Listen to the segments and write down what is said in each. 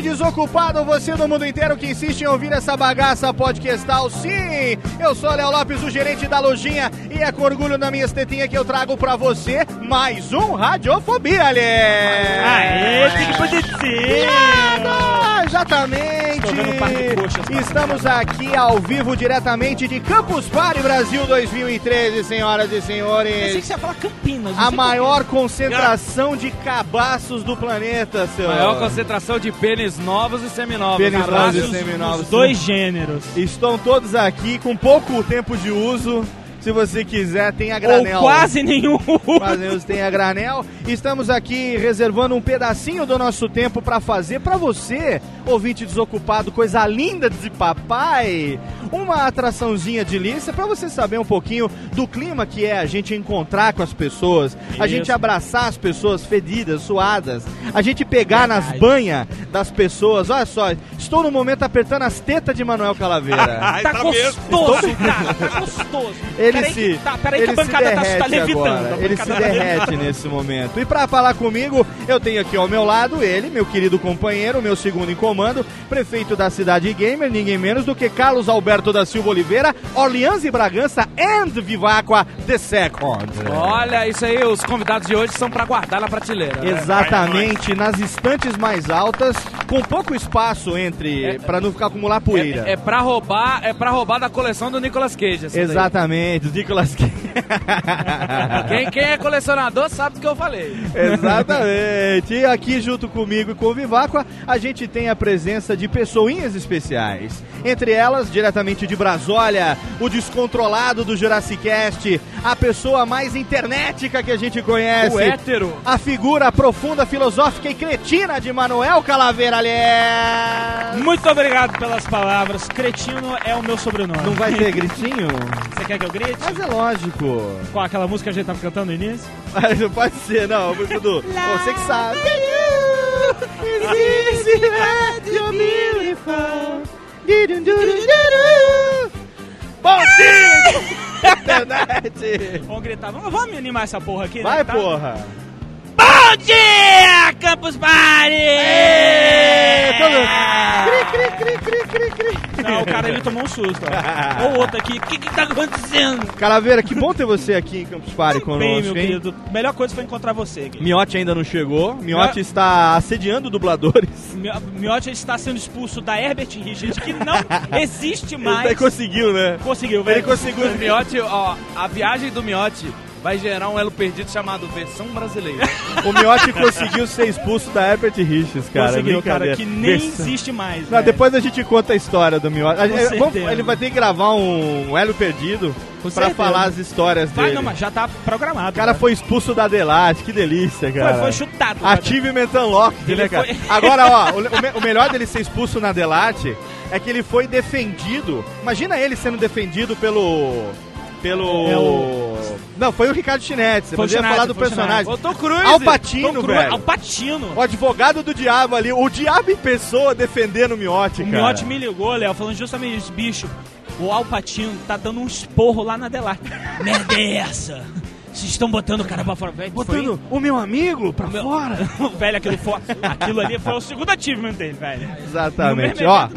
Ouvinte desocupado, você do mundo inteiro que insiste em ouvir essa bagaça podcastal. Sim, eu sou Léo Lopes, o gerente da lojinha, e é com orgulho na minha estetinha que eu trago pra você mais um Radiofobia, ali. Aê, que bonitinho! Exatamente! Estamos aqui ao vivo, diretamente de Campus Party Brasil 2013, senhoras e senhores. Eu pensei que você ia falar Campinas. A maior concentração de cabaços do planeta, seu. Maior concentração de pênis novos e seminovos. Pênis novos e seminovos. Dois gêneros. Estão todos aqui com pouco tempo de uso. Se você quiser, tem a granel. Ou quase nenhum. Quase nenhum tem a granel. Estamos aqui reservando um pedacinho do nosso tempo para fazer para você, ouvinte desocupado, coisa linda de papai, uma atraçãozinha de lista para você saber um pouquinho do clima que é a gente encontrar com as pessoas, Isso. a gente abraçar as pessoas fedidas, suadas, a gente pegar nas banhas das pessoas. Olha só, estou no momento apertando as tetas de Manuel Calaveira. tá, tá gostoso, cara, tá gostoso ele peraí se. tá, peraí que a bancada tá, tá levitando. Ele se tá derrete nesse momento. E para falar comigo, eu tenho aqui ao meu lado ele, meu querido companheiro, meu segundo em comando, prefeito da cidade gamer, ninguém menos do que Carlos Alberto da Silva Oliveira, Orleans e Bragança and Vivacqua The Second. Olha, isso aí, os convidados de hoje são para guardar na prateleira. Né? Exatamente, nas estantes mais altas, com pouco espaço entre, é, para não ficar acumular poeira. É, é para roubar, é para roubar da coleção do Nicolas Cage. Exatamente do Nicolas Cage. quem, quem é colecionador sabe do que eu falei. Exatamente. E aqui junto comigo e com o Viváqua, a gente tem a presença de pessoinhas especiais. Entre elas, diretamente de Brasólia, o descontrolado do Jurassic Cast, a pessoa mais internetica que a gente conhece. O hétero. A figura profunda, filosófica e cretina de Manuel Calaveira Aliás. Muito obrigado pelas palavras. Cretino é o meu sobrenome. Não vai ter gritinho? Você quer que eu grite? Mas é lógico. Qual aquela música que a gente tava cantando no início? Não pode ser, não. A música do. Você que sabe. Bom dia! Internet! Vamos gritar, vamos, vamos animar essa porra aqui, Vai, né? Vai, porra! Bom dia, Campus Party! Cri, cri, cri, cri, cri, Não, o cara ele tomou um susto. Ó. Ou outro aqui, o que que tá acontecendo? Calaveira, que bom ter você aqui em Campus Party conosco, Bem, meu querido. Melhor coisa foi encontrar você. Aqui. Miotti ainda não chegou. Miotti Mio... está assediando dubladores. Miotti está sendo expulso da Herbert Richards, que não existe mais. Ele conseguiu, né? Conseguiu, velho. Ele conseguiu. Miotti, ó, a viagem do Miotti vai gerar um elo perdido chamado versão brasileira. o Miotti conseguiu ser expulso da Herbert Richards, cara. Conseguiu, cara, que nem versão... existe mais. Não, depois a gente conta a história do Miotti. Ele vai ter que gravar um elo perdido pra certeza. falar as histórias Vai, dele. não, mas já tá programado. O cara né? foi expulso da Delate, que delícia, cara. foi, foi chutado. Achievement Unlocked, Ele né, cara? foi- Agora, ó, o, o me- o melhor dele ser expulso na Delate é que ele foi defendido. Imagina ele sendo defendido pelo. Pelo. É o- Não, foi o Ricardo Chinetti. Você Foi o podia falar do o personagem. Ô, Tom Cruise. Al Pacino, Tom velho. Al Pacino. O advogado do diabo ali. O diabo em pessoa defendendo o Miotti, O cara. Miotti me ligou, Léo, falando justamente isso, bicho. O Alpatino tá dando um esporro lá na Delarte. Merda é essa? Vocês estão botando o cara pra fora. Velho, Botando o meu amigo pra Meu- fora. velho, aquilo, foi, aquilo ali foi o segundo achievement dele, velho. Exatamente. Ó,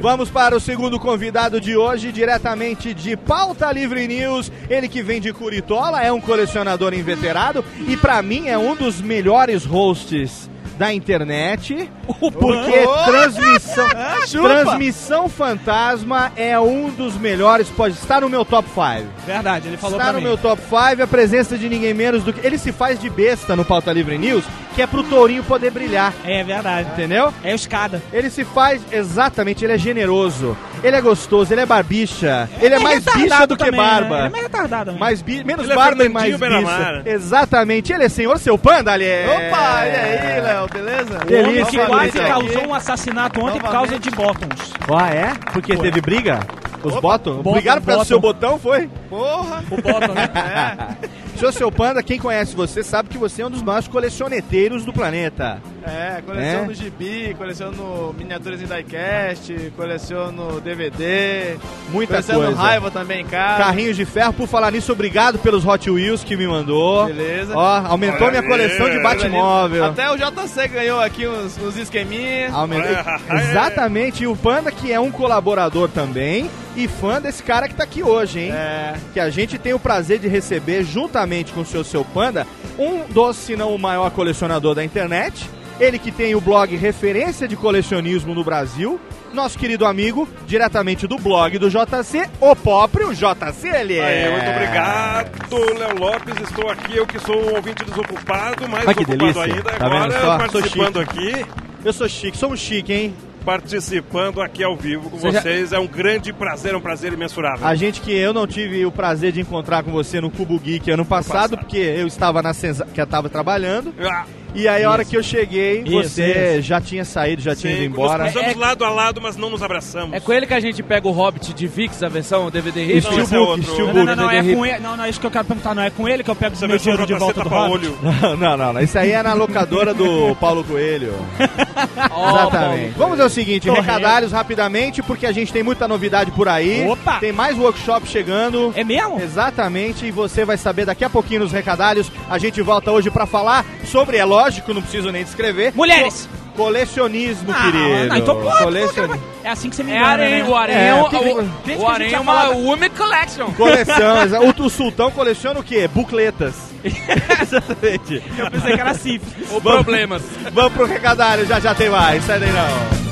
vamos para o segundo convidado de hoje, diretamente de Pauta Livre News. Ele que vem de Curitola, é um colecionador inveterado e pra mim é um dos melhores hosts da internet. Porque transmissão, transmissão fantasma é um dos melhores, pode estar no meu top 5. Verdade, ele falou Está pra no mim. meu top 5 a presença de ninguém menos do que. Ele se faz de besta no Pauta Livre News, que é pro Tourinho poder brilhar, É verdade. entendeu? É o escada. Ele se faz, exatamente, ele é generoso, ele é gostoso, ele é barbicha, ele é mais bicha do que também, né? barba. Ele é mais retardado. também. Mais bi, menos Ele é barba e mais bicha. Exatamente, ele é senhor seu panda, ali. Opa, e aí, Léo, beleza? o homem delícia, que quase causou um assassinato ontem por causa Novamente. de bottoms. Ah, é? Porque teve briga? Os bottom? Bottom, Obrigado pelo bottom. seu botão, foi? Porra! O bottom, né? Senhor seu panda, quem conhece você sabe que você é um dos maiores colecioneteiros do planeta. É, coleciono É? gibi, coleciono miniaturas em diecast, coleciono DVD, Muita coleciono coisa. raiva também em casa. Carrinhos de ferro, por falar nisso, obrigado pelos Hot Wheels que me mandou. Beleza. Ó, aumentou minha Olha coleção aí. de Batmóvel. Até o JC ganhou aqui uns, uns esqueminhas. Aumentei. Olha, Exatamente, e o Panda que é um colaborador também e fã desse cara que tá aqui hoje, hein? É, Que a gente tem o prazer de receber, juntamente com o seu seu Panda, um dos, se não o maior colecionador da internet. Ele que tem o blog Referência de Colecionismo no Brasil. Nosso querido amigo, diretamente do blog do JC, o próprio JC, ele é. Muito obrigado, Léo Lopes. Estou aqui, eu que sou um ouvinte desocupado, que desocupado delícia. ainda. Tá Agora só? Sou participando aqui, Eu sou chique, somos chique, hein? participando aqui ao vivo com Você já- vocês. É um grande prazer, é um prazer imensurável. A gente que eu não tive o prazer de encontrar com você no Cubo Geek ano passado, passado. porque eu estava na Sensa, que eu estava trabalhando. Ah, E aí a hora que eu cheguei, Isso, você já tinha saído, já tinha ido embora. Nós cruzamos É- lado a lado, mas não nos abraçamos. É com ele que a gente pega o Hobbit de Vix, a versão DVD Hit. Steelbook, esse é outro. Não, não, não, é com ele. Não, não, é isso que eu quero perguntar. Não, é com ele que eu pego Essa meu versão dinheiro de volta do Hobbit. olho. não, não, não. Isso aí é na locadora do Paulo Coelho. Exatamente. Vamos ao seguinte, Tô recadários rapidamente, porque a gente tem muita novidade por aí. Opa! Tem mais workshop chegando. É mesmo? Exatamente, e você vai saber daqui a pouquinho nos recadários. A gente volta hoje pra falar sobre, é lógico, não preciso nem descrever. Mulheres! Co- colecionismo, Ah, querido. não, então pronto, Colecionismo. É assim que você me É engana, Arém, né? o Arém É, é, o, que- o, o Arém é uma Women Collection. Coleção, o, o Sultão coleciona o quê? Bucletas. Exatamente. Eu pensei que era sífilis. Ou problemas. Vamos pro recadário, já já tem mais. Sai daí não.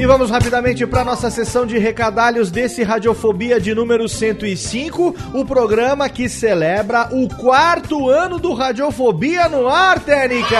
E vamos rapidamente para nossa sessão de recadalhos desse Radiofobia de número 105, o programa que celebra o quarto ano do Radiofobia no ar, Técnica!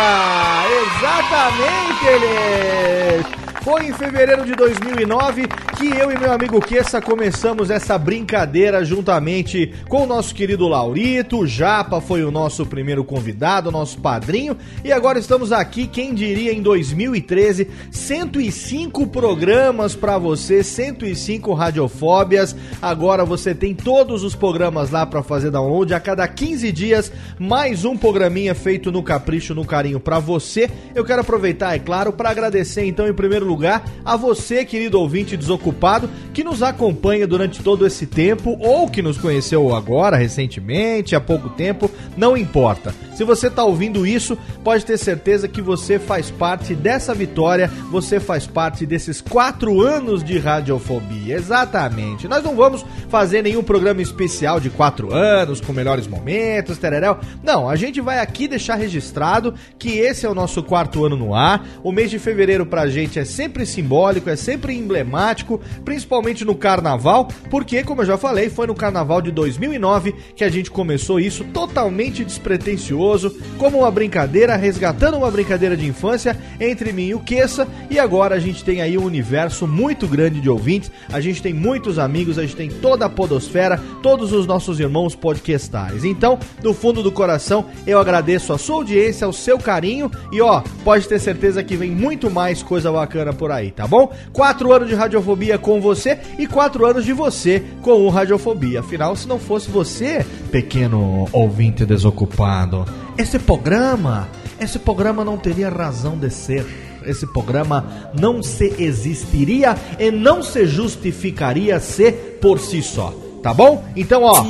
Exatamente, eles! Foi em fevereiro de 2009 que eu e meu amigo Kessa começamos essa brincadeira juntamente com o nosso querido Laurito. O Japa foi o nosso primeiro convidado, nosso padrinho. E agora estamos aqui, quem diria, em 2013, 105 programas pra você, 105 radiofóbias. Agora você tem todos os programas lá pra fazer download. A cada 15 dias, mais um programinha feito no capricho, no carinho pra você. Eu quero aproveitar, é claro, pra agradecer então, em primeiro lugar, a você, querido ouvinte desocupado, que nos acompanha durante todo esse tempo ou que nos conheceu agora, recentemente, há pouco tempo, não importa. Se você está ouvindo isso, pode ter certeza que você faz parte dessa vitória, você faz parte desses quatro anos de radiofobia. Exatamente. Nós não vamos fazer nenhum programa especial de quatro anos, com melhores momentos, tereréu. Não, a gente vai aqui deixar registrado que esse é o nosso quarto ano no ar. O mês de fevereiro pra gente é sempre simbólico, é sempre emblemático, principalmente no carnaval, porque, como eu já falei, foi no carnaval de 2009 que a gente começou isso totalmente despretensioso, como uma brincadeira, resgatando uma brincadeira de infância entre mim e o Queça, e agora a gente tem aí um universo muito grande de ouvintes, a gente tem muitos amigos, a gente tem toda a podosfera, todos os nossos irmãos podcastais. Então, do fundo do coração, eu agradeço a sua audiência, o seu carinho e ó, pode ter certeza que vem muito mais coisa bacana por aí, tá bom? Quatro anos de radiofobia com você e quatro anos de você com o Radiofobia. Afinal, se não fosse você, pequeno ouvinte desocupado, esse programa, esse programa não teria razão de ser. Esse programa não se existiria e não se justificaria se por si só. Tá bom? Então, ó,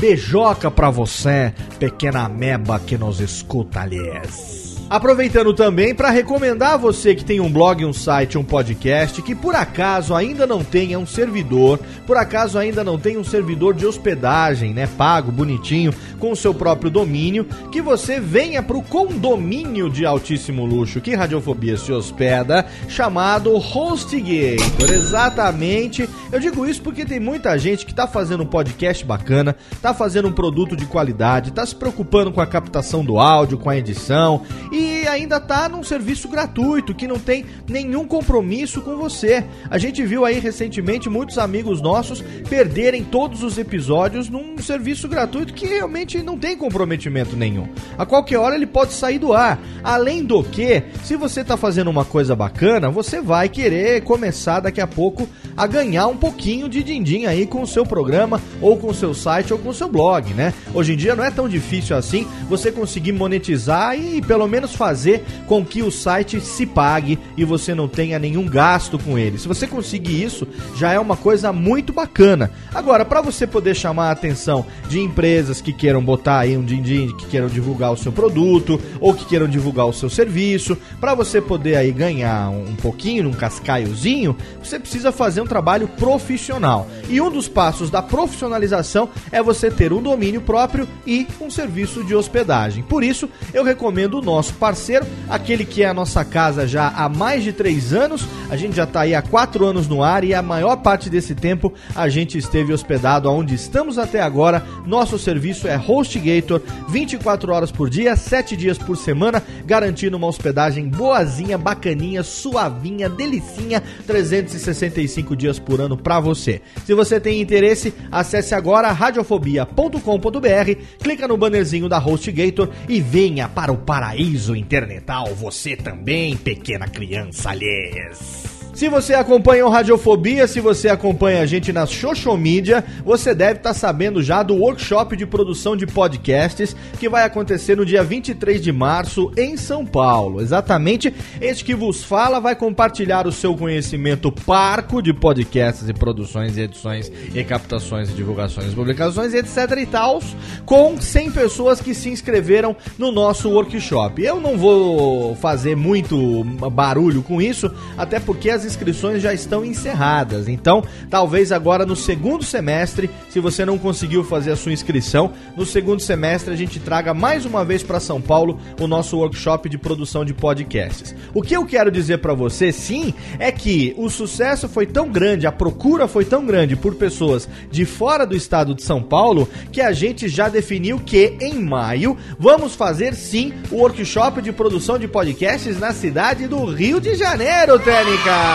beijoca pra você, pequena ameba que nos escuta, aliás. Aproveitando também para recomendar a você que tem um blog, um site, um podcast, que por acaso ainda não tenha um servidor, por acaso ainda não tenha um servidor de hospedagem, né, pago, bonitinho, com o seu próprio domínio, que você venha para o condomínio de altíssimo luxo que Radiofobia se hospeda, chamado HostGator. Exatamente. Eu digo isso porque tem muita gente que tá fazendo um podcast bacana, tá fazendo um produto de qualidade, tá se preocupando com a captação do áudio, com a edição e ainda tá num serviço gratuito que não tem nenhum compromisso com você. A gente viu aí recentemente muitos amigos nossos perderem todos os episódios num serviço gratuito que realmente não tem comprometimento nenhum. A qualquer hora ele pode sair do ar. Além do que, se você tá fazendo uma coisa bacana, você vai querer começar daqui a pouco a ganhar um pouquinho de din-din aí com o seu programa ou com o seu site ou com o seu blog, né? Hoje em dia não é tão difícil assim você conseguir monetizar e pelo menos fazer com que o site se pague e você não tenha nenhum gasto com ele. Se você conseguir isso, já é uma coisa muito bacana. Agora, para você poder chamar a atenção de empresas que queiram botar aí um din-din, que queiram divulgar o seu produto ou que queiram divulgar o seu serviço, para você poder aí ganhar um pouquinho, um cascaiozinho, você precisa fazer um trabalho profissional. E um dos passos da profissionalização é você ter um domínio próprio e um serviço de hospedagem. Por isso, eu recomendo o nosso parceiro, aquele que é a nossa casa já há mais de três anos. A gente já está aí há quatro anos no ar e a maior parte desse tempo a gente esteve hospedado aonde estamos até agora. Nosso serviço é HostGator, 24 horas por dia, 7 dias por semana, garantindo uma hospedagem boazinha, bacaninha, suavinha, delicinha, 365 dias por ano para você. Se você tem interesse, acesse agora radiofobia.com.br, clica no bannerzinho da HostGator e venha para o paraíso internetal, você também, pequena criança, aliás. Se você acompanha o Radiofobia, se você acompanha a gente na social media, você deve estar sabendo já do workshop de produção de podcasts que vai acontecer no dia 23 de março em São Paulo. Exatamente, este que vos fala vai compartilhar o seu conhecimento parco de podcasts e produções e edições e captações e divulgações, publicações, etc e tal, com 100 pessoas que se inscreveram no nosso workshop. Eu não vou fazer muito barulho com isso, até porque as inscrições já estão encerradas. Então, talvez agora no segundo semestre, se você não conseguiu fazer a sua inscrição, no segundo semestre a gente traga mais uma vez para São Paulo o nosso workshop de produção de podcasts. O que eu quero dizer para você, sim, é que o sucesso foi tão grande, a procura foi tão grande por pessoas de fora do estado de São Paulo, que a gente já definiu que em maio vamos fazer sim o workshop de produção de podcasts na cidade do Rio de Janeiro, Técnica!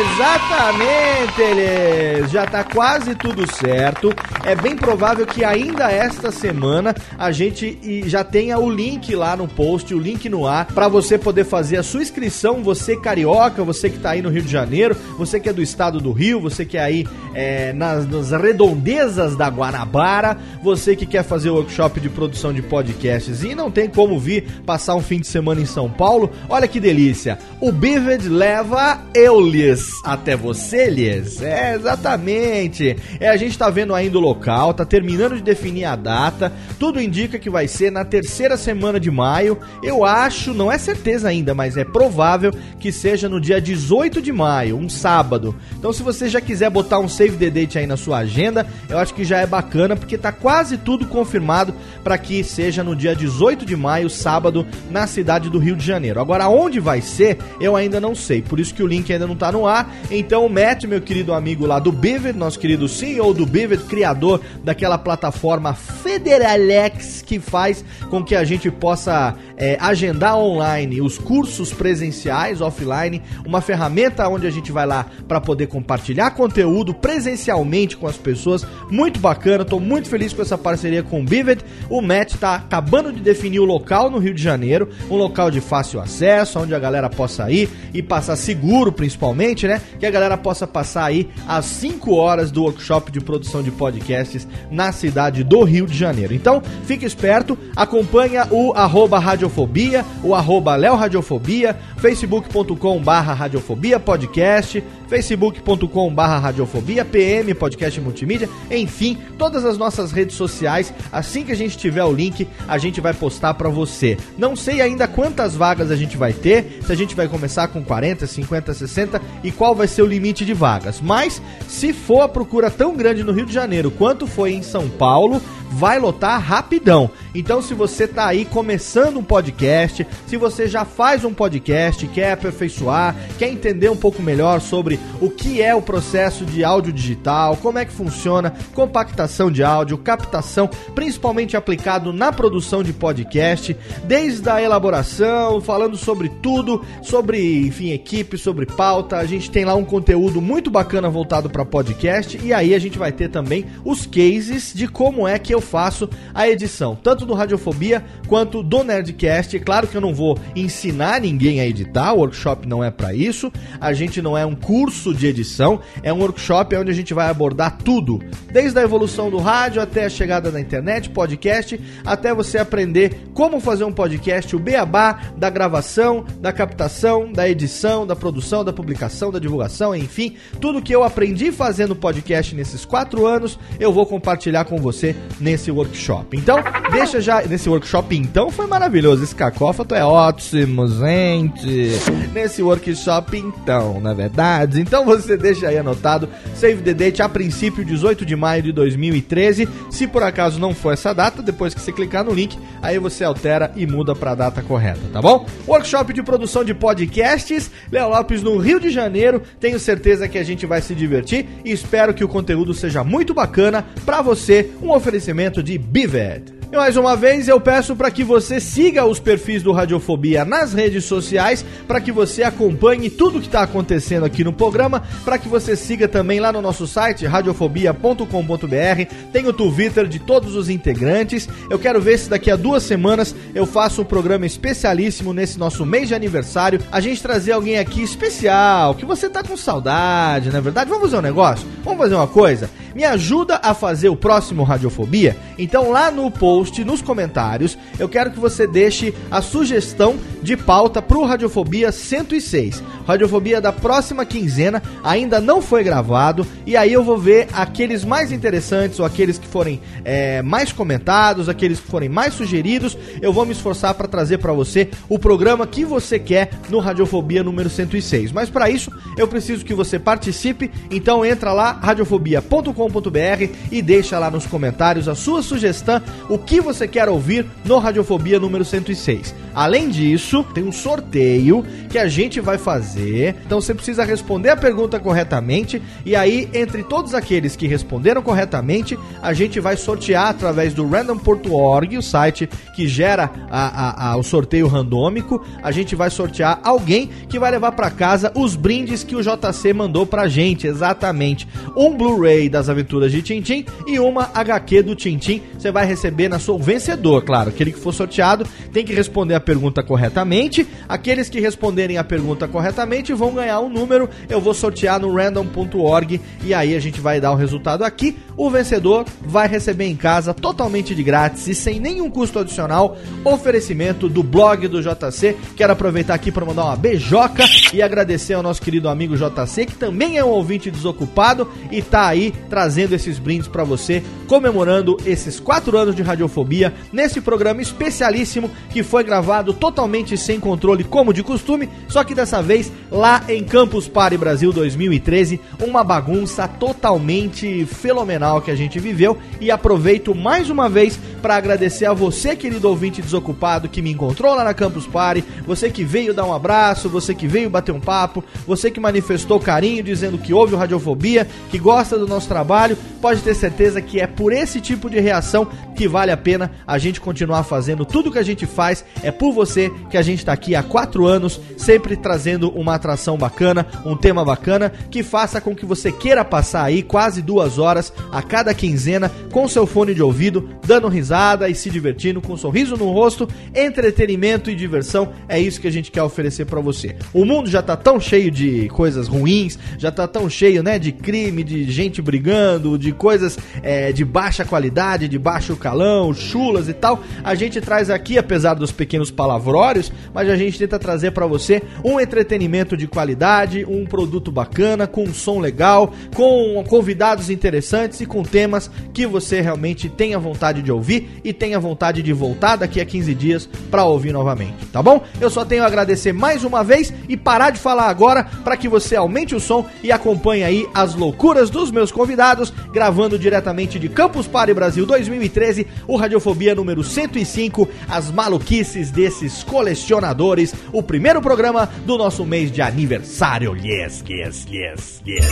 Exatamente, eles. Já tá quase tudo certo. É bem provável que ainda esta semana a gente já tenha o link lá no post, o link no ar, para você poder fazer a sua inscrição. Você carioca, você que tá aí no Rio de Janeiro, você que é do estado do Rio, você que é aí é, nas, nas redondezas da Guanabara, você que quer fazer o workshop de produção de podcasts e não tem como vir passar um fim de semana em São Paulo, olha que delícia. O Bivid leva Eulis até você, Lies. É, exatamente. É, a gente tá vendo ainda o local, tá terminando de definir a data. Tudo indica que vai ser na terceira semana de maio. Eu acho, não é certeza ainda, mas é provável que seja no dia 18 de maio, um sábado. Então, se você já quiser botar um save the date aí na sua agenda, eu acho que já é bacana, porque tá quase tudo confirmado para que seja no dia 18 de maio, sábado, na cidade do Rio de Janeiro. Agora, onde vai ser, eu ainda não sei, por isso que o link ainda não tá no ar. Então, o Matt, meu querido amigo lá do Bivid, nosso querido CEO do Bivid, criador daquela plataforma Federalex que faz com que a gente possa é, agendar online os cursos presenciais, offline, uma ferramenta onde a gente vai lá para poder compartilhar conteúdo presencialmente com as pessoas. Muito bacana, tô muito feliz com essa parceria com o Bivet. O Matt tá acabando de definir o local no Rio de Janeiro, um local de fácil acesso, onde a galera possa ir e passar seguro, principalmente, né? Que a galera possa passar aí às 5 horas do workshop de produção de podcasts na cidade do Rio de Janeiro. Então, fique esperto, acompanha o arroba Radiofobia, o arroba Léo Radiofobia, facebook.com barra Radiofobia Podcast, facebook.com barra Radiofobia, PM Podcast Multimídia, enfim, todas as nossas redes sociais. Assim que a gente tiver o link, a gente vai postar para você. Não sei ainda quantas vagas a gente vai ter, se a gente vai começar com 40, 50, 60 e qual vai ser o limite de vagas. Mas se for a procura tão grande no Rio de Janeiro quanto foi em São Paulo, vai lotar rapidão. Então, se você tá aí começando um podcast, se você já faz um podcast, quer aperfeiçoar, quer entender um pouco melhor sobre o que é o processo de áudio digital, como é que funciona, compactação de áudio, captação, principalmente aplicado na produção de podcast, desde a elaboração, falando sobre tudo, sobre, enfim, equipe, sobre pauta, a gente tem lá um conteúdo muito bacana voltado para podcast e aí a gente vai ter também os cases de como é que eu faço a edição, tanto do Radiofobia quanto do Nerdcast. Claro que eu não vou ensinar ninguém a editar, o workshop não é para isso. A gente não é um curso de edição, é um workshop onde a gente vai abordar tudo, desde a evolução do rádio até a chegada da internet, podcast, até você aprender como fazer um podcast, o beabá da gravação, da captação, da edição, da produção, da publicação, da divulgação, enfim, tudo que eu aprendi fazendo podcast nesses quatro anos, eu vou compartilhar com você nesse workshop. Então, deixa já. Nesse workshop, então, foi maravilhoso. Esse cacófato é ótimo, gente. Nesse workshop, então, na verdade. Então, você deixa aí anotado. Save the date a princípio, 18 de maio de 2013. Se por acaso não for essa data, depois que você clicar no link, aí você altera e muda pra data correta, tá bom? Workshop de produção de podcasts. Léo Lopes no Rio de Janeiro. Tenho certeza que a gente vai se divertir e espero que o conteúdo seja muito bacana para você. Um oferecimento de Bivet. E mais uma vez eu peço para que você siga os perfis do Radiofobia nas redes sociais, para que você acompanhe tudo que está acontecendo aqui no programa, para que você siga também lá no nosso site radiofobia.com.br, tem o Twitter de todos os integrantes. Eu quero ver se daqui a duas semanas eu faço um programa especialíssimo nesse nosso mês de aniversário, a gente trazer alguém aqui especial, que você tá com saudade, não é verdade? Vamos fazer um negócio? Vamos fazer uma coisa? Me ajuda a fazer o próximo Radiofobia? Então lá no post, nos comentários, eu quero que você deixe a sugestão de pauta pro Radiofobia 106. Radiofobia da próxima quinzena ainda não foi gravado e aí eu vou ver aqueles mais interessantes ou aqueles que forem é, mais comentados, aqueles que forem mais sugeridos. Eu vou me esforçar para trazer para você o programa que você quer no Radiofobia número 106. Mas para isso eu preciso que você participe. Então entra lá radiofobia.com.br e deixa lá nos comentários a sua sugestão, o que você quer ouvir no Radiofobia número 106. Além disso, tem um sorteio que a gente vai fazer. Então você precisa responder a pergunta corretamente. E aí, entre todos aqueles que responderam corretamente, a gente vai sortear através do random.org, o site que gera a, a- a- o sorteio randômico. A gente vai sortear alguém que vai levar pra casa os brindes que o JC mandou pra gente. Exatamente. Um Blu-ray das aventuras de Tintim e uma HQ do Tintim. Você vai receber na. O vencedor, claro. Aquele que for sorteado tem que responder a pergunta corretamente. Aqueles que responderem a pergunta corretamente vão ganhar um número. Eu vou sortear no random.org e aí a gente vai dar o resultado aqui. O vencedor vai receber em casa totalmente de grátis e sem nenhum custo adicional oferecimento do blog do JC. Quero aproveitar aqui para mandar uma beijoca e agradecer ao nosso querido amigo JC, que também é um ouvinte desocupado e tá aí trazendo esses brindes para você, comemorando esses quatro anos de radiofobia nesse programa especialíssimo que foi gravado totalmente sem controle, como de costume, só que dessa vez lá em Campus Party Brasil 2013, uma bagunça totalmente fenomenal que a gente viveu. E aproveito mais uma vez para agradecer a você, querido ouvinte desocupado, que me encontrou lá na Campus Party, você que veio dar um abraço, você que veio bater um papo, você que manifestou carinho dizendo que ouve o Radiofobia, que gosta do nosso trabalho, pode ter certeza que é por esse tipo de reação que vale a pena a gente continuar fazendo tudo que a gente faz. É por você que a gente tá aqui há quatro anos, sempre trazendo uma atração bacana, um tema bacana, que faça com que você queira passar aí quase duas horas a cada quinzena com seu fone de ouvido, dando risada e se divertindo com um sorriso no rosto, entretenimento e diversão. É isso que a gente quer oferecer pra você. O mundo já tá tão cheio de coisas ruins, já tá tão cheio, né, de crime, de gente brigando, de coisas é, de baixa qualidade, de baixo calão, chulas e tal. A gente traz aqui, apesar dos pequenos palavrórios, mas a gente tenta trazer pra você um entretenimento de qualidade, um produto bacana, com um som legal, com convidados interessantes e com temas que você realmente tenha vontade de ouvir e tenha vontade de voltar daqui a 15 dias pra ouvir novamente, tá bom? Eu só tenho a agradecer mais uma vez e parar de falar agora para que você aumente o som e acompanhe aí as loucuras dos meus convidados, gravando diretamente de Campus Party Brasil 2013, o Radiofobia número 105, as maluquices desses colecionadores, o primeiro programa do nosso mês de aniversário. Yes, yes, yes, yes.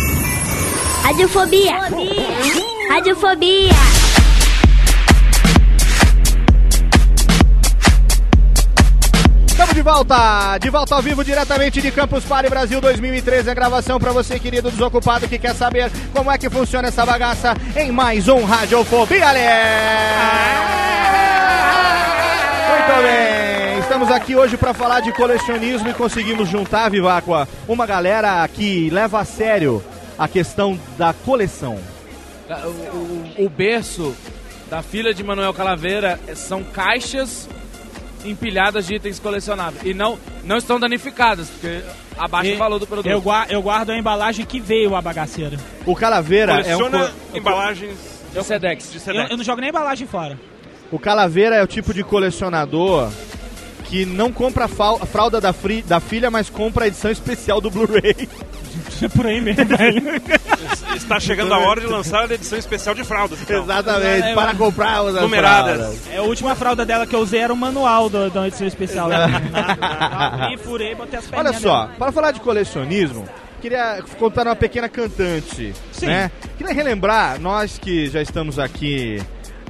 Radiofobia. Radiofobia. Estamos de volta, de volta ao vivo diretamente de Campus Party Brasil 2013, a gravação para você, querido desocupado, que quer saber como é que funciona essa bagaça em mais um Radiofobia! Muito bem, estamos aqui hoje para falar de colecionismo e conseguimos juntar, Viváqua, uma galera que leva a sério a questão da coleção. O, o- o berço da filha de Manuel Calaveira são caixas empilhadas de itens colecionáveis. E não, não estão danificadas, porque abaixa E- o valor do produto. Eu, gua- eu guardo a embalagem que veio a bagaceira. O Calaveira é um... Coleciona embalagens De Sedex. de Eu, Sedex. eu não jogo nem embalagem fora. O Calaveira é o tipo de colecionador que não compra a fralda da, fri- da filha, mas compra a edição especial do Blu-ray. É por aí mesmo, velho. Está chegando a hora de lançar a edição especial de fraldas. então. Exatamente, É, para comprar as Numeradas. fraldas. É, a última fralda dela que eu usei era o manual do- da edição especial. Abri, furei, botei as Olha só, para falar de colecionismo, queria contar uma pequena cantante, Sim. né? Queria relembrar, nós que já estamos aqui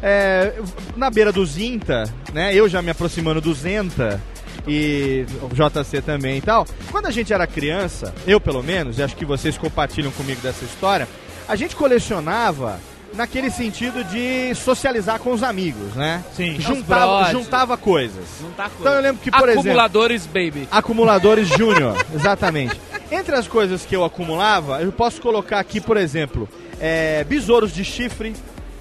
é, na beira do Zinta, né? Eu já me aproximando do Zenta e o JC também e tal. Quando a gente era criança, eu pelo menos, e acho que vocês compartilham comigo dessa história, a gente colecionava naquele sentido de socializar com os amigos, né? Sim. Juntava, juntava coisas. Não tá Então eu lembro que, por exemplo... Acumuladores, baby. Acumuladores Júnior, exatamente. Entre as coisas que eu acumulava, eu posso colocar aqui, por exemplo, é, besouros de chifre,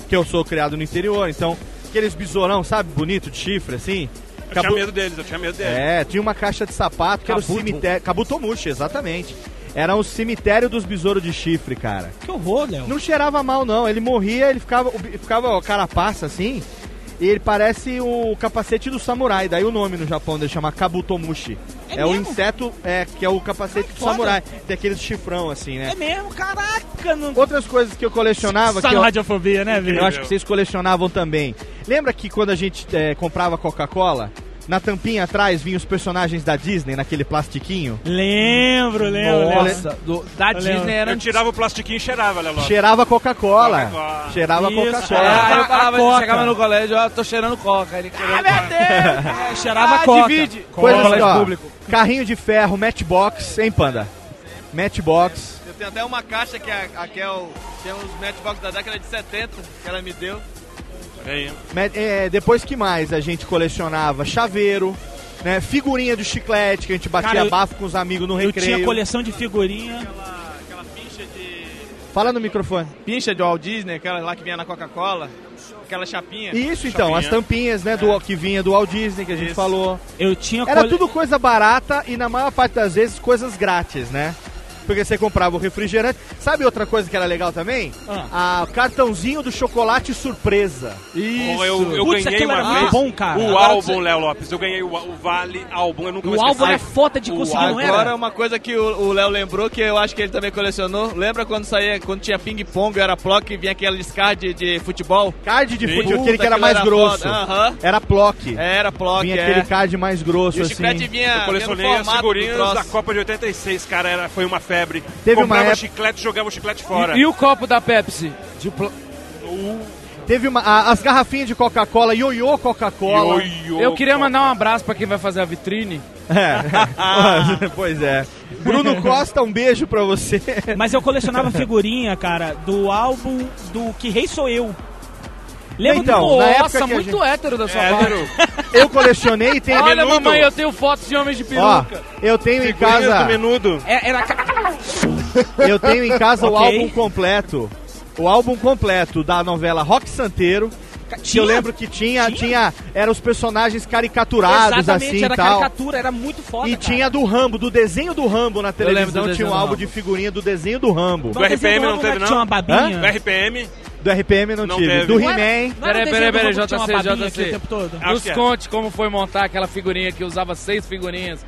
que eu sou criado no interior, então, aqueles besourão, sabe, bonito de chifre, assim. Eu Cabu- tinha medo deles, eu tinha medo deles. É, tinha uma caixa de sapato que era o cemitério. Kabutomushi, exatamente. Era o cemitério dos besouros de chifre, cara. Que horror, Léo. Não cheirava mal, não. Ele morria, ele ficava, ficava ó, carapaça assim. E ele parece o capacete do samurai. Daí o nome no Japão dele chama Kabutomushi. É É, o inseto é, que é o capacete do foda. samurai. Tem aqueles chifrão assim, né? É mesmo, caraca. Não... Outras coisas que eu colecionava, Só que eu, radiofobia, né, velho? eu acho que vocês colecionavam também. Lembra que quando a gente é, comprava Coca-Cola, na tampinha atrás vinha os personagens da Disney, naquele plastiquinho. Lembro, lembro. Nossa, lembro. do- da Eu Disney lembro. era Eu tirava o plastiquinho e cheirava, Léo Lopes. Cheirava Coca-Cola. Coca-Cola. Cheirava Isso, Coca-Cola. cheirava. Ah, eu falava, Coca. chegava no colégio, ó, tô cheirando coca. Ele querendo É, cheirava ah, coca. divide. Coisas Colégio ó, público. Carrinho de ferro, Matchbox, hein, Panda? Matchbox. Eu tenho até uma caixa que a, a Kel tem uns matchbox da década de 70 que ela me deu. Aí. É, depois que mais a gente colecionava? Chaveiro, né? Figurinha de chiclete, que a gente batia Cara, eu- bafo com os amigos no Eu recreio. tinha coleção de figurinha. Aquela pincha de. Fala no microfone. Pincha de Walt Disney, aquela lá que vinha na Coca-Cola. Aquela chapinha. Isso então, Chapinha. as tampinhas, né, do, que vinha do Walt Disney, que a gente Isso. falou. Eu tinha Era cole- tudo coisa barata e na maior parte das vezes coisas grátis, né? Porque você comprava o refrigerante. Sabe outra coisa que era legal também? Ah. A o cartãozinho do chocolate surpresa. Pô, eu, eu Putz, ganhei uma era vez bom, cara. o Agora álbum, você- Léo Lopes. Eu ganhei o, o Vale álbum. Eu nunca O álbum era foda de O- conseguir, não Agora, era? uma coisa que o o Léo lembrou, que eu acho que ele também colecionou. Lembra quando saía, quando tinha ping-pong, era plock e vinha aquele card de futebol? Card de Sim. futebol, Puta, aquele que era mais era grosso. foda. Aham. Era plock. Era plock, Vinha é. aquele card mais grosso, E o assim. chiclete vinha, Eu vinha colecionei as formato do figurinhas da Copa de 86, cara. Era, foi uma febre. Teve uma Comprava época- chiclete, jogava o chiclete fora. E, e o copo da Pepsi? De pl- Teve uma, a- as garrafinhas de Coca-Cola, ioiô Coca-Cola. Eu queria mandar um abraço pra quem vai fazer a vitrine. É. pois é. Bruno Costa, um beijo pra você. Mas eu colecionava figurinha, cara, do álbum do Que Rei Sou Eu. Lembra Então, do... na época muito gente- hétero da sua Hétero. parte. Eu colecionei e tenho. Olha, Menudo. mamãe, eu tenho fotos de homens de Ó, peruca. eu tenho em casa. menudo. É, Era... Eu tenho em casa o Ok. álbum completo. O álbum completo da novela Rock Santeiro. Tinha? eu lembro que tinha, tinha, Tinha? eram os personagens caricaturados Exatamente, assim era e tal. caricatura, era muito foda, E cara. tinha do Rambo, do desenho do Rambo na do televisão, tinha um do álbum de figurinha do desenho do Rambo. Do RPM não Rambo teve, que não? Tinha uma babinha. Do RPM. Do RPM não, Não tive. teve. Do Não Não He-Man. não era Peraí, peraí, do peraí, JC, JC. o tempo todo? Acho Nos é. conte como foi montar aquela figurinha que usava seis figurinhas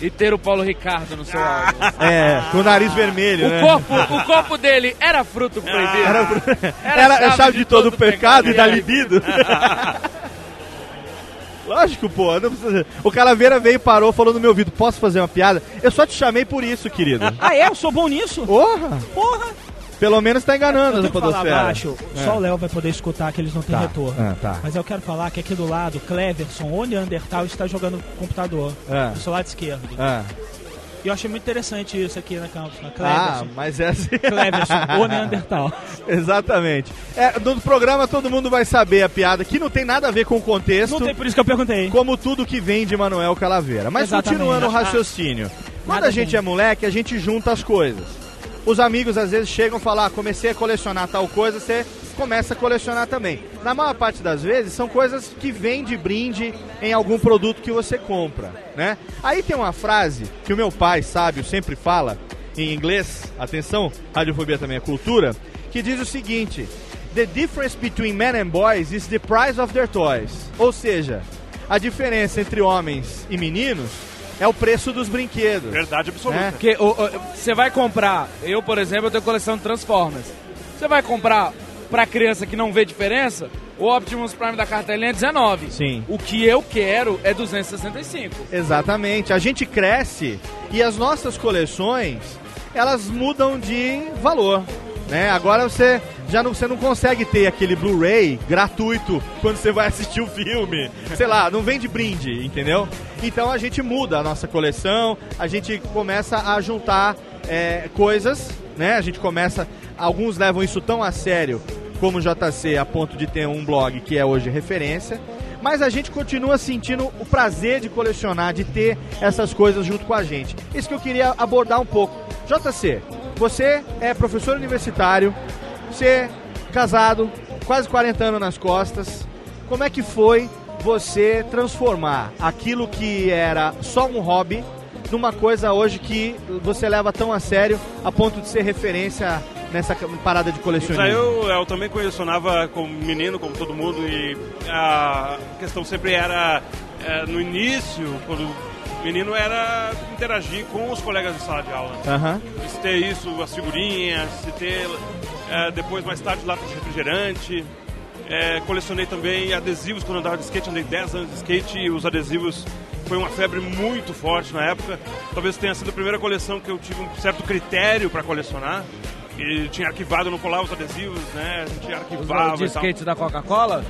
e ter o Paulo Ricardo no seu álbum. É, com o nariz vermelho, O né? corpo, o corpo dele era fruto proibido. Era, era a chave de todo o pecado e da libido. Lógico, pô. não precisa- O Calaveira veio, parou, falou no meu ouvido: Posso fazer uma piada? Eu só te chamei por isso, querido. Ah, é? Eu sou bom nisso? Porra! Porra! Pelo menos tá enganando Eu a tenho que falar Podosfera. baixo, só o Léo vai poder escutar que eles não têm Tá, retorno. ah, tá. Mas eu quero falar que aqui do lado, Cleverson, o Neandertal, está jogando computador, Ah. do seu lado esquerdo. Ah, E eu achei muito interessante isso aqui na campus, na ah, Cleverson. mas é assim. Cleverson, o Neandertal. Exatamente. É, no programa todo mundo vai saber a piada, que não tem nada a ver com o contexto. Não tem por isso que eu perguntei. Como tudo que vem de Manuel Calaveira. Mas Exatamente. continuando o raciocínio. Quando Nada a gente tem. é moleque, a gente junta as coisas. Os amigos às vezes chegam e falam, ah, comecei a colecionar tal coisa, você começa a colecionar também. Na maior parte das vezes, são coisas que vêm de brinde em algum produto que você compra, né? Aí tem uma frase que o meu pai, sábio, sempre fala, em inglês, atenção, radiofobia também é cultura, que diz o seguinte... The difference between men and boys is the price of their toys. Ou seja, a diferença entre homens e meninos é o preço dos brinquedos. Verdade absoluta. É. Porque você vai comprar, eu por exemplo, eu tenho coleção de Transformers. Você vai comprar pra criança que não vê diferença, o Optimus Prime da cartelinha é 19. Sim. O que eu quero é 265. Exatamente. A gente cresce e as nossas coleções, elas mudam de valor. Né? Agora você já não, você não consegue ter aquele Blu-ray gratuito quando você vai assistir o filme. Sei lá, não vem de brinde, entendeu? Então a gente muda a nossa coleção, a gente começa a juntar é, coisas, né? A gente começa. Alguns levam isso tão a sério como o JC, a ponto de ter um blog que é hoje referência. Mas a gente continua sentindo o prazer de colecionar, de ter essas coisas junto com a gente. Isso que eu queria abordar um pouco. JC, você é professor universitário, você é casado, quase 40 anos nas costas. Como é que foi você transformar aquilo que era só um hobby numa coisa hoje que você leva tão a sério a ponto de ser referência nessa parada de colecionismo? eu, eu também colecionava como menino, como todo mundo, e a questão sempre era, é, no início, quando menino, era interagir com os colegas de sala de aula. Aham. Se ter isso, as figurinhas, se ter é, depois, mais tarde, latas de refrigerante. É, colecionei também adesivos quando andava de skate, andei 10 anos de skate e os adesivos foi uma febre muito forte na época. Talvez tenha sido a primeira coleção que eu tive um certo critério para colecionar. E tinha arquivado, eu não colava os adesivos, né? A gente arquivava de e tal. skate da Coca-Cola?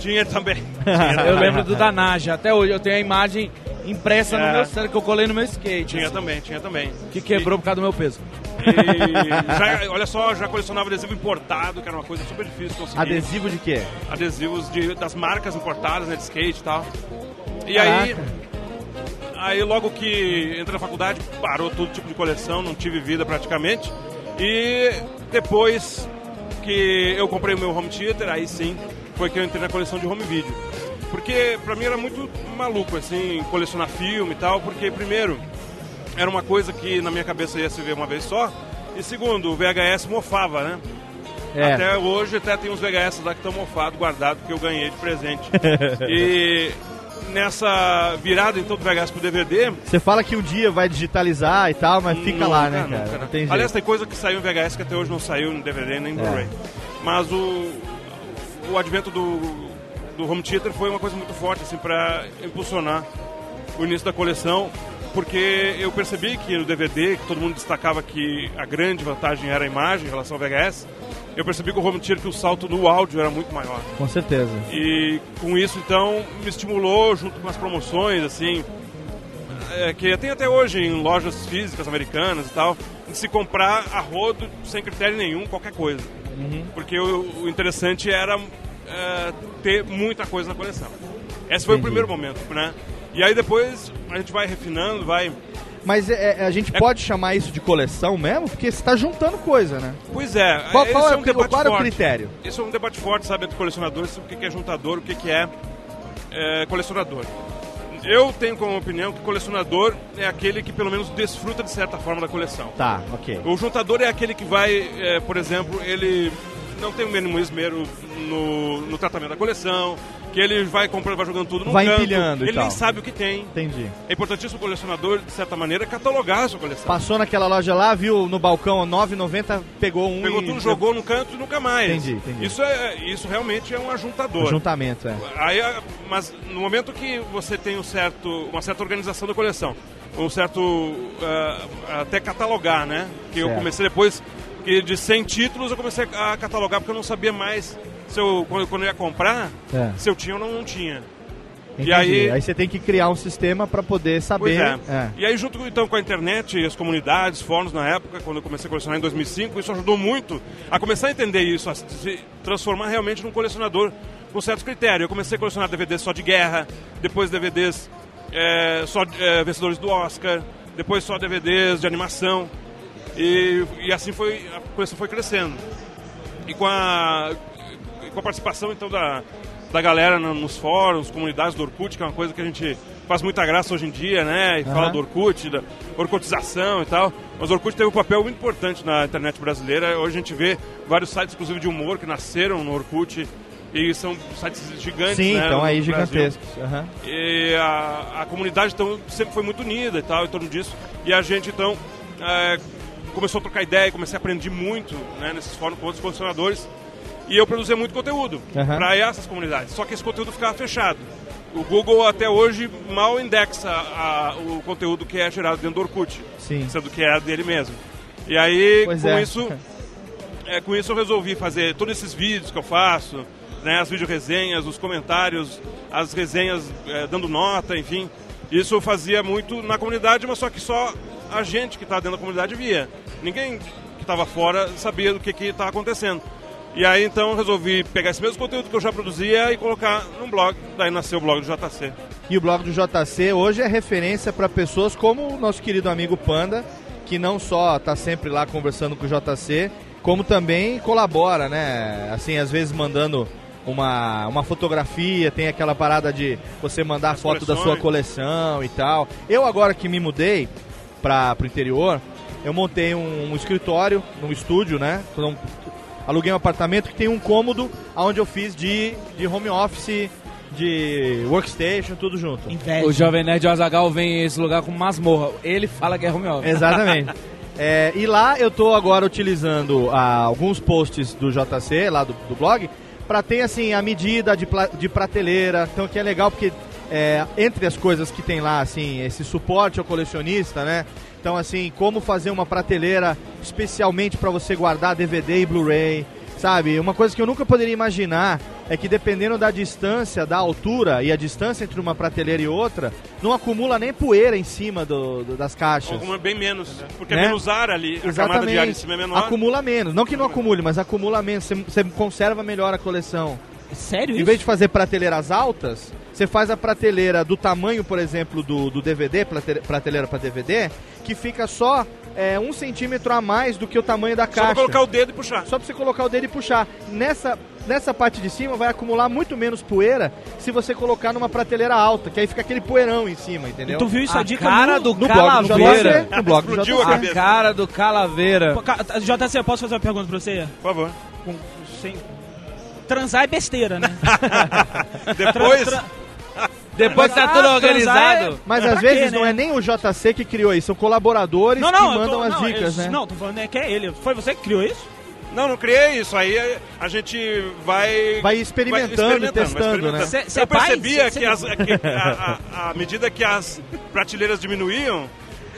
Tinha também. eu lembro do da Naja. Até hoje eu tenho a imagem impressa no É. meu cérebro que eu colei no meu skate. Tinha assim, também, tinha também. Que quebrou por causa do meu peso. E já, olha só, já colecionava adesivo importado, que era uma coisa super difícil de conseguir. Adesivo de quê? Adesivos de, das marcas importadas, né, de skate e tal. E aí, aí logo que entrei na faculdade, parou todo tipo de coleção, não tive vida praticamente. E depois que eu comprei o meu home theater, aí sim, foi que eu entrei na coleção de home video. Porque pra mim era muito maluco, assim, colecionar filme e tal, porque primeiro, era uma coisa que na minha cabeça ia se ver uma vez só, e segundo, o VHS mofava, né? É. Até hoje até tem uns VHS lá que estão mofados, guardados, que eu ganhei de presente. e nessa virada então do VHS pro DVD, Você fala que um dia vai digitalizar e tal, mas fica lá, né, Nunca, cara? nunca. Aliás, tem coisa que saiu em VHS que até hoje não saiu no DVD nem no É. Blu-ray. Mas o, o advento do, do home theater foi uma coisa muito forte assim, para impulsionar o início da coleção, porque eu percebi que no DVD, que todo mundo destacava que a grande vantagem era a imagem em relação ao VHS, eu percebi que o home theater, que o salto no áudio era muito maior. Com certeza. E com isso, então, me estimulou junto com as promoções, assim, é, que tem até hoje em lojas físicas americanas e tal, de se comprar a rodo sem critério nenhum, qualquer coisa. Porque o, o interessante era é, ter muita coisa na coleção. Esse foi o Entendi. primeiro momento, né? E aí depois a gente vai refinando, vai... Mas é, é, a gente pode chamar isso de coleção mesmo? Porque você tá juntando coisa, né? Pois é, Qual- qual é é o um debate qual é o critério? Esse é um debate forte, sabe, entre colecionadores, o que é juntador, o que que é, é, colecionador. Eu tenho como opinião que colecionador é aquele que pelo menos desfruta de certa forma da coleção. Tá, ok. O juntador é aquele que vai, é, por exemplo, ele não tem o mínimo esmero no, no tratamento da coleção, que ele vai comprando, vai jogando tudo no Vai canto, empilhando e ele tal. nem sabe o que tem. Entendi. É importantíssimo o colecionador, de certa maneira, catalogar a sua coleção. Passou naquela loja lá, viu no balcão 9,90, pegou um Pegou e... tudo, jogou no canto e nunca mais. Entendi, entendi. Isso, é, isso realmente é um ajuntador. Juntamento, é. Aí, a- mas no momento que você tem um certo, uma certa organização da coleção, um certo ah, até catalogar, né? Que eu Certo. comecei depois que de 100 títulos eu comecei a catalogar porque eu não sabia mais se eu quando, quando eu ia comprar É. se eu tinha ou não, não tinha. Entendi. E aí, aí você tem que criar um sistema pra poder saber. é. E aí, junto então com a internet, as comunidades, fóruns na época, quando eu comecei a colecionar em 2005, isso ajudou muito a começar a entender isso, a se transformar realmente num colecionador com certos critérios. Eu comecei a colecionar DVDs só de guerra, depois DVDs é, só é, vencedores do Oscar, depois só DVDs de animação. E, e assim foi, a coleção foi crescendo. E com a, com a participação então da, da galera no- nos fóruns, comunidades do Orkut, que é uma coisa que a gente faz muita graça hoje em dia, né? E Aham. fala do Orkut, da orcotização e tal. Mas o Orkut teve um papel muito importante na internet brasileira. Hoje a gente vê vários sites, inclusive de humor, que nasceram no Orkut. E são sites gigantes, Sim, né? então aí gigantescos. Aham. E a, a comunidade então sempre foi muito unida e tal em torno disso. E a gente então é, começou a trocar ideia, comecei a aprender muito né, nesses fóruns com outros colecionadores. E eu produzia muito conteúdo Aham. para essas comunidades. Só que esse conteúdo ficava fechado. O Google até hoje mal indexa a- o conteúdo que é gerado dentro do Orkut, Sim. sendo que é dele mesmo. E aí, Pois com é. isso, é, com isso eu resolvi fazer todos esses vídeos que eu faço, né, as vídeo-resenhas, os comentários, as resenhas é, dando nota, enfim. Isso eu fazia muito na comunidade, mas só que só a gente que estava dentro da comunidade via. Ninguém que estava fora sabia do que estava acontecendo. E aí então eu resolvi pegar esse mesmo conteúdo que eu já produzia e colocar num blog. Daí nasceu o blog do JC. E o blog do JC hoje é referência para pessoas como o nosso querido amigo Panda, que não só tá sempre lá conversando com o JC, como também colabora, né? Assim, às vezes mandando uma, uma fotografia, tem aquela parada de você mandar foto da sua coleções. coleção e tal. Eu agora que me mudei para o interior, eu montei um, um escritório, num estúdio, né? Aluguei um apartamento que tem um cômodo onde eu fiz de, de home office, de workstation, tudo junto. O Jovem Nerd Azagal vem em esse lugar com masmorra. Ele fala que é home office. Exatamente. É, e lá eu tô agora utilizando ah, alguns posts do JC, lá do, do blog, pra ter assim a medida de, de prateleira, então que é legal porque é, entre as coisas que tem lá, assim, esse suporte ao colecionista, né? Então, assim, como fazer uma prateleira especialmente para você guardar DVD e Blu-ray, sabe? Uma coisa que eu nunca poderia imaginar é que dependendo da distância, da altura e a distância entre uma prateleira e outra, não acumula nem poeira em cima do- do- das caixas. Alguma bem menos. Porque Né? é menos ar ali, a camada de ar em cima é menor. Acumula menos. Não que não acumule, mas acumula menos. Você, você conserva melhor a coleção. Sério Em isso? vez de fazer prateleiras altas, você faz a prateleira do tamanho, por exemplo, do, do DVD, prate- prateleira para DVD, que fica só é, um centímetro a mais do que o tamanho da Só caixa. pra colocar o dedo e puxar. Só pra você colocar o dedo e puxar. Nessa, nessa parte de cima vai acumular muito menos poeira se você colocar numa prateleira alta, que aí fica aquele poeirão em cima, entendeu? E tu viu isso a, A dica cara no, do no blog do Calaveira. JC, no blog do Explodiu JC. a cara do Calaveira. JC, posso fazer uma pergunta pra você? Por favor. Com- sem... Transar é besteira, né? Depois, Depois que tá Ah, tudo transar organizado. é- Mas às quê, vezes né? não é nem o JC que criou isso, são colaboradores Não, não, que eu tô- mandam as não, dicas, eu- né? Não, tô falando é que é ele. Foi você que criou isso? não, não criei isso. Aí a gente vai... Vai experimentando, vai testando, né? Cê- cê Eu é percebia Cê- cê- que, as- que a, a- à medida que as prateleiras diminuíam,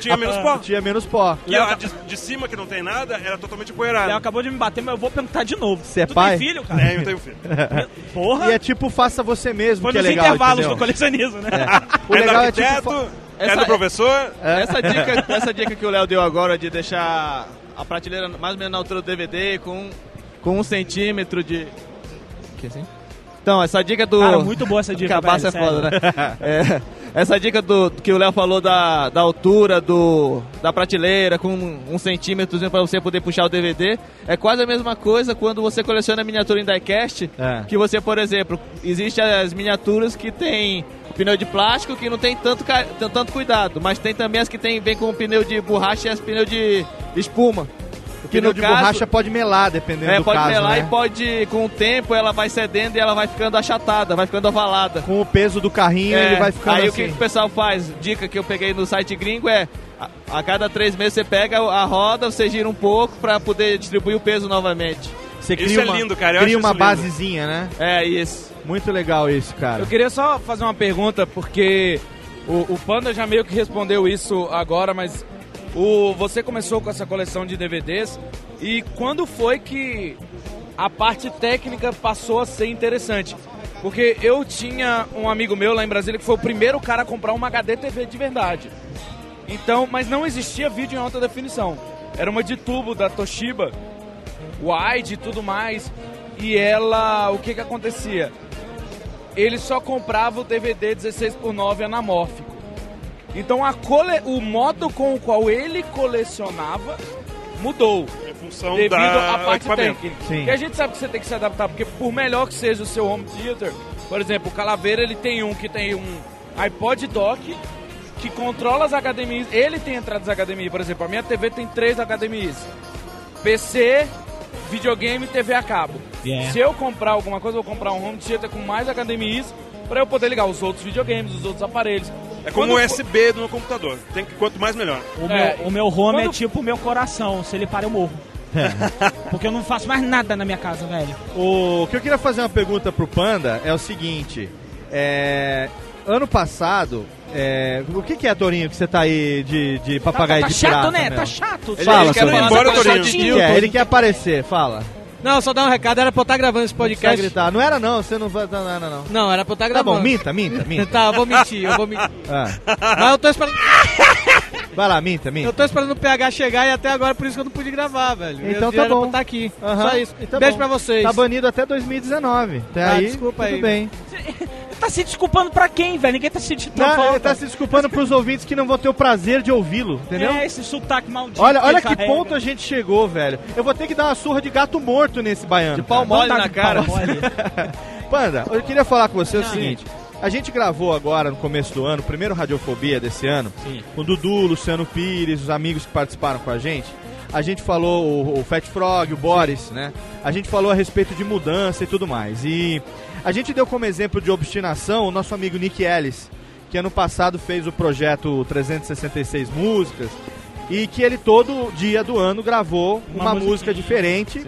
tinha menos pó. Tinha menos pó. E a de, de cima, que não tem nada, era totalmente Léo empoeirada. acabou de me bater, mas eu vou perguntar de novo. Você é tu pai? tem filho, cara? É, eu tenho filho. Porra! E é tipo, faça você mesmo, Foi que é nos legal, intervalos entendeu? do colecionismo, né? O é do legal é tipo... arquiteto, fa- é Essa- do professor. Essa dica, essa dica que o Léo deu agora de deixar a prateleira mais ou menos na altura do DVD com, com um centímetro de. Que assim? Então, essa dica do. Cara, muito boa essa dica, Cabaça é velho, foda, né? É, essa dica do que o Léo falou da, da altura do, da prateleira com um centímetro para você poder puxar o DVD é quase a mesma coisa quando você coleciona miniatura em diecast. É. Que você, por exemplo, existem as miniaturas que tem pneu de plástico que não tem tanto, tanto cuidado, mas tem também as que tem, vem com pneu de borracha e as pneu de espuma. O pneu de borracha pode melar, dependendo é, do pode caso, melar né? e pode, com o tempo, ela vai cedendo e ela vai ficando achatada, vai ficando ovalada. Com o peso do carrinho, É, ele vai ficando aí o assim. que, que o pessoal faz? Dica que eu peguei no site gringo é a, a cada três meses você pega a roda, você gira um pouco pra poder distribuir o peso novamente. Você Isso cria é uma, lindo, cara, eu cria uma isso lindo. basezinha, né? É isso. Muito legal isso, cara. Eu queria só fazer uma pergunta, porque o, o Panda já meio que respondeu isso agora, mas o, você começou com essa coleção de DVDs e quando foi que a parte técnica passou a ser interessante? Porque eu tinha um amigo meu lá em Brasília que foi o primeiro cara a comprar uma HD TV de verdade. Então, mas não existia vídeo em alta definição. Era uma de tubo da Toshiba, wide e tudo mais. E ela, o que que acontecia? Ele só comprava o DVD 16 por 9 anamórfico. Então a cole... o modo com o qual ele colecionava mudou Em função devido da à parte técnica. Sim. E a gente sabe que você tem que se adaptar, porque por melhor que seja o seu home theater, por exemplo, o Calaveira ele tem um que tem um iPod dock que controla as HDMIs. Ele tem entradas HDMI, por exemplo, a minha TV tem três HDMIs. PC, videogame e TV a cabo. Yeah. Se eu comprar alguma coisa, eu vou comprar um home theater com mais HDMIs para eu poder ligar os outros videogames, os outros aparelhos. É como Quando um USB no computador. Tem que, quanto mais, melhor. O, É, meu, o meu home é quando- tipo o meu coração. Se ele para, eu morro. Porque eu não faço mais nada na minha casa, velho. O que eu queria fazer uma pergunta pro Panda é o seguinte. É, ano passado, é, o que, que é, Torinho, que você tá aí de, de papagaio tá, tá de chato, pirata, né? meu? Tá chato. Ele- Fala, ele quer falar Embora, coleção Torinho. quer, ele quer aparecer, fala. Não, só dar um recado, era pra eu estar gravando esse Não podcast. gritar. Não era não, você não vai... Não, não, não. não. Não, era pra eu estar Tá gravando. bom, minta, minta, minta. Tá, eu vou mentir, eu vou mentir. Ah, Mas eu tô esperando, vai lá, minta, minta. eu tô esperando o PH chegar e até agora por isso que eu não pude gravar, velho. Então Eu- tá pra bom. estar aqui. Aham, Só isso. então Beijo bom. pra vocês. Tá banido até 2019. Até Ah, aí, desculpa tudo aí. bem. Tá se desculpando pra quem, velho? Ninguém tá se sentindo Não, falta. ele tá se desculpando pros ouvintes que não vão ter o prazer de ouvi-lo, entendeu? É, esse sotaque maldito. Olha, que olha que carrega. ponto a gente chegou, velho. Eu vou ter que dar uma surra de gato morto nesse baiano. De pau mole Tá na cara. mole. Panda, eu queria falar com você o Não. seguinte. A gente gravou agora no começo do ano, o primeiro Radiofobia desse ano, Sim. com o Dudu, Luciano Pires, os amigos que participaram com a gente. A gente falou o, o Fat Frog, o Boris, né? A gente falou a respeito de mudança e tudo mais. E a gente deu como exemplo de obstinação o nosso amigo Nick Ellis, que ano passado fez o projeto 366 Músicas e que ele todo dia do ano gravou uma, Uma música diferente.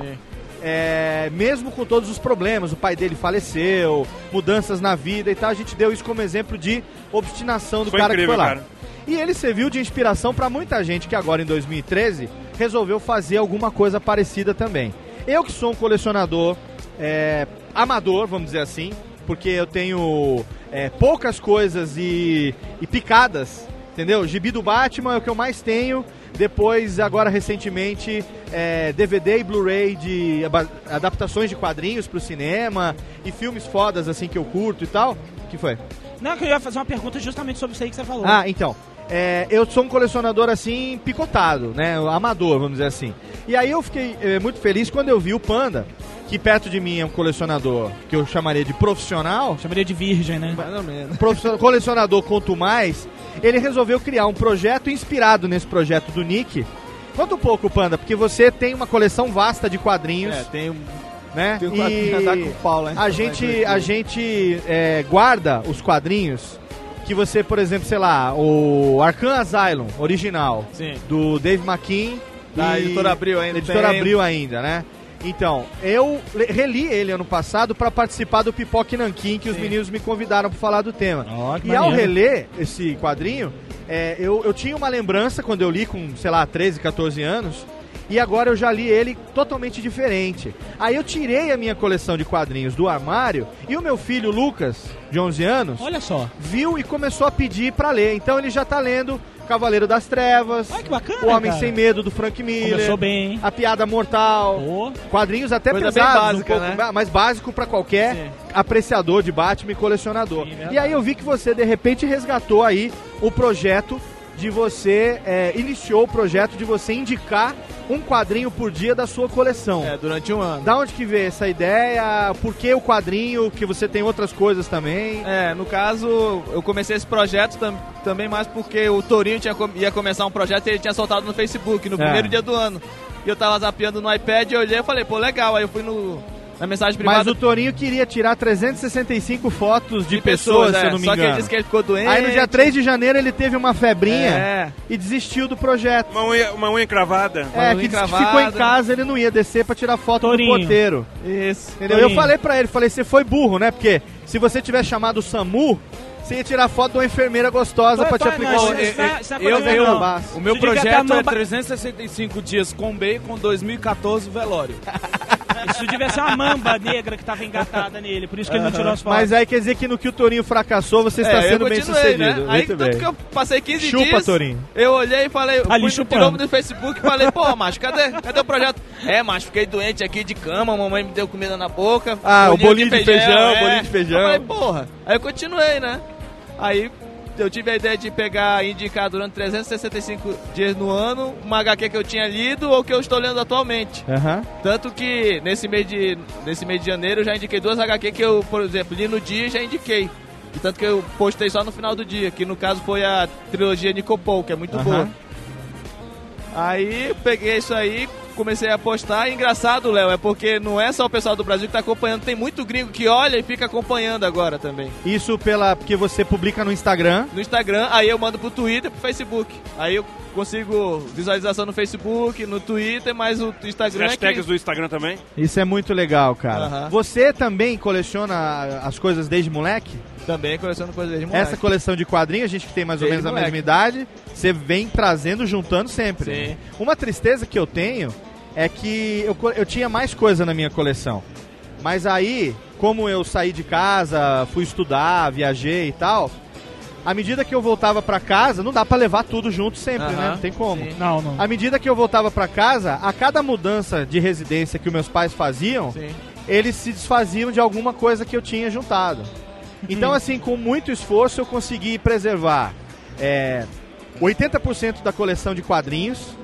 é, mesmo com todos os problemas, o pai dele faleceu, mudanças na vida e tal, a gente deu isso como exemplo de obstinação do Foi cara incrível, que foi lá. cara. E ele serviu de inspiração pra muita gente que agora em 2013 resolveu fazer alguma coisa parecida também. Eu que sou um colecionador é, amador, vamos dizer assim, porque eu tenho é, poucas coisas e, e picadas, entendeu? Gibi do Batman é o que eu mais tenho. Depois, agora recentemente, é, DVD e Blu-ray de adaptações de quadrinhos pro cinema e filmes fodas assim que eu curto e tal. O que foi? Não, que eu ia fazer uma pergunta justamente sobre isso aí que você falou. Ah, então. É, eu sou um colecionador assim, picotado, né? Amador, vamos dizer assim. E aí eu fiquei é, muito feliz quando eu vi o Panda, que perto de mim é um colecionador que eu chamaria de profissional. Chamaria de virgem, né? Mais ou menos. Profissional, colecionador quanto mais. Ele resolveu criar um projeto inspirado nesse projeto do Nick. Conta um pouco, Panda, porque você tem uma coleção vasta de quadrinhos. É, tem um. né? Tem um quadrinho andar com pau lá em a gente, né? a gente é, guarda os quadrinhos que você, por exemplo, sei lá, o Arkham Asylum original Sim. do Dave McKean Da e- Editora Abril ainda Editora tem. Abril ainda, né? Então, eu reli ele ano passado para participar do Pipoque Nanquim, que os meninos me convidaram para falar do tema. que e ao maneiro. reler esse quadrinho, é, eu, eu tinha uma lembrança quando eu li com, sei lá, 13, 14 anos. E agora eu já li ele totalmente diferente. Aí eu tirei a minha coleção de quadrinhos do armário e o meu filho Lucas, de 11 anos, Olha só. viu e começou a pedir pra ler. Então ele já tá lendo Cavaleiro das Trevas, que bacana, O Homem cara. Sem Medo do Frank Miller, Começou bem, hein? A Piada Mortal, Ô, quadrinhos até Coisa pesados, básica, um pouco né? mais básico pra qualquer Sim. apreciador de Batman e colecionador. Sim, e aí eu vi que você de repente resgatou aí o projeto de você é, iniciou o projeto de você indicar um quadrinho por dia da sua coleção. É, durante um ano. Da onde que veio essa ideia? Por que o quadrinho? Que você tem outras coisas também? É, no caso, eu comecei esse projeto tam- também mais porque o Torinho tinha, com- ia começar um projeto e ele tinha soltado no Facebook no É. primeiro dia do ano. E eu tava zapeando no iPad, eu olhei e falei, pô, legal. Aí eu fui no, na mensagem Mas privada. o Torinho queria tirar 365 fotos de, pessoas, se é, eu não me Só que ele engano. disse que ele ficou doente. Aí no dia 3 de janeiro ele teve uma febrinha É. e desistiu do projeto. Uma unha, uma unha cravada. É, unha que disse que ficou em casa, ele não ia descer pra tirar foto Torinho. do porteiro. Isso. Entendeu? Eu Torinho. falei pra ele, falei, você foi burro, né? Porque se você tivesse chamado o SAMU, você ia tirar foto de uma enfermeira gostosa Vai, pra te aplicar não, o... isso- isso não é- isso não é Eu, eu, não. O meu projeto é ba- 365 dias com bacon, 2014 velório. Isso devia ser uma mamba negra que tava engatada nele, por isso que ele não tirou as fotos. Mas aí quer dizer que no que o Torinho fracassou, você está É, sendo bem continuei, sucedido. né? Aí Muito tanto bem. que eu passei 15 Chupa, dias. Torinho. Eu olhei e falei, Ali fui chupando. no Facebook e falei, pô, macho, cadê? Cadê o projeto? É, macho, fiquei doente aqui de cama, mamãe me deu comida na boca. Ah, o bolinho de feijão, é. bolinho de feijão. Eu falei, porra. Aí eu continuei, né? Aí eu tive a ideia de pegar e indicar durante 365 dias no ano uma HQ que eu tinha lido ou que eu estou lendo atualmente. Aham. Tanto que nesse mês de, nesse mês de janeiro eu já indiquei duas HQ que eu, por exemplo, li no dia e já indiquei. E tanto que eu postei só no final do dia, que no caso foi a trilogia Nicopol, que é muito Aham. boa. Aí peguei isso aí, comecei a postar. E engraçado, Léo, é porque não é só o pessoal do Brasil que tá acompanhando, tem muito gringo que olha e fica acompanhando agora também. Isso pela porque você publica no Instagram. No Instagram, aí eu mando pro Twitter e pro Facebook. Aí eu consigo visualização no Facebook, no Twitter, mas o As Instagram é hashtags que... do Instagram também. Isso é muito legal, cara. Você também coleciona as coisas desde moleque? Também coleciono coisas de moleque. Essa coleção de quadrinhos, a gente que tem mais ou Desde menos a moleque. mesma idade, você vem trazendo, juntando sempre. Sim. Uma tristeza que eu tenho é que eu, eu tinha mais coisa na minha coleção. Mas aí, como eu saí de casa, fui estudar, viajei e tal, à medida que eu voltava pra casa, não dá pra levar tudo junto sempre, Aham, né? Não tem como. sim. Não, não. À medida que eu voltava pra casa, a cada mudança de residência que os meus pais faziam, Sim. eles se desfaziam de alguma coisa que eu tinha juntado. Então, assim, com muito esforço, eu consegui preservar é, 80% da coleção de quadrinhos.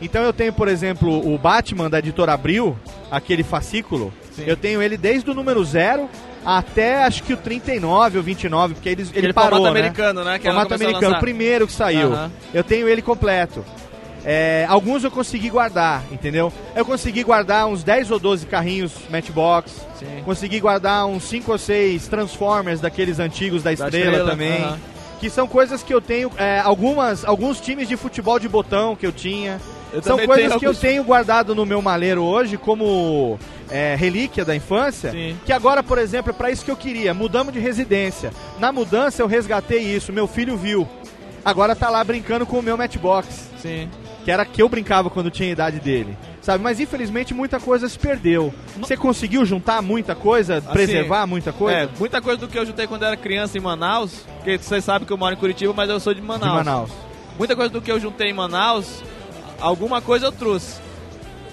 Então, eu tenho, por exemplo, o Batman da editora Abril, aquele fascículo. Sim. Eu tenho ele desde o número 0 até acho que o 39 ou 29, porque ele, ele Aquele parou, formato né? americano, né? Que formato americano, o primeiro que saiu. Eu tenho ele completo. É, alguns eu consegui guardar, entendeu? Eu consegui guardar uns 10 ou 12 carrinhos Matchbox. Sim. Consegui guardar uns 5 ou 6 Transformers daqueles antigos da Da Estrela, Estrela, também. aham. Que são coisas que eu tenho. é, algumas, alguns times de futebol de botão que eu tinha. Eu são coisas que eu tenho guardado no meu maleiro hoje como é, relíquia da infância, Sim. que agora, por exemplo, é pra isso que eu queria. Mudamos de residência. Na mudança eu resgatei isso, meu filho viu. Agora tá lá brincando com o meu Matchbox. Sim. Que era que eu brincava quando tinha a idade dele. Sabe, mas infelizmente muita coisa se perdeu. Você conseguiu juntar muita coisa, preservar muita coisa? É, muita coisa do que eu juntei quando era criança em Manaus, porque vocês sabem que eu moro em Curitiba, mas eu sou de Manaus. De Manaus. Muita coisa do que eu juntei em Manaus, alguma coisa eu trouxe.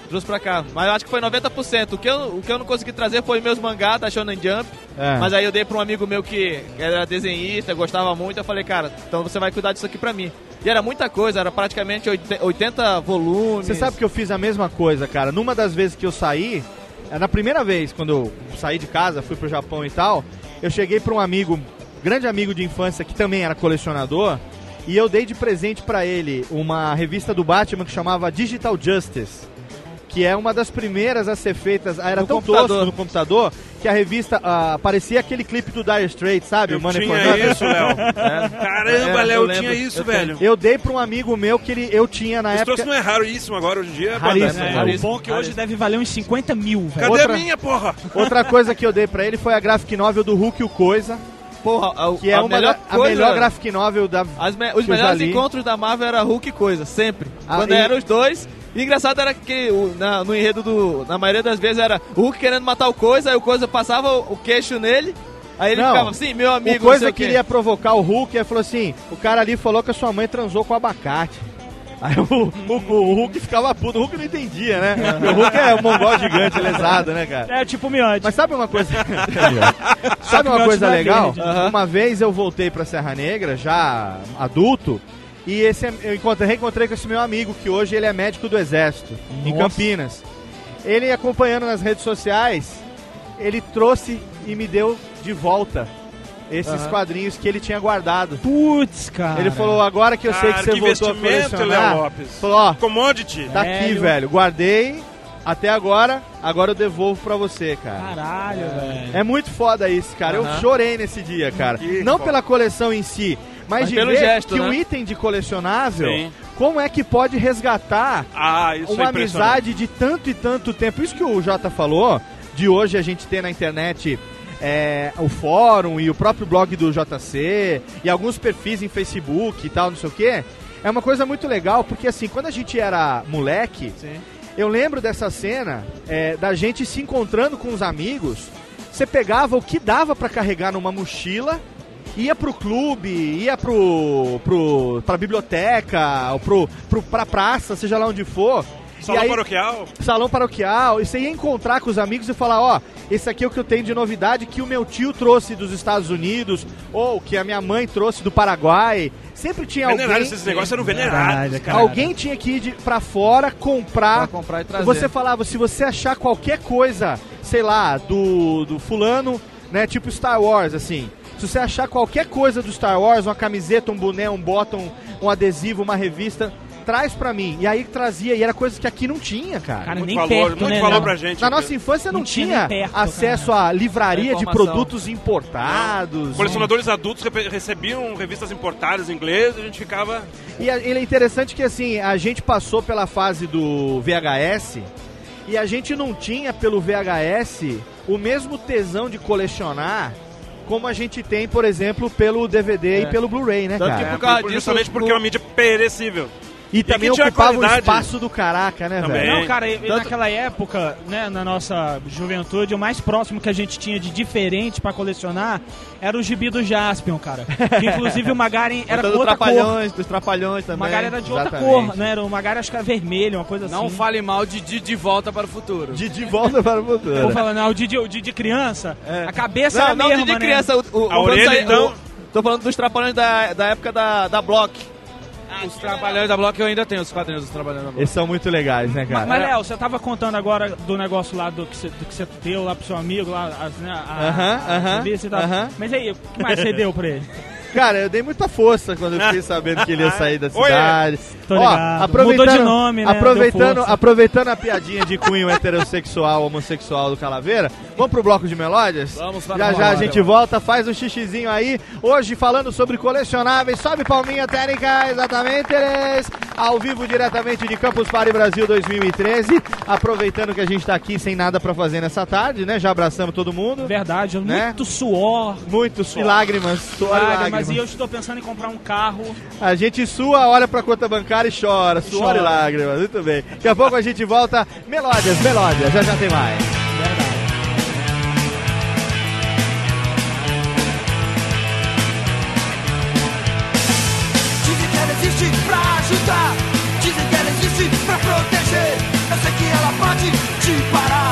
Trouxe pra cá. Mas eu acho que foi 90%. O que eu, o que eu não consegui trazer foi meus mangás da Shonen Jump. É. Mas aí eu dei pra um amigo meu que era desenhista, gostava muito. Eu falei, cara, então você vai cuidar disso aqui pra mim. E era muita coisa, era praticamente 80 80 volumes. Você sabe que eu fiz a mesma coisa, cara. Numa das vezes que eu saí, é, na primeira vez, quando eu saí de casa, fui pro Japão e tal, eu cheguei pra um amigo, grande amigo de infância, que também era colecionador, e eu dei de presente pra ele uma revista do Batman que chamava Digital Justice. Que é uma das primeiras a ser feitas. Era No tão computador. tosco no computador que a revista ah, aparecia aquele clipe do Dire Straits, sabe? Eu o Money tinha for isso, Léo. É. Caramba, É, Léo, eu eu tinha isso, Eu velho. Eu dei pra um amigo meu que ele, eu tinha na Esse época. troço não é raríssimo agora, hoje em dia. Raríssimo, banda. é, O bom é que hoje deve valer uns 50 mil, velho. Cadê Outra- a minha, porra? Outra coisa que eu dei pra ele foi a graphic novel do Hulk e o Coisa. Porra, a, Que é a uma melhor da- a coisa- melhor graphic novel da. As me- os melhores encontros da Marvel era Hulk e coisa, sempre. Ah, Quando e- eram os dois. E engraçado era que o- na- no enredo do. Na maioria das vezes era o Hulk querendo matar o coisa, aí o coisa passava o, o queixo nele. Aí ele Não, ficava assim, meu amigo, o Coisa queria provocar o Hulk e falou assim: o cara ali falou que a sua mãe transou com abacate. Aí o, o- o Hulk ficava puto, o Hulk não entendia, né? O Hulk é um mongol gigante, lesado, né, cara? É tipo o Miotti. Mas sabe uma coisa. Sabe uma coisa legal? verde. Uma vez eu voltei pra Serra Negra, já adulto, e esse, eu encontrei, reencontrei com esse meu amigo, que hoje ele é médico do Exército, em Nossa. Campinas. Ele acompanhando nas redes sociais, ele trouxe e me deu de volta esses Aham. quadrinhos que ele tinha guardado. Putz, cara. Ele falou, agora que eu sei que Cara, você que voltou a colecionar, Léo Lopes. falou, ó, Commodity. tá aqui, Velho. velho, guardei até agora, agora eu devolvo pra você, cara. Caralho, velho. É muito foda isso, cara. Eu Aham. chorei nesse dia, cara. Que Não foda. pela coleção em si, mas, Mas de pelo ver gesto, que né? o item de colecionável, Sim. como é que pode resgatar Ah, isso uma é amizade de tanto e tanto tempo. Isso que o Jota falou, de hoje a gente ter na internet é, o fórum e o próprio blog do JC e alguns perfis em Facebook e tal, não sei o quê. É uma coisa muito legal, porque assim, quando a gente era moleque, eu lembro dessa cena é, da gente se encontrando com os amigos. Você pegava o que dava pra carregar numa mochila, ia pro clube, ia pro, pro, pra biblioteca, ou pro, pro, pra praça, seja lá onde for. Salão aí- paroquial. salão paroquial, e você ia encontrar com os amigos e falar, ó, esse aqui é o que eu tenho de novidade que o meu tio trouxe dos Estados Unidos, ou que a minha mãe trouxe do Paraguai. Sempre tinha Venerado, alguém. esses negócios eram venerados, cara. Alguém tinha que ir de, pra fora comprar. Pra comprar e trazer. Você falava, se você achar qualquer coisa, sei lá, do, do fulano, né, tipo Star Wars, assim. Se você achar qualquer coisa do Star Wars, uma camiseta, um boné, um bottom, um adesivo, uma revista, traz pra mim. E aí trazia, e era coisa que aqui não tinha, cara. Cara, Muito nem valor, perto, muito né? valor não. pra gente. Na cara. nossa infância não, Não tinha perto, acesso à livraria de produtos importados. Colecionadores adultos recebiam revistas importadas em inglês, a gente ficava. E a- ele é interessante que assim, a gente passou pela fase do VHS e a gente não tinha pelo VHS o mesmo tesão de colecionar como a gente tem, por exemplo, pelo DVD e É. pelo Blu-ray, né, Tanto cara? que É, por causa por- disso, justamente porque é uma mídia perecível. E também aqui tinha ocupava qualidade. espaço do caraca, né, Também. velho? Não, cara, e- e Tanto- naquela época, né, na nossa juventude, o mais próximo que a gente tinha de diferente pra colecionar era o gibi do Jaspion, cara. Que inclusive o Magaren era com outra cor. trapalhões, dos trapalhões O também. Magaren era de outra Exatamente. cor, né? Era, o Magaren acho que era vermelho, uma coisa Não assim. fale mal de, de De Volta para o Futuro. De, de volta para o Eu futuro. vou falando, não, o Didi, o Didi criança, a cabeça Não, era não mesma, de né? criança. O, o, A o- orelha, então? o- tô falando dos trapalhões da, da época da, da Block. Os Trabalhadores da Block eu ainda tenho os quadrinhos dos Trabalhadores da Block. Eles são muito legais, né, cara? Mas, mas, Léo, você tava contando agora do negócio lá do que você, do que você deu lá pro seu amigo, lá, as, né, a, Aham, e aham. Mas aí, o que mais você deu pra ele? Cara, eu dei muita força quando eu fiquei sabendo que ele ia sair da cidade. Tô Ó, aproveitando, Mudou de nome, né? Aproveitando, aproveitando a piadinha de cunho heterossexual, homossexual do Calaveira, vamos pro bloco de melódias? Vamos para Já já a gente volta, faz um xixizinho aí. Hoje falando sobre colecionáveis, sobe palminha técnica, exatamente, eles. Ao vivo diretamente de Campus Party Brasil 2013. Aproveitando que a gente tá aqui sem nada para fazer nessa tarde, né? Já abraçamos todo mundo. Verdade, né? muito suor. Muito suor. E lágrimas. Suor lágrimas, e lágrimas. Mas e eu estou pensando em comprar um carro. A gente sua, olha pra conta bancária e chora. Suor chora. e lágrimas. Muito bem. Daqui a pouco a gente volta. Melódias, melódias. Já já tem mais. Verdade. Dizem que ela existe pra ajudar. Dizem que ela existe pra proteger. Eu sei que ela pode te parar.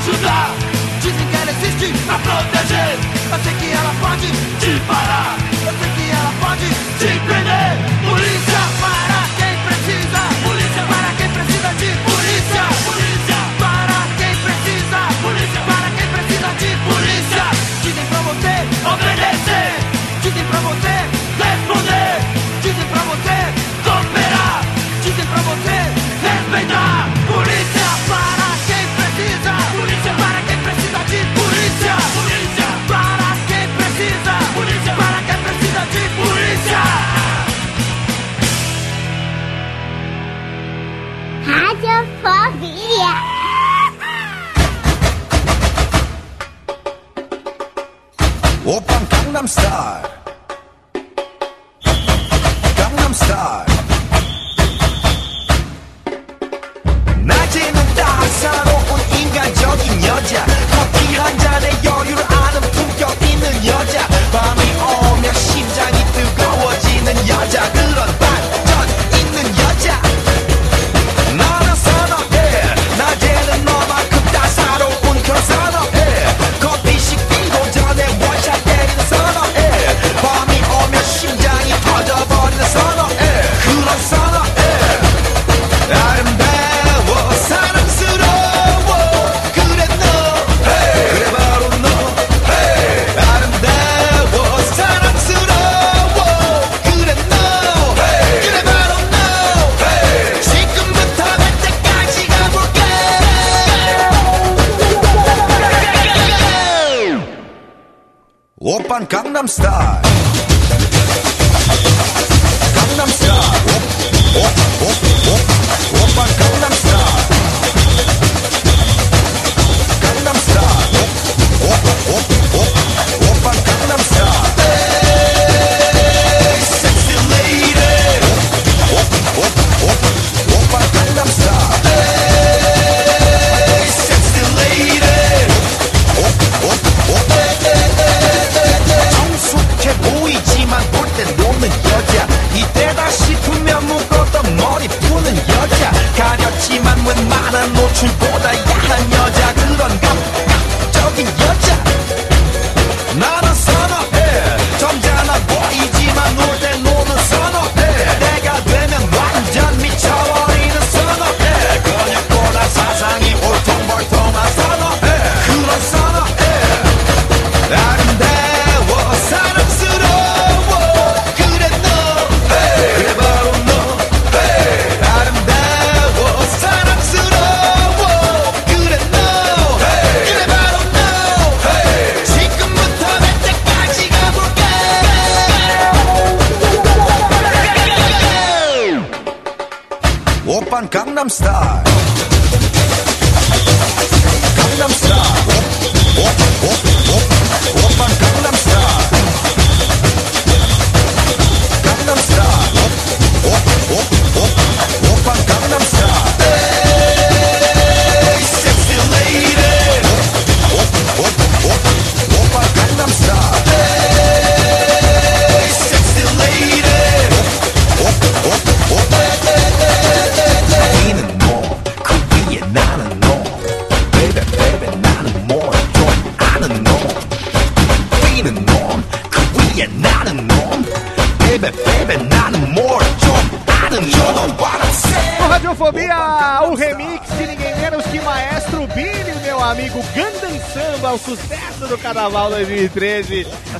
ajudar. Dizem que ela existe pra proteger. Eu sei que ela pode te parar. Eu sei que ela pode te prender. Índia é Fove.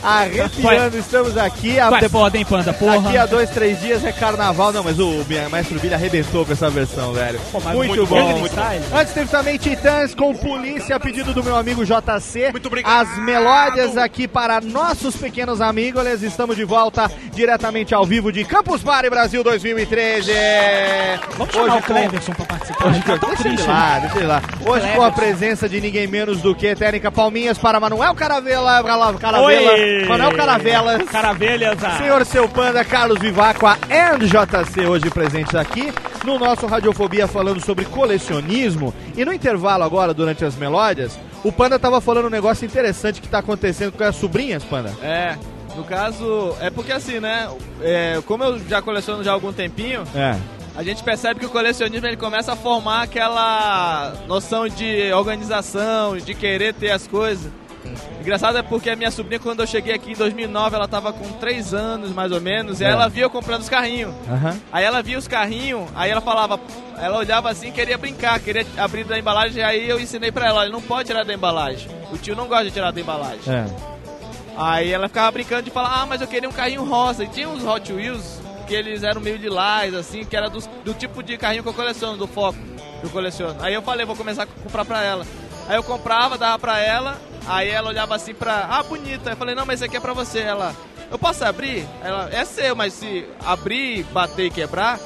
Arrepiando, estamos aqui. A, Vai foda, hein, Panda, porra. Daqui a dois, três dias é Carnaval. Não, mas o Maestro Billy arrebentou com essa versão, velho. mas muito, muito bom. muito bom. Antes teve também Titãs com Polícia, a pedido do meu amigo JC. Muito obrigado. As melódias aqui para nossos pequenos amigos. Estamos de volta diretamente ao vivo de Campus Party Brasil 2013. Vamos chamar o Cleverson pra participar. Hoje, Tá deixa triste, lá, né? deixa lá. Hoje com a presença de ninguém menos do que técnica Palminhas para Manuel Caravela, Caravela, Oi! Manuel Caravelas, Caravelhas. ah. Senhor Seu Panda, Carlos Vivacqua e JC hoje presentes aqui no nosso Radiofobia falando sobre colecionismo. E no intervalo agora, durante as melódias, o Panda tava falando um negócio interessante que tá acontecendo com as sobrinhas, Panda. É, no caso, é porque assim, né? é, como eu já coleciono já há algum tempinho, É. a gente percebe que o colecionismo ele começa a formar aquela noção de organização, de querer ter as coisas. Engraçado é porque a minha sobrinha, quando eu cheguei aqui em 2009, ela tava com 3 anos mais ou menos, e É. ela via eu comprando os carrinhos. Aham. Aí ela via os carrinhos, aí ela falava, ela olhava assim, queria brincar, queria abrir da embalagem, aí eu ensinei pra ela, não pode tirar da embalagem. O tio não gosta de tirar da embalagem. É. Aí ela ficava brincando de falar, ah, mas eu queria um carrinho rosa. E tinha uns Hot Wheels que eles eram meio lilás, assim, que era dos- do, tipo de carrinho que eu coleciono, do foco que eu coleciono. Aí eu falei, vou começar a comprar pra ela. Aí eu comprava, dava pra ela, aí ela olhava assim pra, ah, bonita. Aí eu falei, não, mas esse aqui é pra você. Ela, eu posso abrir? Ela, é seu, mas se abrir, bater e quebrar,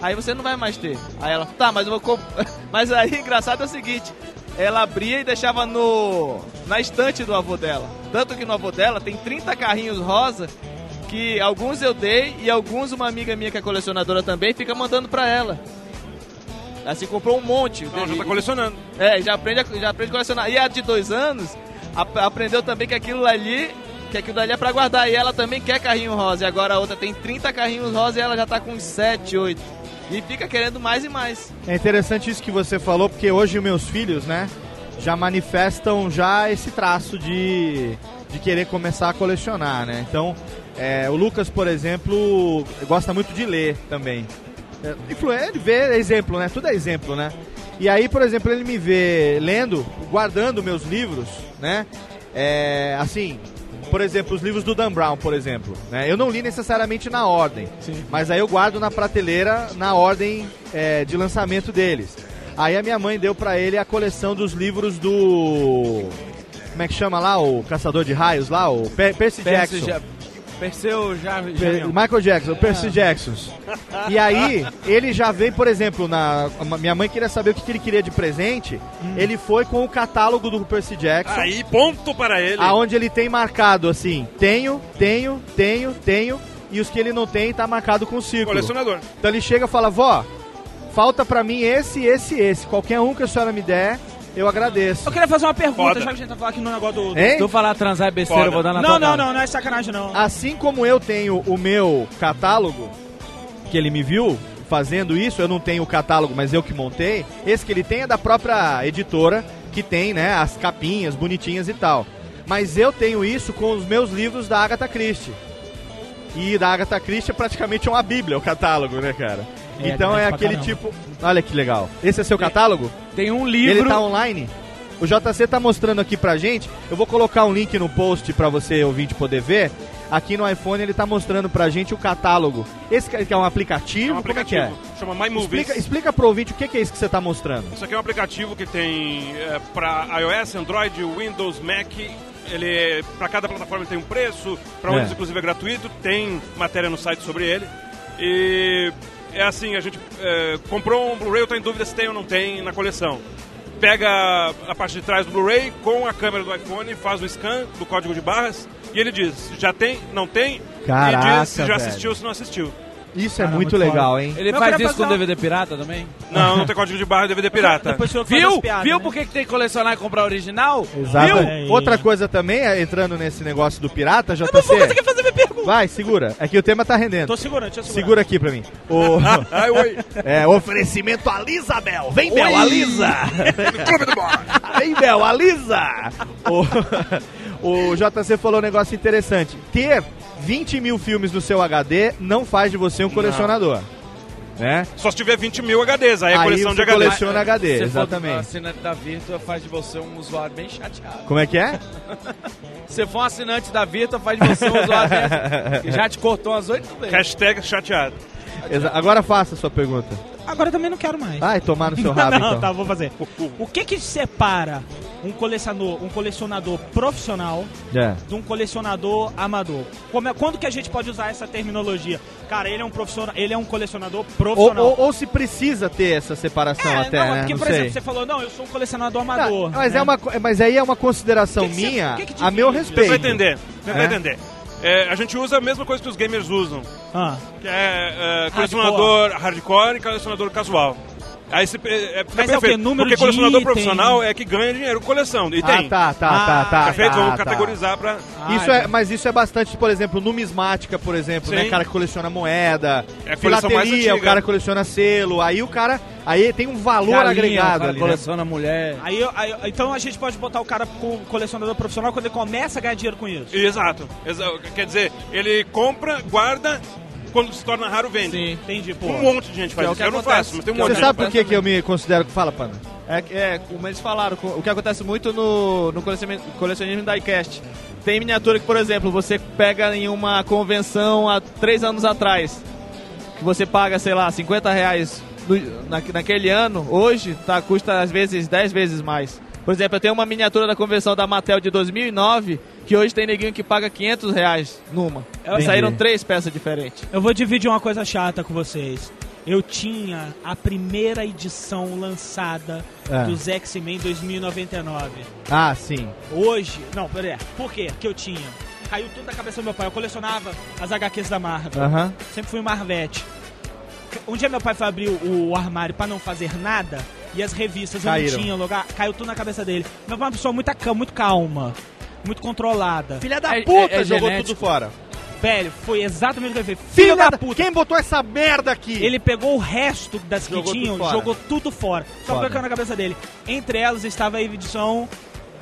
aí você não vai mais ter. Aí ela, tá, mas eu vou. Mas aí, engraçado é o seguinte, ela abria e deixava no na estante do avô dela. Tanto que no avô dela tem 30 carrinhos rosa que alguns eu dei e alguns uma amiga minha que é colecionadora também fica mandando pra ela. Assim, comprou um monte. Não, já tá colecionando. É, já aprende, a, já aprende a colecionar. E a de dois anos aprendeu também que aquilo ali, que aquilo ali é pra guardar. E ela também quer carrinho rosa. E agora a outra tem 30 carrinhos rosa e ela já tá com uns 7, 8. E fica querendo mais e mais. É interessante isso que você falou, porque hoje meus filhos, né, já manifestam já esse traço de, de querer começar a colecionar, né? Então, é, o Lucas, por exemplo, gosta muito de ler também. É, Ele vê exemplo, né? Tudo é exemplo, né? E aí, por exemplo, ele me vê lendo, guardando meus livros, né? É, assim, por exemplo, os livros do Dan Brown, por exemplo. Né? Eu não li necessariamente na ordem, mas aí eu guardo na prateleira na ordem é, de lançamento deles. Aí a minha mãe deu pra ele a coleção dos livros do. Como é que chama lá? O Caçador de Raios lá? O Pe- Percy, Percy Jackson. Ja- Perseu já. Pe- Michael Jackson, Percy Jackson. E aí, ele já veio, por exemplo, na. Minha mãe queria saber o que ele queria de presente. Ele foi com o catálogo do Percy Jackson. Aí, ponto para ele. Aonde ele tem marcado assim: tenho, tenho, tenho, tenho. E os que ele não tem tá marcado com círculo. Colecionador. Então ele chega e fala: vó, falta pra mim esse, esse, esse. Qualquer um que a senhora me der, eu agradeço. Eu queria fazer uma pergunta, Foda. já que a gente tá falando aqui no negócio do. Hein? Se tu falar transar é besteira, Foda. eu vou dar na Não, tua não, cara. não, não é sacanagem não. Assim como eu tenho o meu catálogo, que ele me viu fazendo isso, eu não tenho o catálogo, mas eu que montei. Esse que ele tem é da própria editora, que tem, né, as capinhas bonitinhas e tal. Mas eu tenho isso com os meus livros da Agatha Christie. E da Agatha Christie é praticamente uma bíblia o catálogo, né, cara? É, então é pra aquele tipo. Olha que legal. Esse é seu catálogo? Tem um livro. Ele tá online? O JC tá mostrando aqui pra gente. Eu vou colocar um link no post pra você ouvinte poder ver. Aqui no iPhone ele tá mostrando pra gente o catálogo. Esse que é um aplicativo, É um como é que é? aplicativo, chama My Movies. Explica, explica pro ouvinte o que é isso que você tá mostrando. Isso aqui é um aplicativo que tem é, para iOS, Android, Windows, Mac. Ele para cada plataforma tem um preço, para É. outros inclusive é gratuito. Tem matéria no site sobre ele. E é assim, a gente é, comprou um Blu-ray, eu tô em dúvida se tem ou não tem na coleção. Pega a parte de trás do Blu-ray com a câmera do iPhone, faz o scan do código de barras e ele diz se já tem, não tem, e Caraca, diz se já velho. assistiu ou se não assistiu. Isso é muito legal, hein? Ele Eu faz isso com DVD pirata também? Não, não tem código de barra DVD pirata. Eu Viu? Viu né? por que, tem que colecionar e comprar original? Exato. Viu? Outra coisa também, é, entrando nesse negócio do pirata, JC. Não vou conseguir fazer minha pergunta. Vai, segura. É que o tema tá rendendo. Tô segurando, deixa eu segurar. Segura aqui pra mim. O... Ai, oi. É, oferecimento Alisabel. Vem, Bel, Oi. Alisa. Vem, Bel, Alisa. O... O JC falou um negócio interessante. Ter 20 mil filmes no seu HD não faz de você um colecionador. Né? Só se tiver 20 mil HDs, aí é Aí coleção de você HDs. coleciona HD, Se exatamente. for assinante da Virtua, faz de você um usuário bem chateado. Como é que é? Se for um assinante da Virtua, faz de você um usuário desse, que já te cortou umas oito vezes. Hashtag chateado. Exa- Agora faça a sua pergunta. Agora também não quero mais. Vai tomar no seu rabo, não, então. tá, vou fazer. O que que separa um colecionador, um colecionador profissional É. de um colecionador amador? Como é- quando que a gente pode usar essa terminologia? Cara, ele é um profissional, ele é um colecionador Ou, profissional. ou- ou se precisa ter essa separação É, até, não, né? porque, Não por sei. exemplo, você falou, não, eu sou um colecionador amador. Tá, mas, né? é uma, mas aí é uma consideração Que que minha que que a meu respeito. Você vai entender. Você vai É? entender. É, a gente usa a mesma coisa que os gamers usam. Ah. Que é, é, colecionador hardcore e colecionador casual. Aí você, é, é, fica Mas é o quê? perfeito. Número Porque de colecionador item? profissional é que ganha dinheiro com coleção. E Ah, tem. tá, tá, tá, tá. Perfeito? tá, Vamos tá. categorizar pra. Isso é, mas isso é bastante, por exemplo, numismática, por exemplo, Sim. né? O cara que coleciona moeda, É a coleção mais filatelia, o cara que coleciona selo, aí o cara, aí tem um valor Galinha, agregado ali, né? coleciona mulher. Aí, aí então a gente pode botar o cara com colecionador profissional quando ele começa a ganhar dinheiro com isso. Exato. Exa- Quer dizer, ele compra, guarda, quando se torna raro, vende. Sim. Entendi, pô. Um monte de gente faz Que é isso. que Eu não faço, mas tem um Que é o monte Você de sabe gente. por que, que eu me considero... Fala, Panda. É, é, como eles falaram, o que acontece muito no, no colecionamento, colecionismo da iCast. Tem miniatura que, por exemplo, você pega em uma convenção há três anos atrás, que você paga, sei lá, 50 reais no- na, naquele ano, hoje tá, custa às vezes 10 vezes mais. Por exemplo, eu tenho uma miniatura da convenção da Mattel de 2009, que hoje tem neguinho que paga 500 reais numa. Entendi. Saíram três peças diferentes. Eu vou dividir uma coisa chata com vocês. Eu tinha a primeira edição lançada É. dos X-Men 2099. Ah, sim. Hoje, não, peraí. Por quê? Que eu tinha. Caiu tudo da cabeça do meu pai. Eu colecionava as HQs da Marvel. Sempre fui um Marvete. Um dia meu pai foi abrir o, o armário pra não fazer nada e as revistas eu Caíram. não tinha lugar. Caiu tudo na cabeça dele. Meu pai é uma pessoa muito, muito calma, muito controlada. Filha da É- puta é- é jogou genético. tudo fora. Velho, foi exatamente o que ele fez. Filha Filho da da puta! Quem botou essa merda aqui? Ele pegou o resto das que Jogou tinham, fora. jogou tudo fora. Só Foda. colocando na cabeça dele. Entre elas estava a edição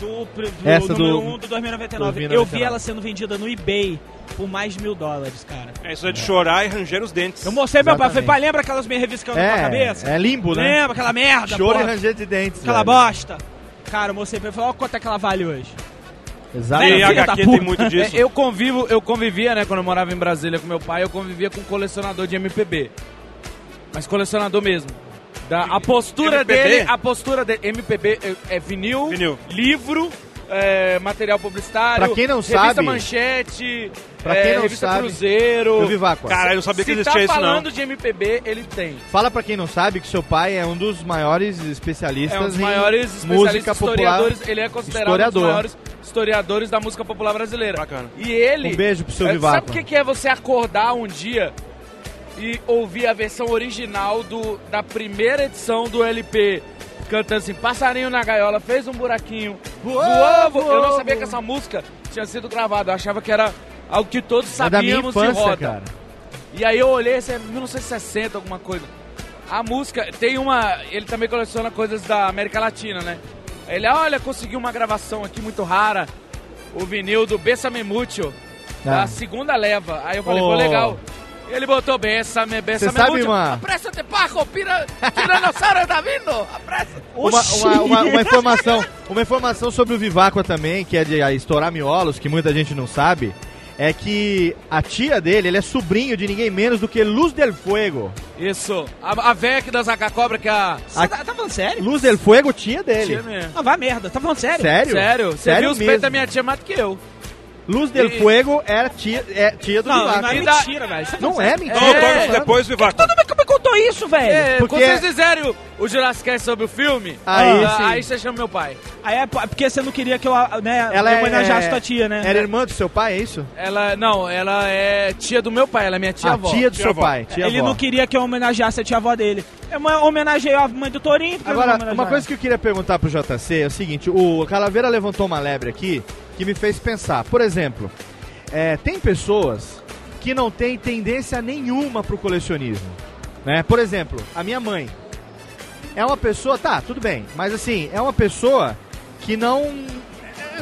do, do Essa número do- 1 do 2099. 2099. Eu vi ela sendo vendida no eBay por mais de mil dólares, cara. É isso é de chorar e ranger os dentes. Eu mostrei pro meu pai, falei, Exatamente. pai, lembra aquelas minhas revistas que eu na tua É, cabeça? é limbo, né? Lembra aquela merda, Choro e ranger de dentes. Aquela velho. bosta. Cara, eu mostrei pra ele, falei, ó quanto é que ela vale hoje. Exatamente. E HQ tem muito disso. É, eu convivo, eu convivia, né, quando eu morava em Brasília com meu pai, eu convivia com um colecionador de MPB. Mas colecionador mesmo. Da, a postura MPB? dele, a postura dele, MPB é, é vinil, Vinil. livro, é, material publicitário, Pra quem não revista sabe- Manchete, Pra é, quem não revista sabe- Cruzeiro. Eu vi. Cara, eu não sabia que Se existia tá isso, não. falando de MPB, ele tem. Fala pra quem não sabe que seu pai é um dos maiores especialistas É um dos em maiores música especialistas popular. historiadores, ele é considerado um Historiador. dos maiores historiadores da música popular brasileira. Bacana. E ele. Um beijo pro seu É, Vivaco. Sabe o que é você acordar um dia e ouvir a versão original do, da primeira edição do LP? Cantando assim, passarinho na gaiola, fez um buraquinho, voou, voou. Eu não sabia que essa música tinha sido gravada, eu achava que era algo que todos É da sabíamos de infância, roda. cara. E aí eu olhei, isso é 1960, alguma coisa. A música, tem uma. Ele também coleciona coisas da América Latina, né? Ele, olha, conseguiu uma gravação aqui muito rara. O vinil do Bessame Mucho, da Ah. segunda leva. Aí eu falei, Oh. pô, legal. Ele botou Bessame, Bessame sabe Mucho. uma- Apressa-te, Paco, pira, tiranossauro tá vindo, apressa. Uma, uma, uma- uma informação, uma informação sobre o Viváqua também, que é de estourar miolos, que muita gente não sabe, é que a tia dele, ele é sobrinho de ninguém menos do que Luz del Fuego. Isso, a, a véia que dança com a cobra, que é a... Você tá, tá falando sério? Luz del Fuego, tia dele. Tia mesmo. Ah, vai merda, tá falando sério? Sério? Sério, você Sério viu os peitos da minha tia mais do que eu. Luz del E- Fuego era tia, é tia do Não, Viváqua. não é E da- mentira, velho. Não é mentira. Então, É. depois, Vivaco. Todo mundo me contou isso, velho. É, Porque- quando vocês fizerem o, Jurassic Cast sobre o filme, Aí ah, sim. aí você chama meu pai. Aí é porque você não queria que eu né, Ela é, homenageasse é- tua tia, né? Era irmã do seu pai, é isso? Ela, não, ela é tia do meu pai, ela é minha tia a avó. tia do Tia seu avó. pai, tia Ele avó. não queria que eu homenageasse a tia-avó dele. Eu homenageei a mãe do Torinho. não Agora, uma coisa que eu queria perguntar pro JC é o seguinte: o Calaveira levantou uma lebre aqui que me fez pensar. Por exemplo, é, tem pessoas que não têm tendência nenhuma pro colecionismo. Né? Por exemplo, a minha mãe. É uma pessoa, tá, tudo bem, mas assim, é uma pessoa que não.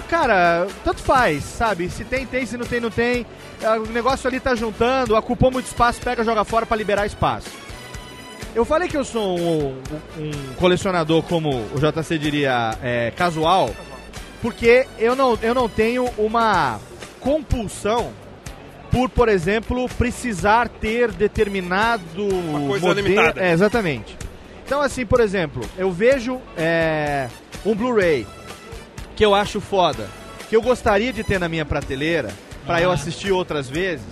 cara, tanto faz, sabe? Se tem, tem, se não tem, não tem. Ah, O negócio ali tá juntando, ocupou muito espaço, pega, joga fora pra liberar espaço. Eu falei que eu sou um- um colecionador, como o JC diria, é, casual, porque eu não, eu não tenho uma compulsão por, por exemplo, precisar ter determinado coisa modelo- limitada. É, exatamente. Então, assim, por exemplo, eu vejo é, um Blu-ray que eu acho foda, que eu gostaria de ter na minha prateleira pra eu assistir outras vezes,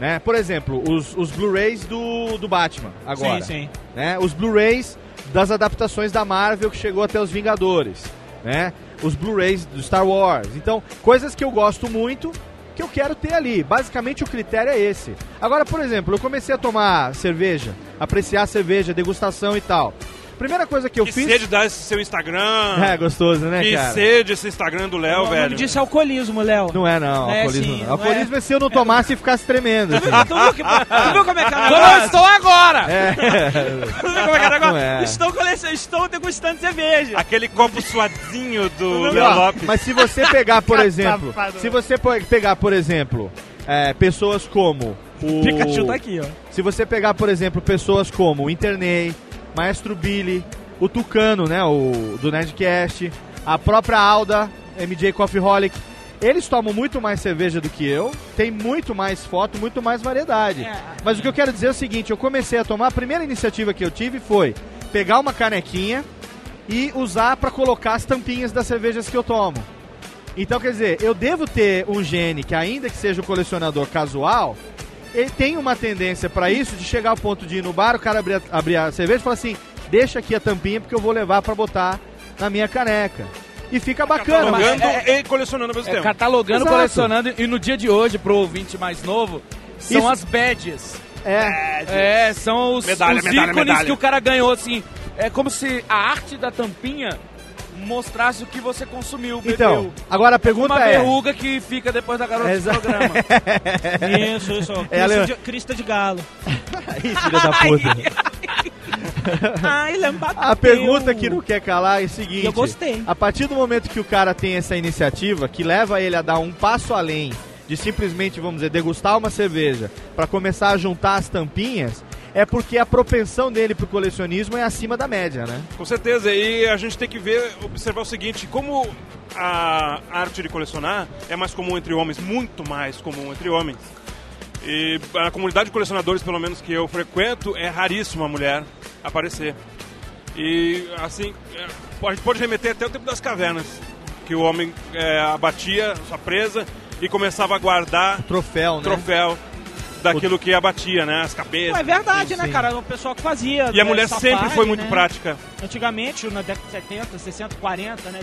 né? Por exemplo, os, os Blu-rays do, do Batman agora, Sim, sim. né? Os Blu-rays das adaptações da Marvel que chegou até os Vingadores, né? Os Blu-rays do Star Wars. Então, coisas que eu gosto muito que eu quero ter ali. Basicamente o critério é esse. Agora, por exemplo, eu comecei a tomar cerveja, apreciar cerveja, degustação e tal. Primeira coisa que eu Que fiz sede dar esse seu Instagram. É, gostoso, né, que cara? sede esse Instagram do Léo, O nome velho. disso é alcoolismo, Léo. Não é, não. É, alcoolismo sim, não. não Alcoolismo é. é se eu não tomasse e ficasse tremendo. assim. Tu viu, que, tu viu como é que é Como eu estou agora! É. Tu viu como é que é o negócio? Não é. Estou, colecion... Estou degustando cerveja. Aquele copo suadinho do Léo Lopes. mas se você pegar, por exemplo, se você pegar, por exemplo, é, pessoas como o Pikachu tá aqui, ó. Se você pegar, por exemplo, pessoas como o Internei, Maestro Billy, o Tucano, né, o do Nerdcast, a própria Alda, MJ Coffeeholic, eles tomam muito mais cerveja do que eu, tem muito mais foto, muito mais variedade. É. Mas o que eu quero dizer é o seguinte, eu comecei a tomar, a primeira iniciativa que eu tive foi pegar uma canequinha e usar pra colocar as tampinhas das cervejas que eu tomo. Então, quer dizer, eu devo ter um gene que, ainda que seja um colecionador casual, ele tem uma tendência pra isso de chegar ao ponto de ir no bar, o cara abrir a, abrir a cerveja e falar assim: deixa aqui a tampinha porque eu vou levar pra botar na minha caneca. E fica bacana. Catalogando mas- e colecionando ao mesmo É, tempo. catalogando, Exato. colecionando. E no dia de hoje, pro ouvinte mais novo, são Isso- as badges. É. É, são os, Medalha, os medalha, ícones medalha. que o cara ganhou, assim. É como se a arte da tampinha mostrasse o que você consumiu, bebeu. Então, agora a pergunta Uma é. verruga que fica depois da garota Exa- do programa. Isso, isso. ó. É, Crista, de, crista de galo. Ih, filha da puta. Ai, lembateu. A pergunta que não quer calar é o seguinte: Eu gostei. A partir do momento que o cara tem essa iniciativa, que leva ele a dar um passo além de simplesmente, vamos dizer, degustar uma cerveja para começar a juntar as tampinhas, é porque a propensão dele pro colecionismo é acima da média, né? Com certeza, e a gente tem que ver, observar o seguinte, como a arte de colecionar é mais comum entre homens, muito mais comum entre homens. E a comunidade de colecionadores, pelo menos que eu frequento, é raríssima a mulher aparecer. E assim, é, a gente pode remeter até o tempo das cavernas, que o homem é, abatia sua presa e começava a guardar Troféu, né? troféu daquilo que abatia, né? As Não, cabeças. é verdade, Sim, né, sim. cara? O pessoal que fazia. E a né, mulher safari, sempre foi muito né? prática. Antigamente, na década de 70, 60, 40, né?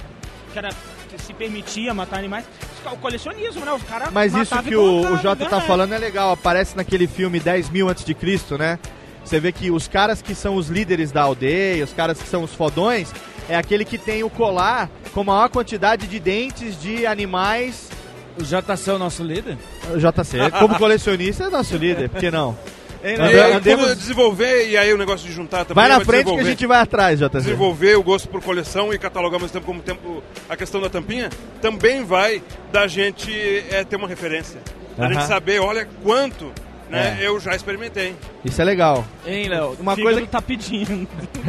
Que era que se permitia matar animais. O colecionismo, né? Os caras Mas isso que o, o Jota tá falando é legal. Aparece naquele filme 10 mil antes de Cristo, né? Você vê que os caras que são os líderes da aldeia, os caras que são os fodões, é aquele que tem o colar com maior quantidade de dentes de animais. O JC é o nosso líder? O JC, como colecionista, é nosso líder, por que não? E Anda- aí, andemos- quando desenvolver, e aí o negócio de juntar também. Vai na frente que a gente vai atrás, JC. desenvolver o gosto por coleção e catalogar ao mesmo tempo como tempo a questão da tampinha, também vai da gente é, ter uma referência. Da Aham. gente saber, olha quanto né, É. eu já experimentei. Isso é legal. Hein, Léo? Uma coisa tá pedindo.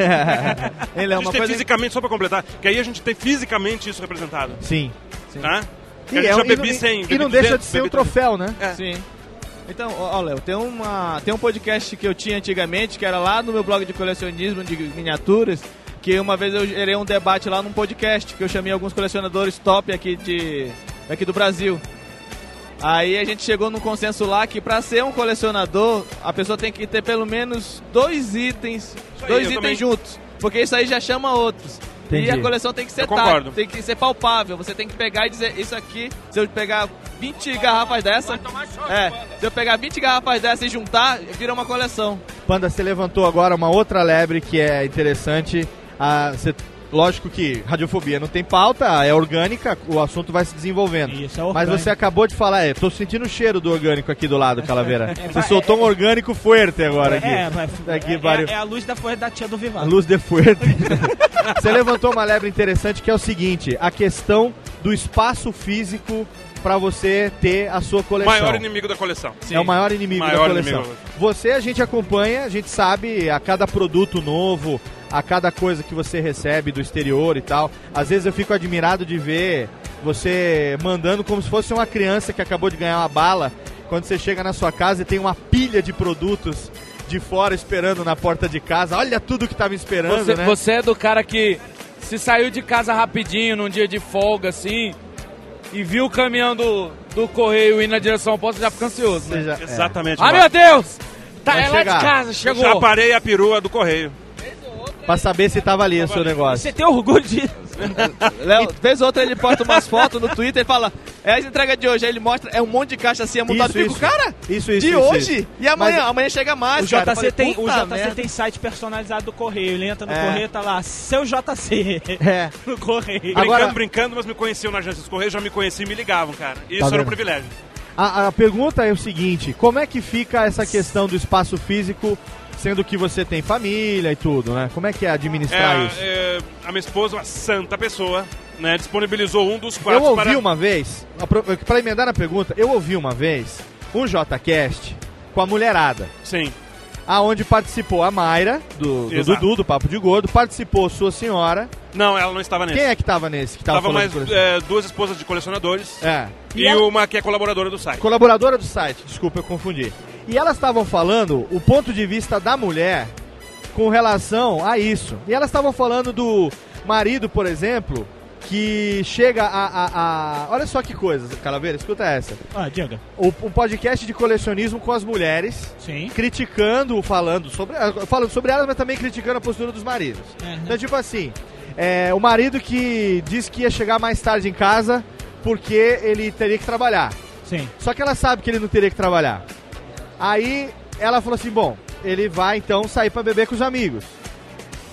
Hein, A Léo, gente uma tem coisa... fisicamente, só pra completar, que aí a gente tem fisicamente isso representado. Sim. Tá? E, é- já e bebi não- 100, e bebi não deixa 200, de ser um troféu, né? É. Sim. Então, ó, Léo, tem, uma, tem um podcast que eu tinha antigamente, que era lá no meu blog de colecionismo de miniaturas, que uma vez eu gerei um debate lá num podcast, que eu chamei alguns colecionadores top aqui, de, aqui do Brasil. Aí a gente chegou num consenso lá que pra ser um colecionador, a pessoa tem que ter pelo menos dois itens, aí, dois itens também. juntos, porque isso aí já chama outros. Entendi. E a coleção tem que ser concordo. tem que ser palpável. Você tem que pegar e dizer, isso aqui, se eu pegar 20 garrafas dessa, é, se eu pegar 20 garrafas dessa e juntar, vira uma coleção. Panda, você levantou agora uma outra lebre que é interessante. Ah, você- lógico que radiofobia não tem pauta, é orgânica, o assunto vai se desenvolvendo. Isso, é Mas orgânico. você acabou de falar, é, tô sentindo o cheiro do orgânico aqui do lado, Calaveira. Você soltou um orgânico fuerte agora aqui. É, vai, Daqui é, vários- é a luz da da tia do A Vivar. luz de fuerte. você levantou uma lebre interessante que é o seguinte, a questão do espaço físico pra você ter a sua coleção. Maior inimigo da coleção. É o maior inimigo Maior da coleção. inimigo. Você a gente acompanha, a gente sabe a cada produto novo, a cada coisa que você recebe do exterior e tal. Às vezes eu fico admirado de ver você mandando como se fosse uma criança que acabou de ganhar uma bala. Quando você chega na sua casa e tem uma pilha de produtos de fora esperando na porta de casa. Olha tudo que me esperando, Você, né? você é do cara que se saiu de casa rapidinho num dia de folga assim e viu o caminhão do, do correio indo na direção oposta já fica ansioso, né? Exatamente. Ah, meu Deus! Tá, é lá de casa, chegou. Já parei a perua do correio. Pra saber se tava ali o seu negócio. Você tem orgulho de. Léo, vez ou outra ele posta umas fotos no Twitter e fala, é a entrega de hoje. Aí ele mostra, é um monte de caixa assim amontado. Isso, Fico, isso. cara, Isso, isso, de isso, hoje? isso. E amanhã? Mas- amanhã chega mais, O. JC, falei, tem, o "Puta JC merda." tem site personalizado do correio. Ele entra no É. correio tá lá, seu JC. É. no correio. Brincando, Agora- brincando, mas me conheciam na agência dos Correios, já me conheciam e me ligavam, cara. Isso Tá era um privilégio. A, a pergunta é o seguinte: como é que fica essa questão do espaço físico, sendo que você tem família e tudo, né? Como é que é administrar É, isso? é, a minha esposa, uma santa pessoa, né, disponibilizou um dos Eu quartos ouvi para... uma vez, pra emendar na pergunta, eu ouvi uma vez um JCast com a mulherada. Sim. Aonde participou a Mayra, do, do. Dudu, do Papo de Gordo, participou sua senhora. Não, ela não estava nesse. Quem é que tava nesse? Que tava, Tava mais é, duas esposas de colecionadores É. e, uma que é colaboradora do site. Colaboradora do site, desculpa, eu confundi. E elas estavam falando o ponto de vista da mulher com relação a isso. E elas estavam falando do marido, por exemplo, que chega a, a- a- Olha só que coisa, Calaveira, escuta essa. Ah, diga. O, um podcast de colecionismo com as mulheres, Sim. criticando, falando sobre, falando sobre elas, mas também criticando a postura dos maridos. Uhum. Então, tipo assim, é, o marido que disse que ia chegar mais tarde em casa porque ele teria que trabalhar. Sim. Só que ela sabe que ele não teria que trabalhar. Aí ela falou assim: bom, ele vai então sair pra beber com os amigos.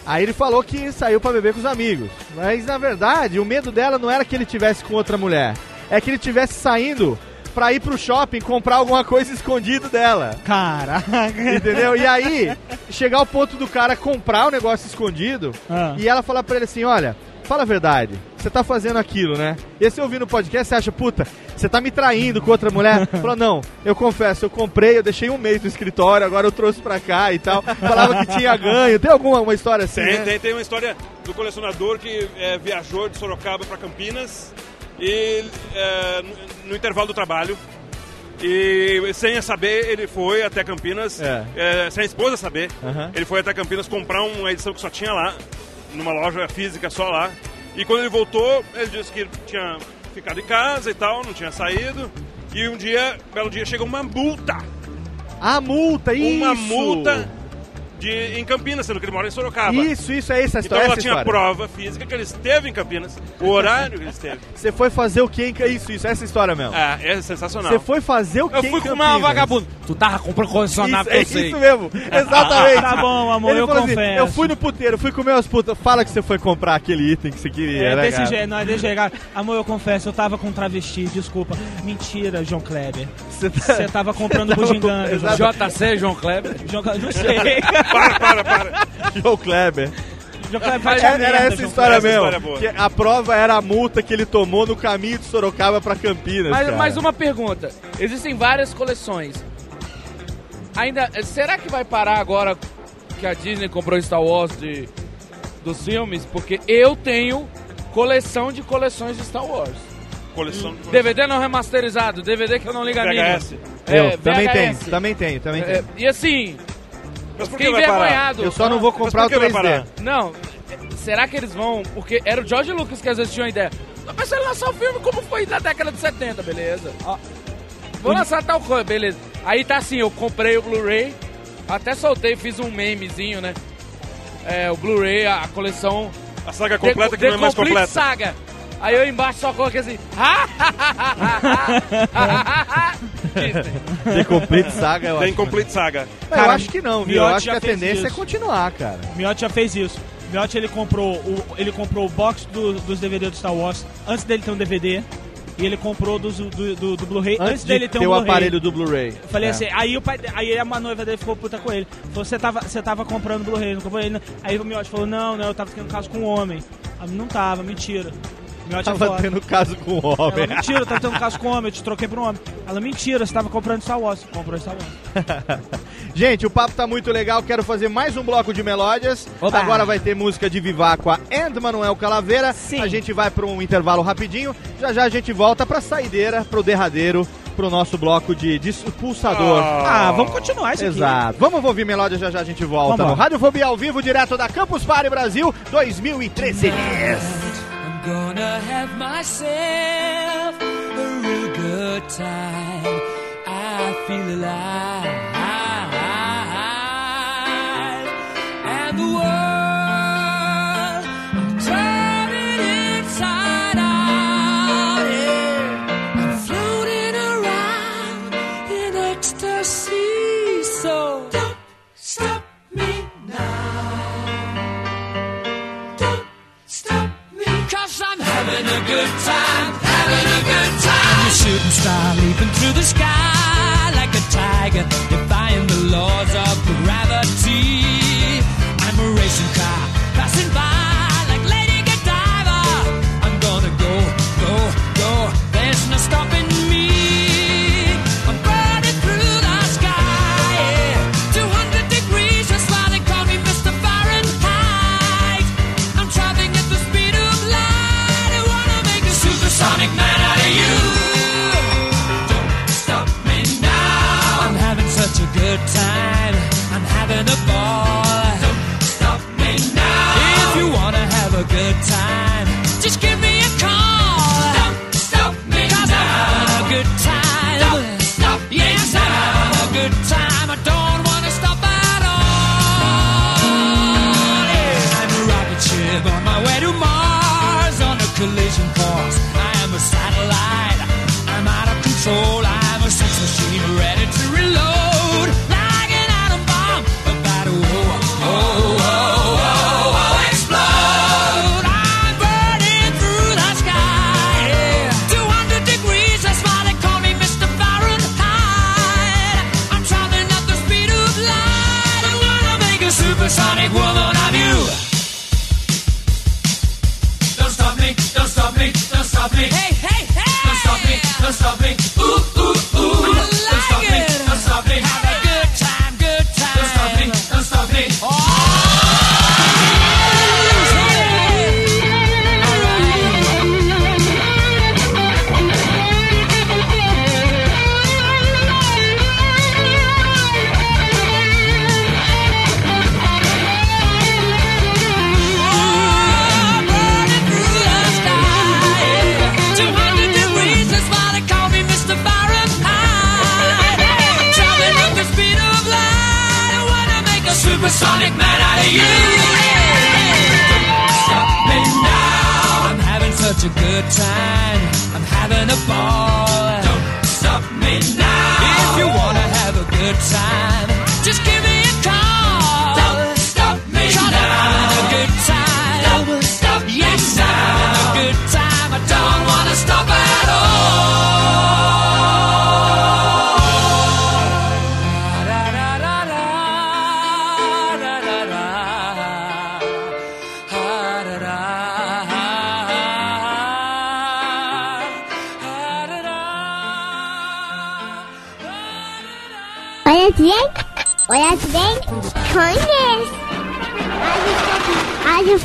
Aí ele falou que saiu pra beber com os amigos. Mas na verdade, o medo dela não era que ele tivesse com outra mulher, é que ele tivesse saindo pra ir pro shopping comprar alguma coisa escondido dela. Caraca. Entendeu? E aí, chegar ao ponto do cara comprar o negócio escondido Ah. e ela falar pra ele assim: olha, fala a verdade, você tá fazendo aquilo, né? E aí você ouvindo o podcast, você acha, puta, você tá me traindo com outra mulher? Falou, não, eu confesso, eu comprei, eu deixei um mês no escritório, agora eu trouxe pra cá e tal. Falava que tinha ganho. Tem alguma uma história assim? Tem, né? tem, tem uma história do colecionador que é, viajou de Sorocaba para Campinas e é, no, no intervalo do trabalho. E sem saber, ele foi até Campinas, É. é, sem a esposa saber, Aham. ele foi até Campinas comprar uma edição que só tinha lá, numa loja física só lá. E quando ele voltou, ele disse que tinha ficado em casa e tal, não tinha saído. E um dia, belo dia, chega uma multa. A multa, isso! Uma multa de, em Campinas, sendo que ele mora em Sorocaba. Isso, isso, é essa Então história. ela essa tinha história. prova física que ele esteve em Campinas, o horário que ele esteve. Você foi fazer o quê? em Isso, isso, essa história mesmo. Ah, é sensacional. Você foi fazer o quê? Eu fui em com uma Campinas? vagabunda. Tu tava comprando colecionável, Isso, é eu sei. isso mesmo, exatamente. Tá bom, amor, Ele eu assim, confesso. eu fui no puteiro, fui comer umas putas. Fala que você foi comprar aquele item que você queria, É né, desse jeito, não é desse jeito. Amor, eu confesso, eu tava com travesti, desculpa. Mentira, João Kleber. Você Você tava comprando bugiganga. JC, João Kleber. João Kleber, não sei. Para, para, para. João Kleber. Era, merda, era essa história mesmo. história é que a prova era a multa que ele tomou no caminho de Sorocaba pra Campinas. Mas, cara. mais uma pergunta. Existem várias coleções. Ainda, será que vai parar agora que a Disney comprou Star Wars de, dos filmes? Porque eu tenho coleção de coleções de Star Wars. Coleção de DVD não remasterizado, DVD que eu não ligo a mínima. VHS. Eu É, também VHS. tenho, também tenho, também É, tenho. e assim, Mas por que fiquei vai parar? envergonhado. Eu só não vou Mas comprar o por que vai 3D. parar? Não, será que eles vão. Porque era o George Lucas que às vezes tinha uma ideia. Tô pensando em lançar o filme como foi na década de 70, beleza. Ó, vou lançar tal coisa, beleza. Aí tá assim, eu comprei o Blu-ray, até soltei, fiz um memezinho, né? É, o Blu-ray, a coleção. A saga completa The- que não é mais Complete completa. Saga. Aí eu embaixo só coloquei assim. Disney. The Complete Saga, eu Tem acho. Complete Saga. Eu Cara, acho que não, viu? Eu Miotti acho que já a fez tendência é isso. continuar, cara. Miotti já fez isso. Miotti ele comprou o, ele comprou o box do- dos DVD do Star Wars antes dele ter um DVD. E ele comprou dos- do, do, do Blu-ray antes, Antes dele de ter ter um o Blu-ray. aparelho do Blu-ray. Eu falei É. assim, aí o pai, aí a noiva dele ficou puta com ele. Falou, você tava, você tava comprando Blu-ray, não comprou ele. não?" Aí o Miotti falou, não, não, eu tava tendo caso com um homem. Ah, Não tava, mentira. Minhote tava tendo caso com o homem. Ela, mentira, tava tendo caso com o homem, eu te troquei pro um homem. Ela, mentira, você tava comprando Star Wars. Comprou Star Wars. Gente, o papo tá muito legal, quero fazer mais um bloco de melódias. Agora vai ter música de Viváqua and Manuel Calaveira. Sim. A gente vai pro um intervalo rapidinho. Já já a gente volta pra saideira, pro derradeiro pro nosso bloco de pulsador. Oh. Ah, ah, vamos continuar isso né? Exato. Aqui. Vamos ouvir melódias, já já a gente volta. Vamos no Radiofobia ao vivo, direto da Campus Party Brasil 2013. gonna have myself a real good time. I feel alive, and the world. good time, having a good time. I'm a shooting star leaping through the sky like a tiger, defying the laws of gravity. good time.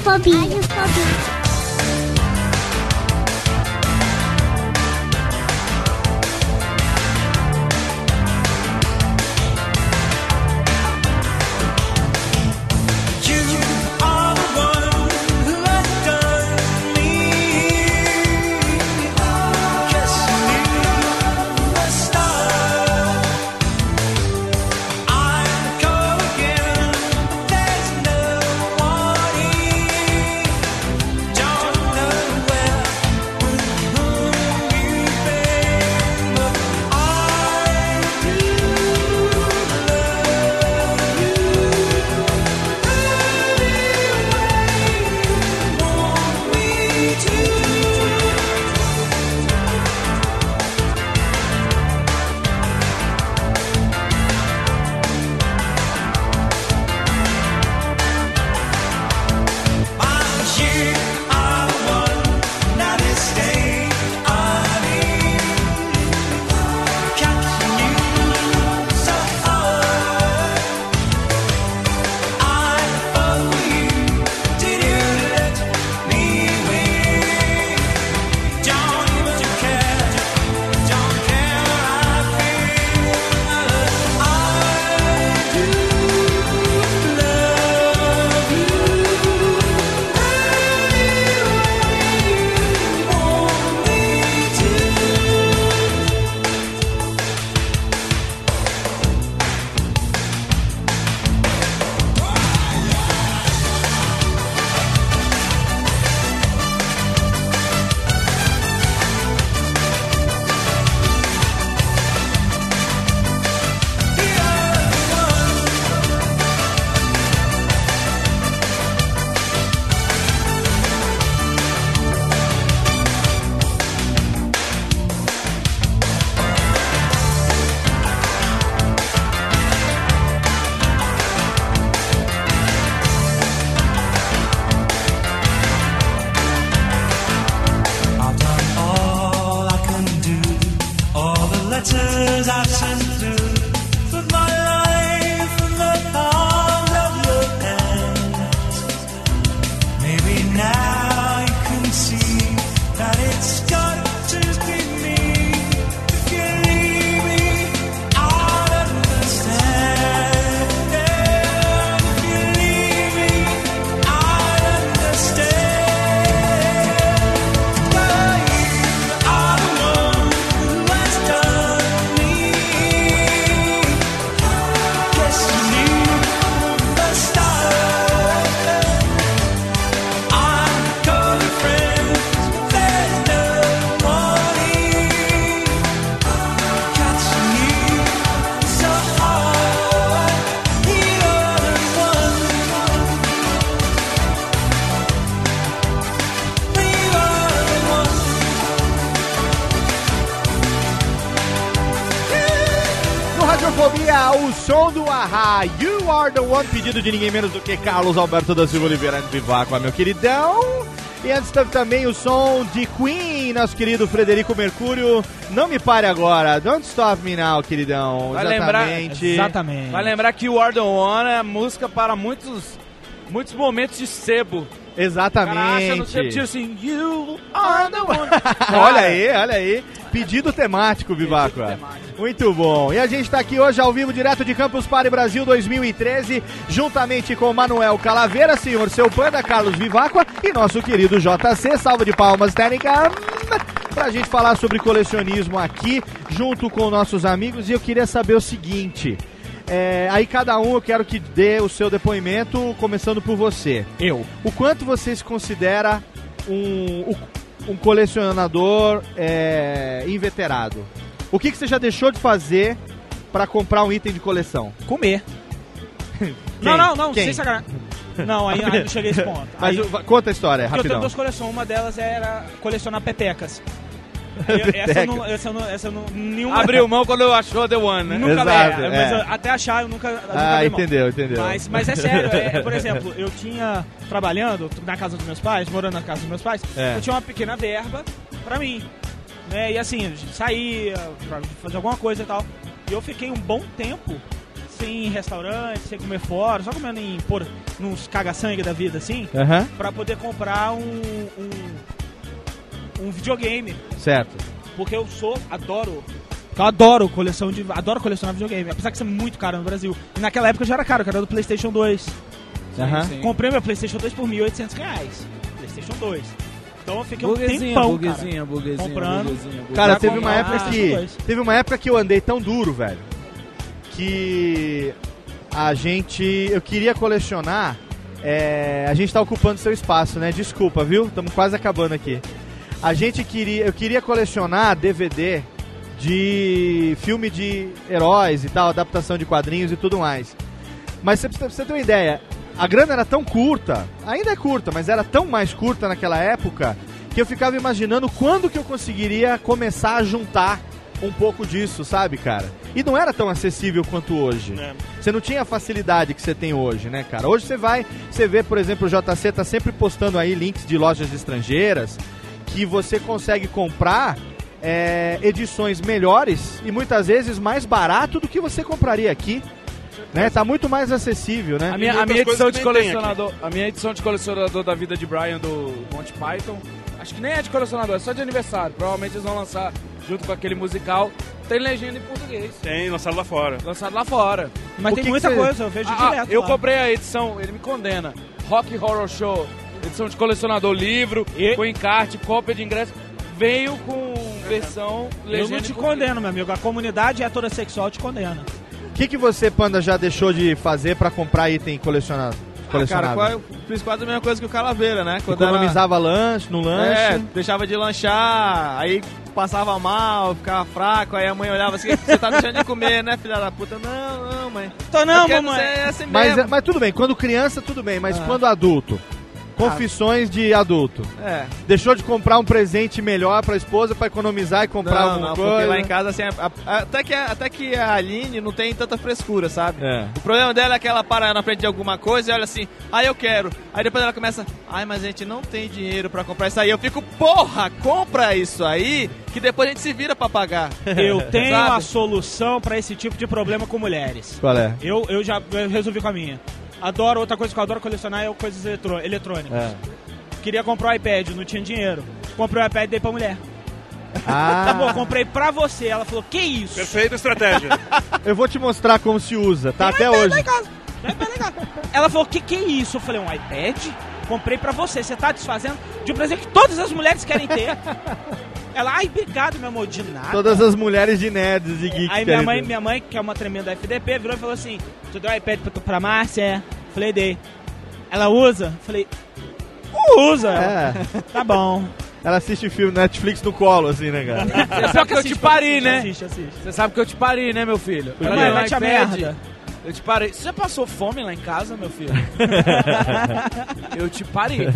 Phobia. Are you phobia? I I sent through, but my som do Ahá, You Are The One, pedido de ninguém menos do que Carlos Alberto da Silva Oliveira de Viváqua, meu queridão. E antes teve também o som de Queen, nosso querido Frederico Mercúrio. Não me pare agora, Don't Stop Me Now, queridão. Vai lembrar, Exatamente. Vai lembrar que o War the One é música para muitos, muitos momentos de sebo. Exatamente. Cara, acha no sebo, tira assim, You are the one. olha aí, olha aí. Pedido temático, Vivaco. Muito bom. E a gente está aqui hoje ao vivo, direto de Campus Party Brasil 2013, juntamente com Manuel Calaveira, senhor seu panda Carlos Vivacqua e nosso querido JC. Salve de palmas, técnica. Pra gente falar sobre colecionismo aqui, junto com nossos amigos. E eu queria saber o seguinte. É, aí cada um eu quero que dê o seu depoimento, começando por você. Eu. O quanto você se considera um, um colecionador é, inveterado? O que, que você já deixou de fazer pra comprar um item de coleção? Comer. Não, não, não, sem sacanagem. Não, aí, aí não cheguei a esse ponto. Mas Aí- conta a história, Porque eu tenho rapidão. duas coleções, uma delas era colecionar pepecas. Eu- essa, eu não, essa, eu não, essa eu não, nenhuma... Abriu mão quando eu achou The One, né? Nunca Exato, é, mas até achar eu nunca, nunca Ah, entendeu, entendeu. Mas, mas é sério, é, por exemplo, eu tinha, trabalhando na casa dos meus pais, morando na casa dos meus pais, É. eu tinha uma pequena verba pra mim. Né? E assim, a gente saía pra fazer alguma coisa e tal. E eu fiquei um bom tempo sem restaurante, sem comer fora, só comendo em por, nos caga-sangue da vida, assim, Aham. pra poder comprar um, um, um videogame. Certo. Porque eu sou, adoro. Eu adoro coleção de. Adoro colecionar videogame, apesar de ser muito caro no Brasil. E naquela época já era caro, que era do Playstation 2. Aham. sim. Comprei meu Playstation 2 por 1.800 reais. Playstation 2. Então eu fiquei um Burguesinha, tempão, burguesinha, cara, burguesia, comprando. Cara, teve uma época que. 2. Teve uma época que eu andei tão duro, velho. Que a gente. Eu queria colecionar. é, a gente tá ocupando seu espaço, né? Desculpa, viu? Estamos quase acabando aqui. A gente queria. Eu queria colecionar DVD de filme de heróis e tal, adaptação de quadrinhos e tudo mais. Mas você, você ter uma ideia, a grana era tão curta, ainda é curta, mas era tão mais curta naquela época, que eu ficava imaginando quando que eu conseguiria começar a juntar um pouco disso, sabe, cara? E não era tão acessível quanto hoje. É. Você não tinha a facilidade que você tem hoje, né, cara? Hoje você vai, você vê, por exemplo, o JC tá sempre postando aí links de lojas estrangeiras que você consegue comprar é, edições melhores e muitas vezes mais barato do que você compraria aqui. Né? Tá muito mais acessível, né? A minha, a minha edição de que colecionador, a minha edição de colecionador da vida de Brian do Monty Python, acho que nem é de colecionador, é só de aniversário. Provavelmente eles vão lançar junto com aquele musical. Tem legenda em português. Tem, lançado lá fora. Lançado lá fora. Mas O tem que que muita você- coisa, eu vejo Ah, direto. eu lá. comprei a edição, ele me condena. Rock Horror Show, edição de colecionador, livro, E- com encarte, cópia de ingresso. Veio com versão legenda Eu não te condeno, meu amigo. A comunidade heterossexual te condena. O que, que você, Panda, já deixou de fazer pra comprar item colecionado? Ah, cara, qual- eu fiz quase a mesma coisa que o Calaveira, né? Quando era- Economizava lanche, no lanche. É, deixava de lanchar, aí passava mal, ficava fraco, aí a mãe olhava assim, você tá deixando de comer, né, filha da puta? Não, não, mãe. Tô não, mamãe. É assim Mas, mas tudo bem, quando criança, tudo bem, mas Ah. quando adulto? Confissões de adulto. É. Deixou de comprar um presente melhor pra esposa pra economizar e comprar Não, alguma não, coisa? porque lá em casa, assim, a- a- até, que a, até que a Aline não tem tanta frescura, sabe? É. O problema dela é que ela para na frente de alguma coisa e olha assim, ah, eu quero. Aí depois ela começa, ai, mas a gente não tem dinheiro pra comprar isso aí. Eu fico, porra, compra isso aí, que depois a gente se vira pra pagar. Eu tenho Sabe? a solução pra esse tipo de problema com mulheres. Qual é? Eu, eu já eu resolvi com a minha. Adoro, outra coisa que eu adoro colecionar é coisas eletrô- eletrônicas. É. Queria comprar um iPad, não tinha dinheiro. Comprei o iPad e dei pra mulher. Ah, Tá bom, comprei pra você. Ela falou, que isso? Perfeita estratégia. eu vou te mostrar como se usa, tá? Até hoje. Lá em casa. Tem iPad lá em casa. Ela falou, que que é isso? Eu falei, um iPad? Comprei pra você. Você tá desfazendo de um presente que todas as mulheres querem ter. Ela, ai, obrigado, meu amor, de nada. Todas as mulheres de nerds e geeks. Aí minha mãe, minha mãe, que é uma tremenda FDP, virou e falou assim: Tu deu iPad pra, pra Márcia? Falei, dei. Ela usa? Falei, usa. É. Tá bom. Ela assiste filme Netflix no colo, assim, né, cara? Você sabe que eu te pari, né? Assiste, assiste. Você sabe que eu te parei, né, meu filho? Ela Mete a iPad, merda. Eu te parei. Você passou fome lá em casa, meu filho? eu te parei.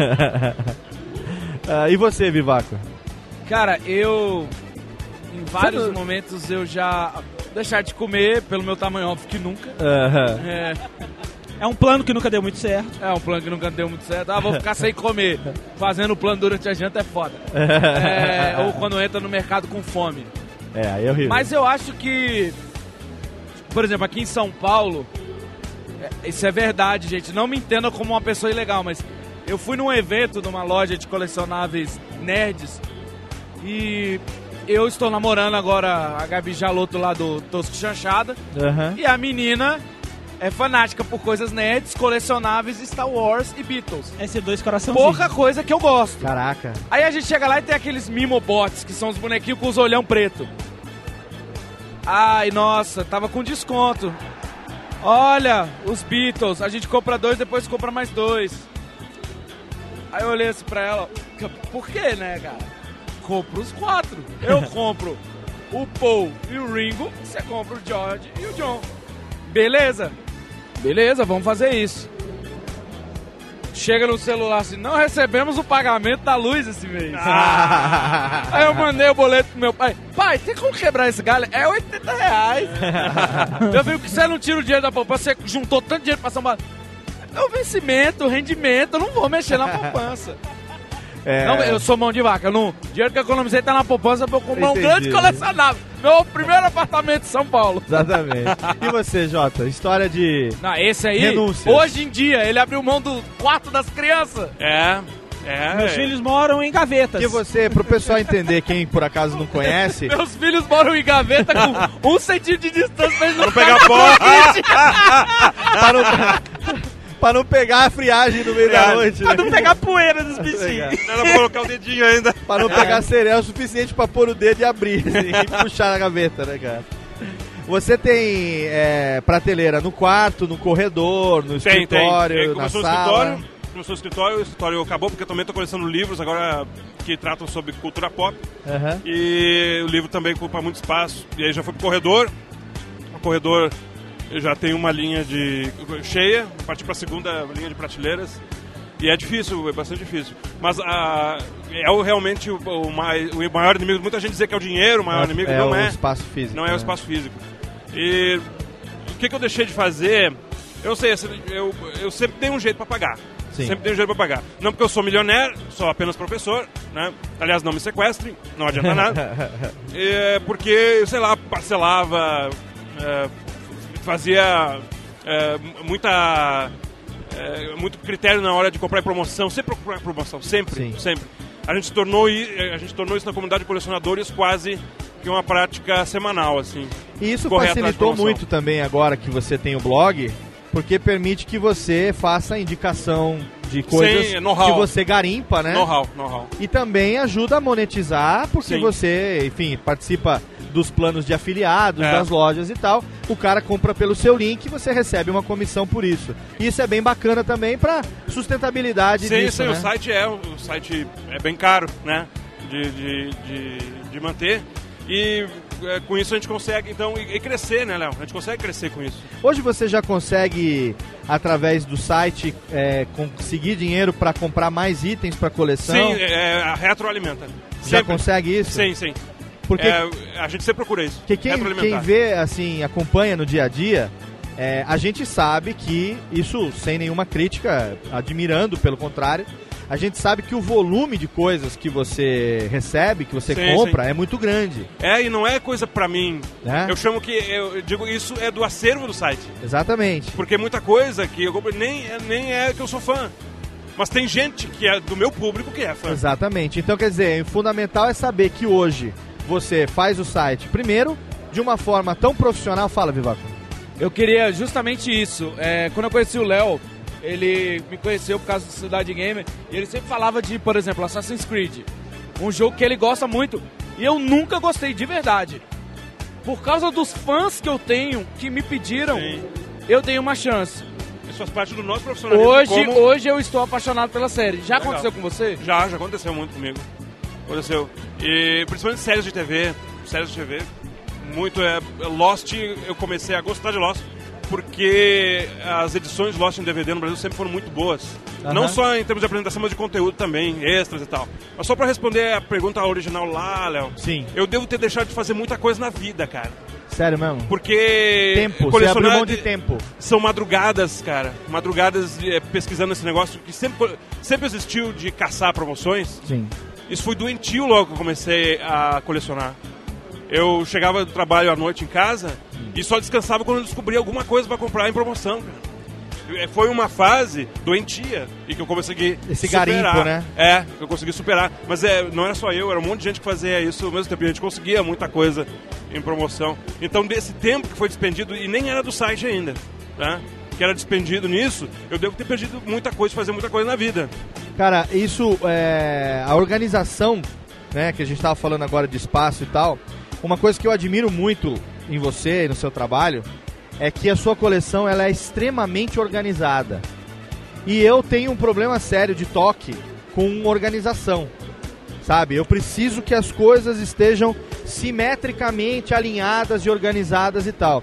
Ah, e você, Vivaco? Cara, eu. Em vários Sabe- momentos eu já. deixar de comer, pelo meu tamanho, óbvio que nunca. É, É um plano que nunca deu muito certo. é um plano que nunca deu muito certo. Ah, vou ficar sem comer. Fazendo o plano durante a janta é foda. É, ou quando entra no mercado com fome. É, aí é horrível. Mas eu acho que, por exemplo, aqui em São Paulo, é, isso é verdade, gente. Não me entenda como uma pessoa ilegal, mas eu fui num evento numa loja de colecionáveis nerds e eu estou namorando agora a Gabi Jaloto lá do Tosco Chanchada Aham. e a menina é fanática por coisas nerds, colecionáveis, Star Wars e Beatles. S2 coraçãozinho. Pouca coisa que eu gosto. Caraca. Aí a gente chega lá e tem aqueles Mimobots, que são os bonequinhos com os olhão preto. Ai, nossa, tava com desconto. Olha, os Beatles, a gente compra dois, depois compra mais dois. Aí eu olhei assim pra ela, por que, né, cara? Compra os quatro. Eu compro o Paul e o Ringo, você compra o George e o John. Beleza? Beleza, vamos fazer isso. Chega no celular assim, não recebemos o pagamento da luz esse mês. Aí eu mandei o boleto pro meu pai. Pai, tem como quebrar esse galho? É 80 reais. eu vi que você não tira o dinheiro da poupança, você juntou tanto dinheiro pra São Paulo. É o vencimento, o rendimento, eu não vou mexer na poupança. É. Não, eu sou mão de vaca. Não, o dinheiro que eu economizei tá na poupança pra eu comprar um Entendi. grande colecionável. Meu primeiro apartamento em São Paulo. Exatamente. E você, Jota? História de. Não, esse aí, Renúncias. hoje em dia, ele abriu mão do quarto das crianças. É, é. Meus filhos moram em gavetas. Que você, pro pessoal entender, quem por acaso não conhece, Meus filhos moram em gaveta com um centímetro de distância pra eles não pegar pó. pra não, pra não pegar a friagem no meio da noite. Pra né? não pegar poeira dos bichinhos. Ela vai colocar o dedinho ainda. Pra não pegar cereal o suficiente pra pôr o dedo e abrir assim, e puxar na gaveta, né, cara? Você tem é, prateleira no quarto, no corredor, no Tem, tem. escritório, É, na sala. escritório, começou no escritório, o escritório acabou porque eu também tô colecionando livros agora que tratam sobre cultura pop. Aham. E o livro também ocupa muito espaço. E aí já foi pro corredor. O corredor já tem uma linha de cheia, parti pra segunda linha de prateleiras. E é difícil, é bastante difícil. Mas ah, é o, realmente o, o mai- o maior inimigo. Muita gente diz que é o dinheiro, o maior inimigo. é não o é. espaço físico. Não é né? o espaço físico. E o que, que eu deixei de fazer? Eu sei, assim, eu, eu sempre tenho um jeito pra pagar. Sim. Sempre tenho um jeito pra pagar. Não porque eu sou milionário, sou apenas professor, né? Aliás, não me sequestrem, não adianta nada. É porque, sei lá, parcelava, é, fazia é, muita. é, muito critério na hora de comprar em promoção, sempre procurar em promoção, sempre, Sim. sempre. A gente tornou i- a gente tornou isso na comunidade de colecionadores quase que uma prática semanal, assim. E isso facilitou muito também agora que você tem o blog, porque permite que você faça indicação de coisas Sim, know-how. que você garimpa, né? Know-how, know-how. E também ajuda a monetizar, porque Sim. você, enfim, participa dos planos de afiliados, É. das lojas e tal. O cara compra pelo seu link e você recebe uma comissão por isso. Isso é bem bacana também pra sustentabilidade Sim, disso, sim, né? o site é o site é bem caro, né? De, de, de, de manter. E é, com isso a gente consegue, então, e, e crescer, né, Léo? A gente consegue crescer com isso. Hoje você já consegue, através do site, é, conseguir dinheiro pra comprar mais itens pra coleção? Sim, é, a retroalimenta. Já Sempre. consegue isso? Sim, sim. Porque- É, a gente sempre procura isso. Porque quem, quem vê, assim, acompanha no dia a dia, é, a gente sabe que, isso sem nenhuma crítica, admirando, pelo contrário, a gente sabe que o volume de coisas que você recebe, que você Sim, compra, sim. é muito grande. É, e não é coisa pra mim. Né? Eu chamo que, eu digo, isso é do acervo do site. Exatamente. Porque muita coisa que eu compro nem, é- nem é que eu sou fã. Mas tem gente que é do meu público que é fã. Exatamente. Então, quer dizer, o fundamental é saber que hoje você faz o site, primeiro, de uma forma tão profissional. Fala, Vivaco. Eu queria justamente isso. É, quando eu conheci o Léo, ele me conheceu por causa do Cidade Gamer, e ele sempre falava de, por exemplo, Assassin's Creed. Um jogo que ele gosta muito. E eu nunca gostei de verdade. Por causa dos fãs que eu tenho, que me pediram, eu dei uma chance. Isso faz parte do nosso profissionalismo. Hoje, como- hoje eu estou apaixonado pela série. Já Legal. aconteceu com você? Já, já aconteceu muito comigo. Aconteceu. E principalmente séries de TV, séries de TV, muito é Lost, eu comecei a gostar de Lost porque as edições de Lost em DVD no Brasil sempre foram muito boas. Aham. Não só em termos de apresentação, mas de conteúdo também, extras e tal. Mas só pra responder a pergunta original lá, Léo. Sim. Eu devo ter deixado de fazer muita coisa na vida, cara. Sério mesmo? Porque Tempo, você colecionar abriu mão de tempo. são madrugadas, cara. Madrugadas eh, pesquisando esse negócio que sempre, sempre existiu de caçar promoções. Sim. Isso foi doentio logo que eu comecei a colecionar. Eu chegava do trabalho à noite em casa e só descansava quando eu descobria alguma coisa para comprar em promoção, cara. Eh, Foi uma fase doentia e que eu consegui Esse superar. garimpo, né? É, eu consegui superar. Mas é, não era só eu, era um monte de gente que fazia isso ao mesmo tempo. A gente conseguia muita coisa em promoção. Então, desse tempo que foi despendido, e nem era do site ainda, tá? Que era despendido nisso, eu devo ter perdido muita coisa, fazer muita coisa na vida. Cara, isso é. A organização, né, que a gente tava falando agora de espaço e tal. Uma coisa que eu admiro muito em você e no seu trabalho é que a sua coleção ela é extremamente organizada. E eu tenho um problema sério de toque com organização. Sabe? Eu preciso que as coisas estejam simetricamente alinhadas e organizadas e tal.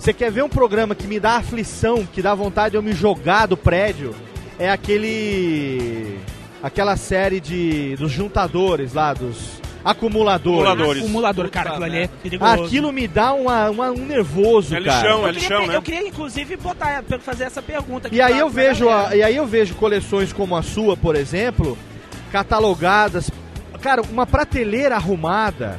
Você quer ver um programa que me dá aflição, que dá vontade de eu me jogar do prédio? É aquele. aquela série de. dos juntadores lá, dos acumuladores. Acumuladores. Acumulador, cara, aquilo ali é perigoso. Aquilo me dá uma, uma- um nervoso, É cara. lixão, é eu, queria, lixão, né? eu queria, inclusive, botar, fazer essa pergunta aqui E aí eu vejo, a- e aí eu vejo coleções como a sua, por exemplo, catalogadas. Cara, uma prateleira arrumada.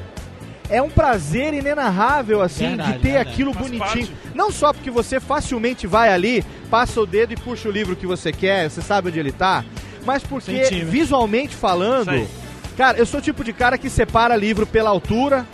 É um prazer inenarrável, assim, Verdade, de ter verdade. aquilo Faz bonitinho. parte. Não só porque você facilmente vai ali, passa o dedo e puxa o livro que você quer, você sabe onde ele tá, mas porque, Centímetro. visualmente falando, cara, eu sou o tipo de cara que separa livro pela altura.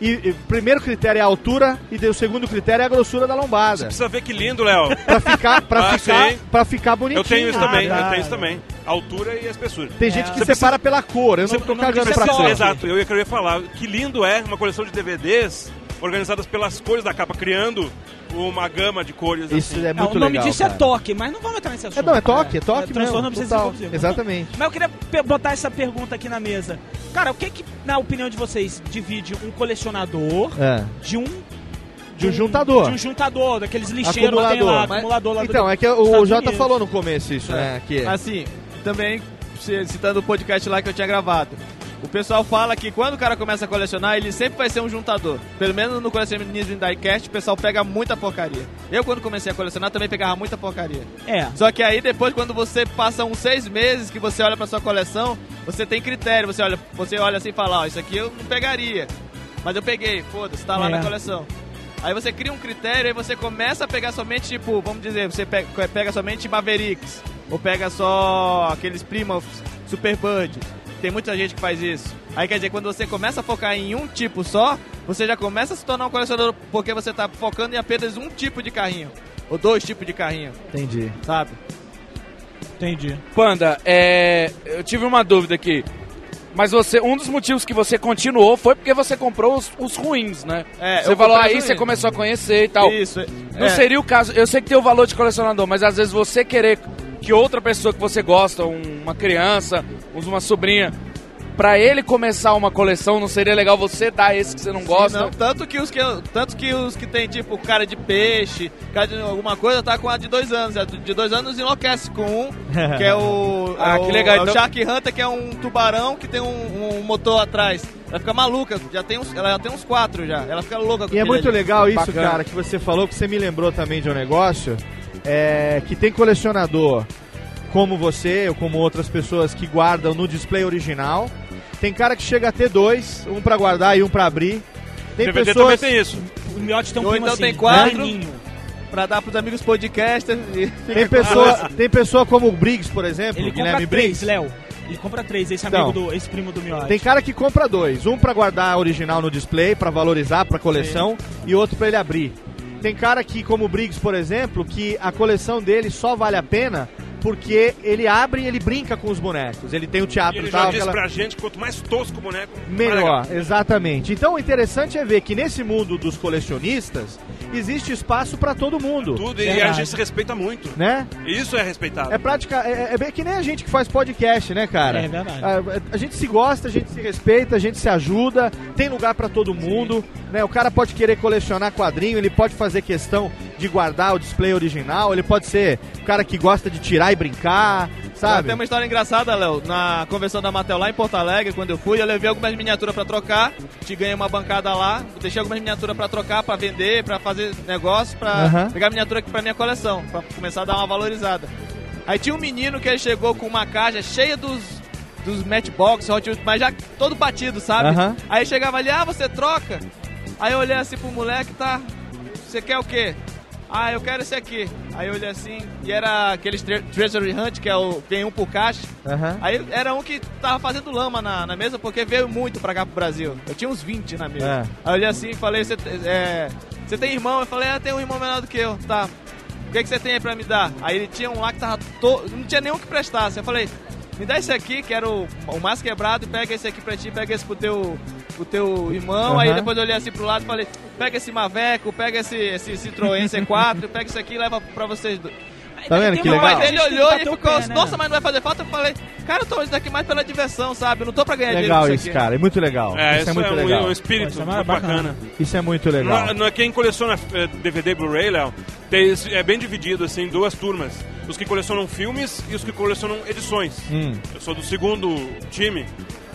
E, e o primeiro critério é a altura e o segundo critério é a grossura da lombada. Precisa ver que lindo, Léo. Pra ficar, pra Ah, ficar, pra ficar bonitinho. Eu tenho isso também, eu verdade. tenho isso também. A altura e a espessura. Tem gente É. que Você separa pela cor, eu não Você- tô não cagando precisa pra cor. Exato, eu ia querer falar. Que lindo é uma coleção de DVDs organizadas pelas cores da capa, criando uma gama de cores. Isso assim. é É, muito o nome legal, disso cara. é toque, mas não vamos entrar nesse assunto. É, não, é toque, é toque transtorno mesmo, total. Exatamente. Mas eu queria botar essa pergunta aqui na mesa. Cara, o que que, na opinião de vocês, divide um colecionador É. de um... De um juntador. De um juntador, daqueles lixeiros tem lá, Mas- acumulador lá do- Então, é que o Jota falou no começo isso, É. né? Que Assim, também, citando o podcast lá que eu tinha gravado. O pessoal fala que quando o cara começa a colecionar, ele sempre vai ser um juntador. Pelo menos no colecionismo em diecast, o pessoal pega muita porcaria. Eu, quando comecei a colecionar, também pegava muita porcaria. É. Só que aí, depois, quando você passa uns seis meses que você olha pra sua coleção, você tem critério. Você olha, você olha assim e fala, ó, isso aqui eu não pegaria. Mas eu peguei, foda-se, tá lá É. na coleção. Aí você cria um critério e você começa a pegar somente, tipo, vamos dizer, você pega, pega somente Mavericks. Ou pega só aqueles Primos Superbud. Tem muita gente que faz isso. Aí quer dizer, quando você começa a focar em um tipo só, você já começa a se tornar um colecionador porque você tá focando em apenas um tipo de carrinho. Ou dois tipos de carrinho, entendi. sabe? Entendi. Panda, é, eu tive uma dúvida aqui. Mas você, um dos motivos que você continuou foi porque você comprou os, os ruins, né? É, você eu falou aí, você começou a conhecer e tal. Isso. Não é. seria o caso. Eu sei que tem o valor de colecionador, mas às vezes você querer que outra pessoa que você gosta, um- uma criança, uma sobrinha, pra ele começar uma coleção, não seria legal você dar esse que você não gosta? Não, tanto que os que tanto que os que tem tipo cara de peixe, cara de alguma coisa, tá com a de dois anos. A de dois anos enlouquece com um, que é o. Ah, é o- que legal, é o então- Shark Hunter, que é um tubarão que tem um, um motor atrás. Ela fica maluca, já tem uns, ela já tem uns quatro já. Ela fica louca com E é muito ali. legal isso, Bacana. cara, que você falou, que você me lembrou também de um negócio, é, que tem colecionador como você, ou como outras pessoas que guardam no display original. Tem cara que chega a ter dois, um pra guardar e um pra abrir. Tem DVD pessoas... também tem isso. O Miotti tem um Ou então assim, tem quatro. naninho. Pra dar pros amigos podcasters e Tem pessoa, tem pessoa como o Briggs, por exemplo, Ele Guilherme compra três, Briggs. Léo. Ele compra três, esse Então. amigo do, esse primo do Miotti. Tem cara que compra dois, um pra guardar original no display, pra valorizar pra coleção, e outro pra ele abrir. Tem cara que, como o Briggs, por exemplo, que a coleção dele só vale a pena porque ele abre e ele brinca com os bonecos. Ele tem o E teatro ele e já tal, disse aquela- pra gente quanto mais tosco o boneco, Melhor, exatamente. Então o interessante é ver que nesse mundo dos colecionistas existe espaço pra todo mundo. Tudo, e a gente se respeita muito. Né? Isso é respeitado. É prática, é, é bem que nem a gente que faz podcast, né, cara? É verdade. A, a gente se gosta, a gente se respeita, a gente se ajuda, tem lugar pra todo mundo, né? O cara pode querer colecionar quadrinho, ele pode fazer questão de guardar o display original, ele pode ser cara que gosta de tirar e brincar, sabe? Tem uma história engraçada, Léo. Na convenção da Mattel lá em Porto Alegre, quando eu fui, eu levei algumas miniaturas pra trocar. Te ganhei uma bancada lá. Deixei algumas miniaturas pra trocar, pra vender, pra fazer negócio, pra Aham. pegar miniatura aqui pra minha coleção, pra começar a dar uma valorizada. Aí tinha um menino que ele chegou com uma caixa cheia dos, dos Matchbox, Hot Wheels, mas já todo batido, sabe? Aham. Aí chegava ali, ah, você troca? Aí eu olhei assim pro moleque, tá? Você quer o quê? Ah, eu quero esse aqui. Aí eu olhei assim, e era aqueles tre Treasury Hunt, que é o tem um por caixa. Aham. Aí era um que tava fazendo lama na, na mesa, porque veio muito pra cá pro Brasil. Eu tinha uns 20 na mesa. É. Aí eu olhei assim e falei, você é, tem irmão? Eu falei, ah, tem um irmão menor do que eu. Tá. O que, que você tem aí pra me dar? Aí ele tinha um lá que tava todo. Não tinha nenhum que prestasse. Eu falei, me dá esse aqui, que era o, mais quebrado, e pega esse aqui pra ti, pega esse pro teu, pro teu irmão. Aham. Aí depois eu olhei assim pro lado e falei, pega esse Maveco, pega esse, esse Citroën C4, pega isso aqui e leva pra vocês dois. Tá vendo que legal? Ele olhou e ficou, pé, né? nossa, mas não vai fazer falta? Eu falei, cara, eu tô isso daqui mais pela diversão, sabe? Eu não tô pra ganhar Legal dinheiro com isso, aqui. cara. É muito legal. É, isso isso é muito é um- legal. um espírito Pô, isso é muito bacana. bacana. Isso é muito legal. Na, na- quem coleciona eh, DVD Blu-ray, Léo, é bem dividido assim, em duas turmas. Os que colecionam filmes e os que colecionam edições. Hum. Eu sou do segundo time.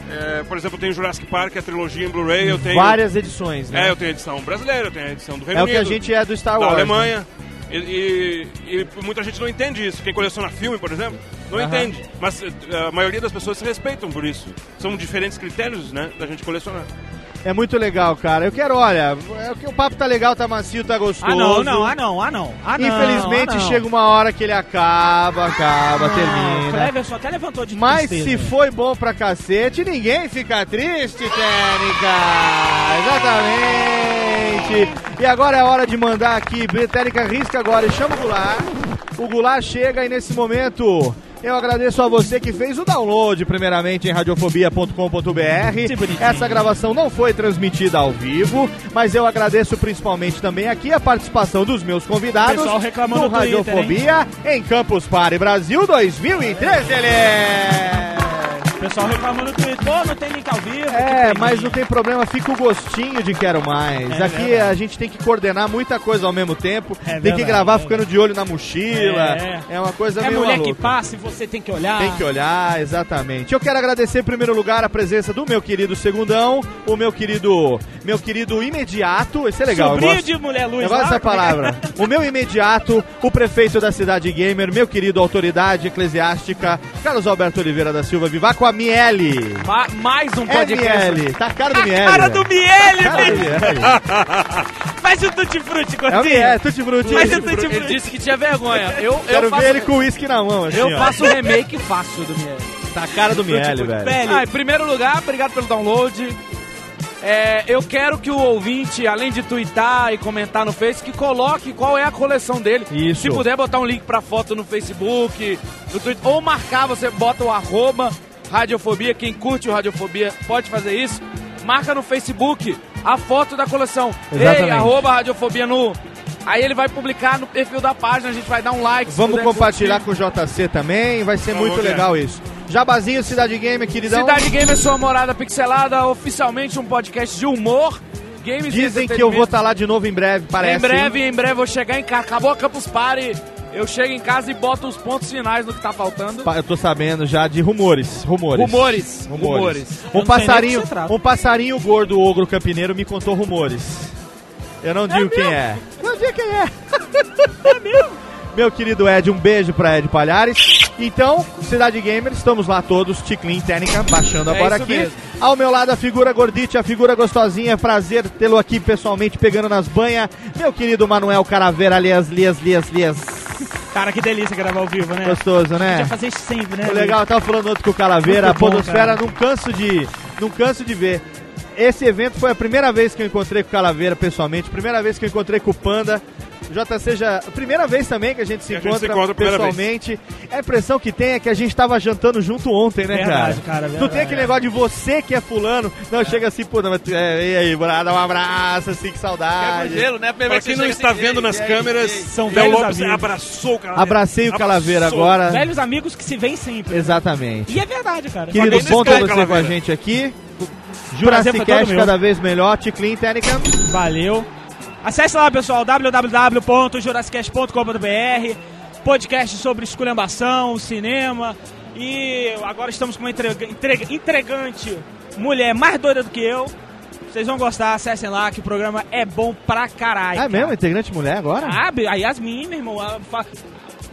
Eh, por exemplo, eu tenho Jurassic Park, a trilogia em Blu-ray, eu tenho... Várias edições, né? É, eu tenho a edição brasileira, eu tenho a edição do Reino É o que a Unido, gente é do Star da Wars. né? Alemanha. E, e- e muita gente não entende isso. Quem coleciona filme, por exemplo, não Aham. entende. Mas eh, a maioria das pessoas se respeitam por isso. São diferentes critérios, né, da gente colecionar. É muito legal, cara. Eu quero, olha, é o papo tá legal, tá macio, tá gostoso. Ah, não, não, ah, não, ah, não. Ah, não Infelizmente ah, não. chega uma hora que ele acaba, acaba, O termina. Cleverson até levantou de Mas tristeza. se foi bom pra cacete, ninguém fica triste, Técnica! Exatamente! E agora é hora de mandar aqui, Técnica risca agora e chama o Goulart. O Goulart chega e nesse momento eu agradeço a você que fez o download primeiramente em radiofobia.com.br. Essa gravação não foi transmitida ao vivo, mas eu agradeço principalmente também aqui a participação dos meus convidados do no Twitter, Radiofobia em Campus Party Brasil 2013. Ele pessoal reclamando no Twitter, pô, não tem link ao vivo. é, mas link. não tem problema, fica o gostinho de quero mais. É Aqui a gente tem que coordenar muita coisa ao mesmo tempo. É tem que gravar é ficando de olho na mochila. É. É, uma coisa É meio mulher maluca. que passa e você tem que olhar. Tem que olhar, exatamente. Eu quero agradecer em primeiro lugar a presença do meu querido segundão, o meu querido, meu querido imediato, esse é legal. Sobrinho gosto- de Mulher Luz Eu gosto dessa é é? palavra. O meu imediato, o prefeito da cidade gamer, meu querido autoridade eclesiástica, Carlos Alberto Oliveira da Silva Vivaco, a Miele. Ma- mais um É podcast. Miele, tá a cara do A Miele. cara velho. do Miele, Cara do. Miele. Faz o Tutti Frutti, É o gordinho. Miele, tutti frutti. Faz o Tutti Ele Frutti. disse que tinha vergonha. Eu, eu Quero faço, ver ele com o uísque na mão, assim, eu ó. faço remake fácil do Miele. Tá a cara do Miele, velho. Velho, Ah, em primeiro lugar, obrigado pelo download. É, eu quero que o ouvinte, além de twittar e comentar no Face, que coloque qual é a coleção dele. Isso. Se puder botar um link pra foto no Facebook, no Twitter, ou marcar, você bota o arroba Radiofobia. Quem curte o Radiofobia pode fazer isso. Marca no Facebook a foto da coleção. Exatamente. Ei, arroba Radiofobia no... Aí ele vai publicar no perfil da página, a gente vai dar um like. Vamos compartilhar curtir. com o JC também, vai ser Vamos muito ver. legal isso. Jabazinho, Cidade Gamer, queridão. Cidade Gamer, sua morada pixelada, oficialmente um podcast de humor. Games Dizem que eu vou estar lá de novo em breve, parece. Em breve, em breve eu vou chegar em casa. Acabou a Campus Party. Eu chego em casa e boto os pontos finais no que tá faltando. Pa- Eu tô sabendo já de rumores. Rumores. Rumores. Rumores. Eu Um não sei nem passarinho, do que se trata. um passarinho gordo ogro campineiro me contou rumores. Eu não digo quem é. Não digo quem é. Meu querido Ed, um beijo pra Ed Palhares. Então, Cidade Gamer, estamos lá todos, Ticlin Técnica, baixando É agora isso aqui. mesmo. Ao meu lado a figura gordite, a figura gostosinha, prazer tê-lo aqui pessoalmente pegando nas banhas. Meu querido Manuel Caraveira, alias, lias, lias, lias. Cara, que delícia gravar ao vivo, né? Gostoso, Podia né? fazer isso sempre, né? O legal, eu tava falando outro com o Calaveira, Muito a Podosfera, não canso de. Não canso de ver. Esse evento foi a primeira vez que eu encontrei com o Calaveira pessoalmente, primeira vez que eu encontrei com o Panda. JC já. a Primeira vez também que a gente se Que a gente encontra se encontra pessoalmente. A impressão que tem é que a gente tava jantando junto ontem, né, Verdade, cara? cara, Não verdade. tem aquele negócio de você que é fulano. Não, chega assim, pô, não, mas, é, e aí, dar um abraço, assim, que saudade. o gelo, né? Para quem não está vendo nas câmeras, São velhos Lopes amigos. abraçou o Calaveira. Abracei o Calaveira Abraçou. agora. Velhos amigos que se veem sempre. Exatamente. E é verdade, cara. Querido, bom ter você com a gente aqui. Jurassic Cast meu. cada vez melhor. Ticlin Técnica. Valeu. Acesse lá, pessoal, www.jurassicast.com.br. podcast sobre esculhambação, cinema. E agora estamos com uma entrega- entrega- entregante mulher mais doida do que eu. Vocês vão gostar, acessem lá que o programa é bom pra caralho. É mesmo? Integrante mulher agora? Ah, a Yasmin, meu irmão.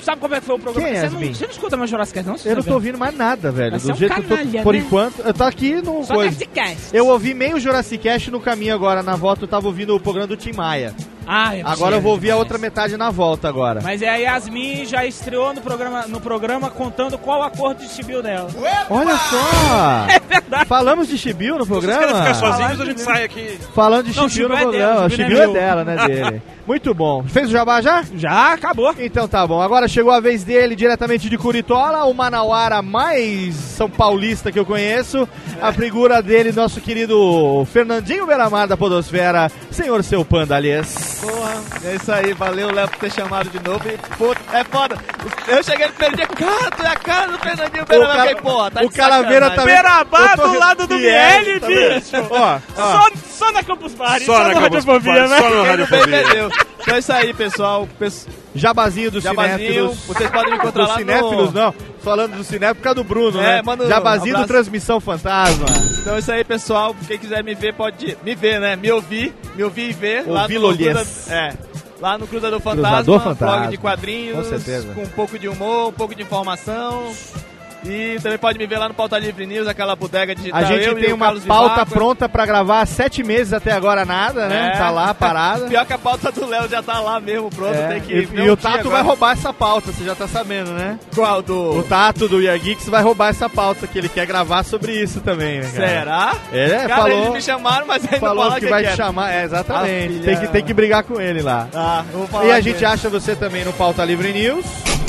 Sabe como é que foi o programa? Quem é você, não, você não escuta mais Jurassic Cast, não? Eu não tô ouvindo mais nada, velho. Do é um jeito que eu canalha, tô. Por né? enquanto, eu tô aqui no. Só coisa. Nerdcast. Eu ouvi meio Jurassic Cast no caminho agora. Na volta eu tava ouvindo o programa do Tim Maia. Ah, é Agora eu vou ouvir a outra metade na volta agora. Mas é a Yasmin já estreou no programa, no programa contando qual a cor de chibiu dela. Olha só! É verdade. Falamos de Chibiu no Vocês programa? querem ficar sozinhos, a gente sai aqui. Falando de Chibiu no Chibiu é dela, programa. Chibiu é é dela, né, dele. Muito bom. Fez o jabá já? Já acabou. Então tá bom. Agora chegou a vez dele, diretamente de Curitola, o manauara mais São Paulista que eu conheço. A figura dele, nosso querido Fernandinho Beiramar da Podosfera, senhor seu panda, aliás. Porra, é isso aí, valeu, Léo, por ter chamado de novo. E, puta, é foda. Eu cheguei no primeiro dia, cara, tu é a cara do Fernandinho Beira, cara- fiquei, porra, tá o Calaveira tá- tô- do lado do Miele, tá bicho. Ó, ó. Só, só na Campus Party, Só só, na na Campus Radiofobia, Party, né? só veio, Radiofobia. Então é isso aí, pessoal. Pes- Jabazinho dos Jabazinho, cinéfilos. vocês podem me encontrar dos lá cinéfilos, no- não. Falando do cinéfilo por causa do Bruno, É, né? um Jabazinho do abraço. Transmissão Fantasma. Então é isso aí, pessoal. Quem quiser me ver, pode me ver, né? Me ouvir, me ouvir e ver. no. Cruza- É. Lá no Cruzador Fantasma, Cruzador Fantasma. blog de quadrinhos, Com certeza. com um pouco de humor, um pouco de informação. E também pode me ver lá no Pauta Livre News, aquela bodega digital. A gente eu tem uma Carlos pauta Vivaco. pronta pra gravar há sete meses até agora nada, né? É. Tá lá parada. Pior que a pauta do Léo já tá lá mesmo, pronto. É, Tem que e, e um o Tato agora. vai roubar essa pauta, você já tá sabendo, né? Qual? Do... O Tato do Geeks vai roubar essa pauta, que ele quer gravar sobre isso também, né, cara? Será? É, Cara, falou, eles me chamaram, mas ainda falou falaram que vai te chamar. É, Ah, exatamente. filha. tem, que, tem que brigar com ele lá. Ah, vou falar E a gente ele. acha você também no Pauta Livre News,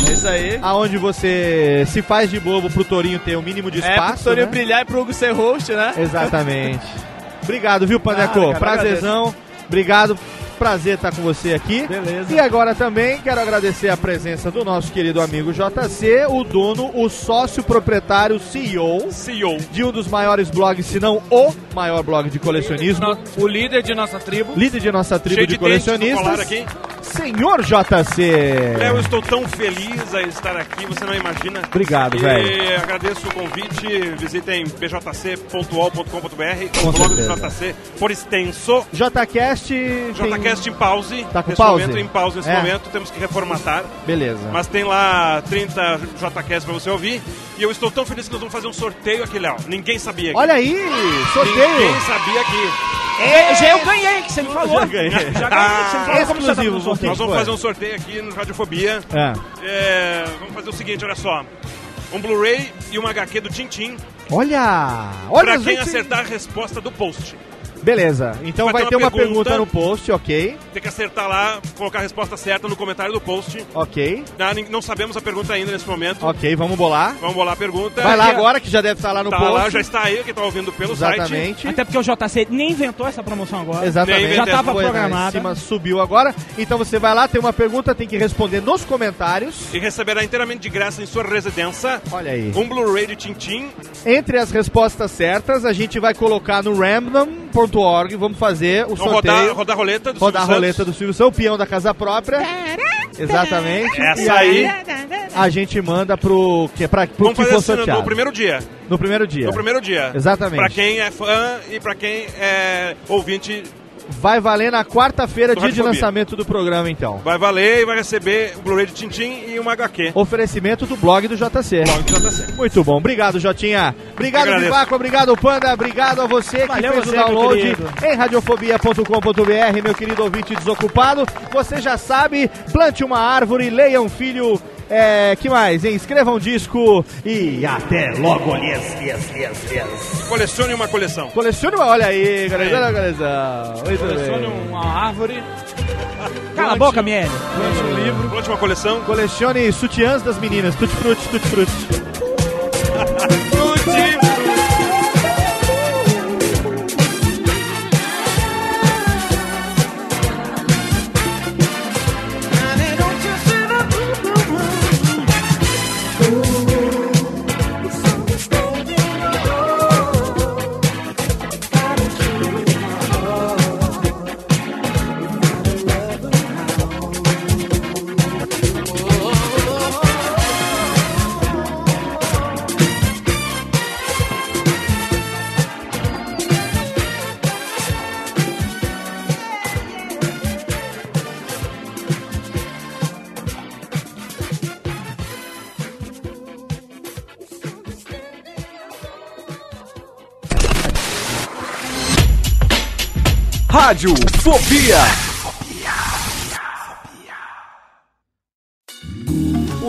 É isso aí. aonde você se faz de bobo pro Torinho ter o mínimo de é, pro espaço. Torinho né? brilhar e pro Hugo ser host, né? Exatamente. Obrigado, viu? Nada, cara, Prazerzão. Obrigado. Prazer estar com você aqui. Beleza. E agora também quero agradecer a presença do nosso querido amigo JC, o dono, o sócio proprietário, CEO CEO. de um dos maiores blogs, se não o maior blog de colecionismo, o líder de nossa tribo. líder de nossa tribo Cheio de, de colecionistas, aqui. senhor JC. Léo, eu estou tão feliz a estar aqui, você não imagina. Obrigado, velho. agradeço o convite. Visitem bjc.ol.com.br, Com o blog do. JC por extenso. JCast. tem- JCast em pause. Tá com nesse pause? momento, em pause nesse É. momento, temos que reformatar. Beleza. Mas tem lá 30 JCast pra você ouvir. E eu estou tão feliz que nós vamos fazer um sorteio aqui, Léo. Ninguém sabia aqui. Olha aí, sorteio. Ninguém sabia aqui. É, já eu ganhei, que você me falou. Já ganhei. Já ganhei, que você me falou como você sorteio. Nós vamos fazer um sorteio aqui no Radiofobia. É. É, vamos fazer o seguinte, olha só. Um Blu-ray e uma HQ do Tintim Olha! Olha pra quem gente- acertar a resposta do post. Beleza, então vai, Vai ter ter uma pergunta. pergunta no post, ok. Tem que acertar lá, colocar a resposta certa no comentário do post. Ok, Ah, nin- Não sabemos a pergunta ainda nesse momento. ok, vamos bolar. Vamos bolar a pergunta. Vai lá Aqui, ó. agora que já deve estar lá no Tá post. lá, já está aí, quem tá ouvindo pelo site. Exatamente. Até porque o JC nem inventou essa promoção agora. Exatamente. Já tava Foi lá programada. Em cima, subiu agora. Então você vai lá, tem uma pergunta, tem que responder nos comentários. E receberá inteiramente de graça em sua residência Olha aí. um Blu-ray de Tintim. Entre as respostas certas, a gente vai colocar no vamos fazer o Vamos rodar, sorteio. rodar a roleta do Rodar a Silvio roleta Santos. do Silvio Santos, peão da casa própria. Exatamente. Essa e aí. a gente manda pro que pra, pro Vamos que fazer for assim sorteado. no primeiro dia. No primeiro dia. No primeiro dia. Exatamente. Pra quem é fã e pra quem é ouvinte, Vai valer na quarta-feira, dia de lançamento do programa, então. vai valer e vai receber o Blu-ray de Tintim e uma HQ. Oferecimento do blog do JC. Blog do JC. Muito bom. Obrigado, Jotinha. Obrigado. Vivaco. Obrigado, Panda. Obrigado a você que Valeu fez você, o download em radiofobia.com.br, meu querido ouvinte desocupado. Você já sabe, plante uma árvore, leia um filho. É, que mais, hein? Escreva um disco e até logo, yes, yes, yes, yes. Colecione uma coleção. Colecione uma, olha aí, coleção, coleção. Muito Colecione bem. uma árvore. Cala a boca, Miele. Plante um livro. Plante uma coleção. Colecione sutiãs das meninas, tutti frutti, tutti frutti. Rádio Fobia.